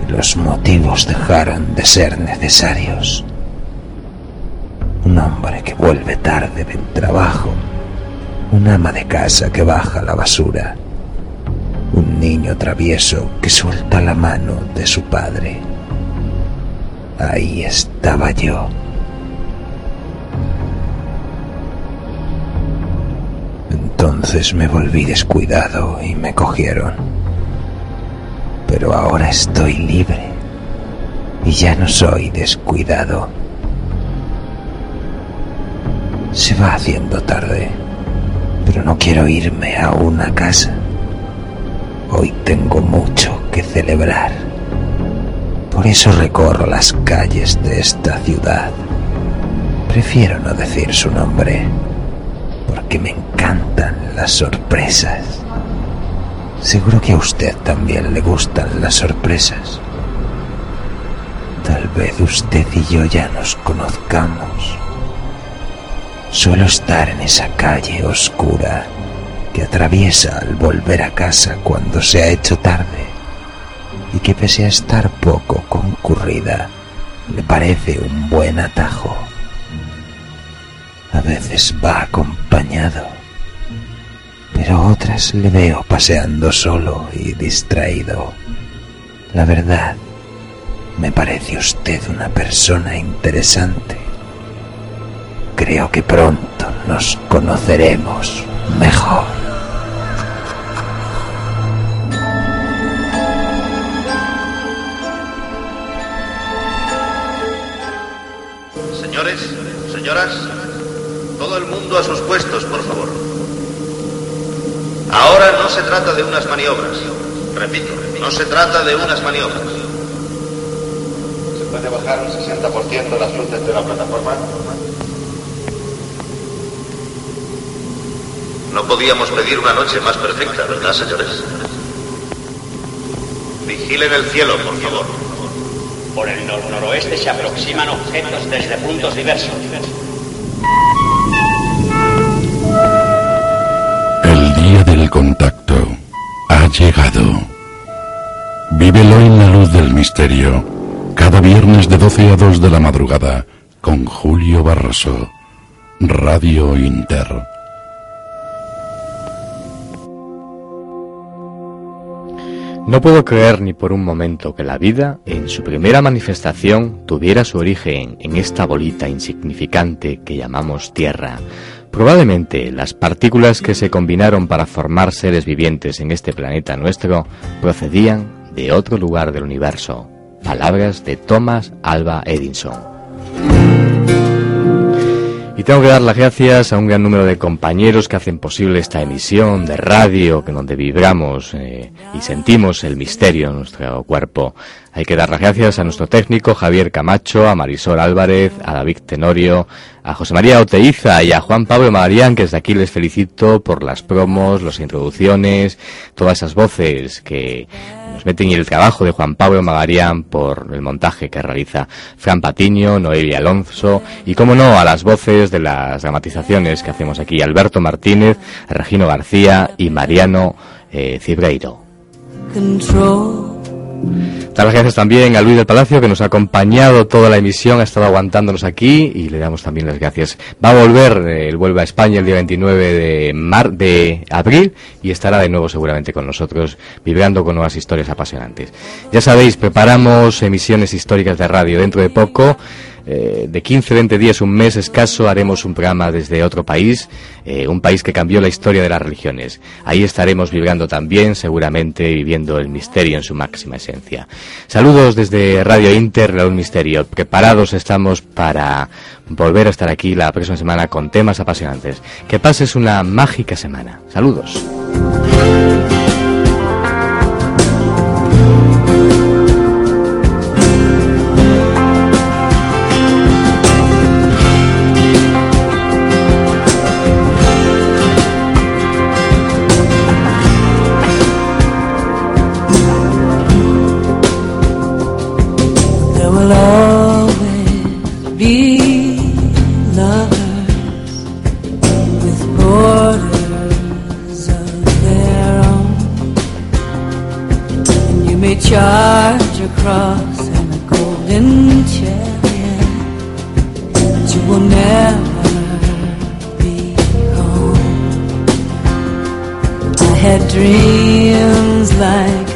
y los motivos dejaron de ser necesarios. Un hombre que vuelve tarde del trabajo, un ama de casa que baja la basura, un niño travieso que suelta la mano de su padre. Ahí estaba yo. Entonces me volví descuidado y me cogieron. Pero ahora estoy libre y ya no soy descuidado. Se va haciendo tarde, pero no quiero irme a una casa. Hoy tengo mucho que celebrar. Por eso recorro las calles de esta ciudad. Prefiero no decir su nombre, porque me encantan las sorpresas. Seguro que a usted también le gustan las sorpresas. Tal vez usted y yo ya nos conozcamos. Suelo estar en esa calle oscura que atraviesa al volver a casa cuando se ha hecho tarde y que pese a estar poco concurrida, le parece un buen atajo. A veces va acompañado, pero otras le veo paseando solo y distraído. La verdad, me parece usted una persona interesante. Creo que pronto nos conoceremos mejor. Señores, señoras, mundo a sus puestos, por favor. Ahora no se trata de unas maniobras. Repito, no se trata de unas maniobras. ¿Se puede bajar un 60% las luces de la plataforma? No podíamos pedir una noche más perfecta, ¿verdad, señores? Vigilen el cielo, por favor. Por el nor-noroeste se aproximan objetos desde puntos diversos. Contacto ha llegado. Vívelo en la luz del misterio, cada viernes de 12 a 2 de la madrugada, con Julio Barroso, Radio Inter. No puedo creer ni por un momento que la vida, en su primera manifestación, tuviera su origen en esta bolita insignificante que llamamos Tierra. Probablemente las partículas que se combinaron para formar seres vivientes en este planeta nuestro procedían de otro lugar del universo. Palabras de Thomas Alba Edison. Y tengo que dar las gracias a un gran número de compañeros que hacen posible esta emisión de radio, que donde vibramos eh, y sentimos el misterio en nuestro cuerpo. Hay que dar las gracias a nuestro técnico Javier Camacho, a Marisol Álvarez, a David Tenorio, a José María Oteiza y a Juan Pablo Marián, que desde aquí les felicito por las promos, las introducciones, todas esas voces que nos meten y el trabajo de Juan Pablo Magarián por el montaje que realiza Fran Patiño, Noelia Alonso y, como no, a las voces de las dramatizaciones que hacemos aquí, Alberto Martínez, Regino García y Mariano eh, Cibreiro. Dar las gracias también a Luis del Palacio que nos ha acompañado toda la emisión, ha estado aguantándonos aquí y le damos también las gracias. Va a volver, eh, él vuelve a España el día 29 de, mar, de abril y estará de nuevo seguramente con nosotros vibrando con nuevas historias apasionantes. Ya sabéis, preparamos emisiones históricas de radio dentro de poco. Eh, de 15, 20 días, un mes escaso, haremos un programa desde otro país, eh, un país que cambió la historia de las religiones. Ahí estaremos vibrando también, seguramente viviendo el misterio en su máxima esencia. Saludos desde Radio Inter, un Misterio. Preparados estamos para volver a estar aquí la próxima semana con temas apasionantes. Que pases una mágica semana. Saludos. Across in a golden chariot, but you will never be home. I had dreams like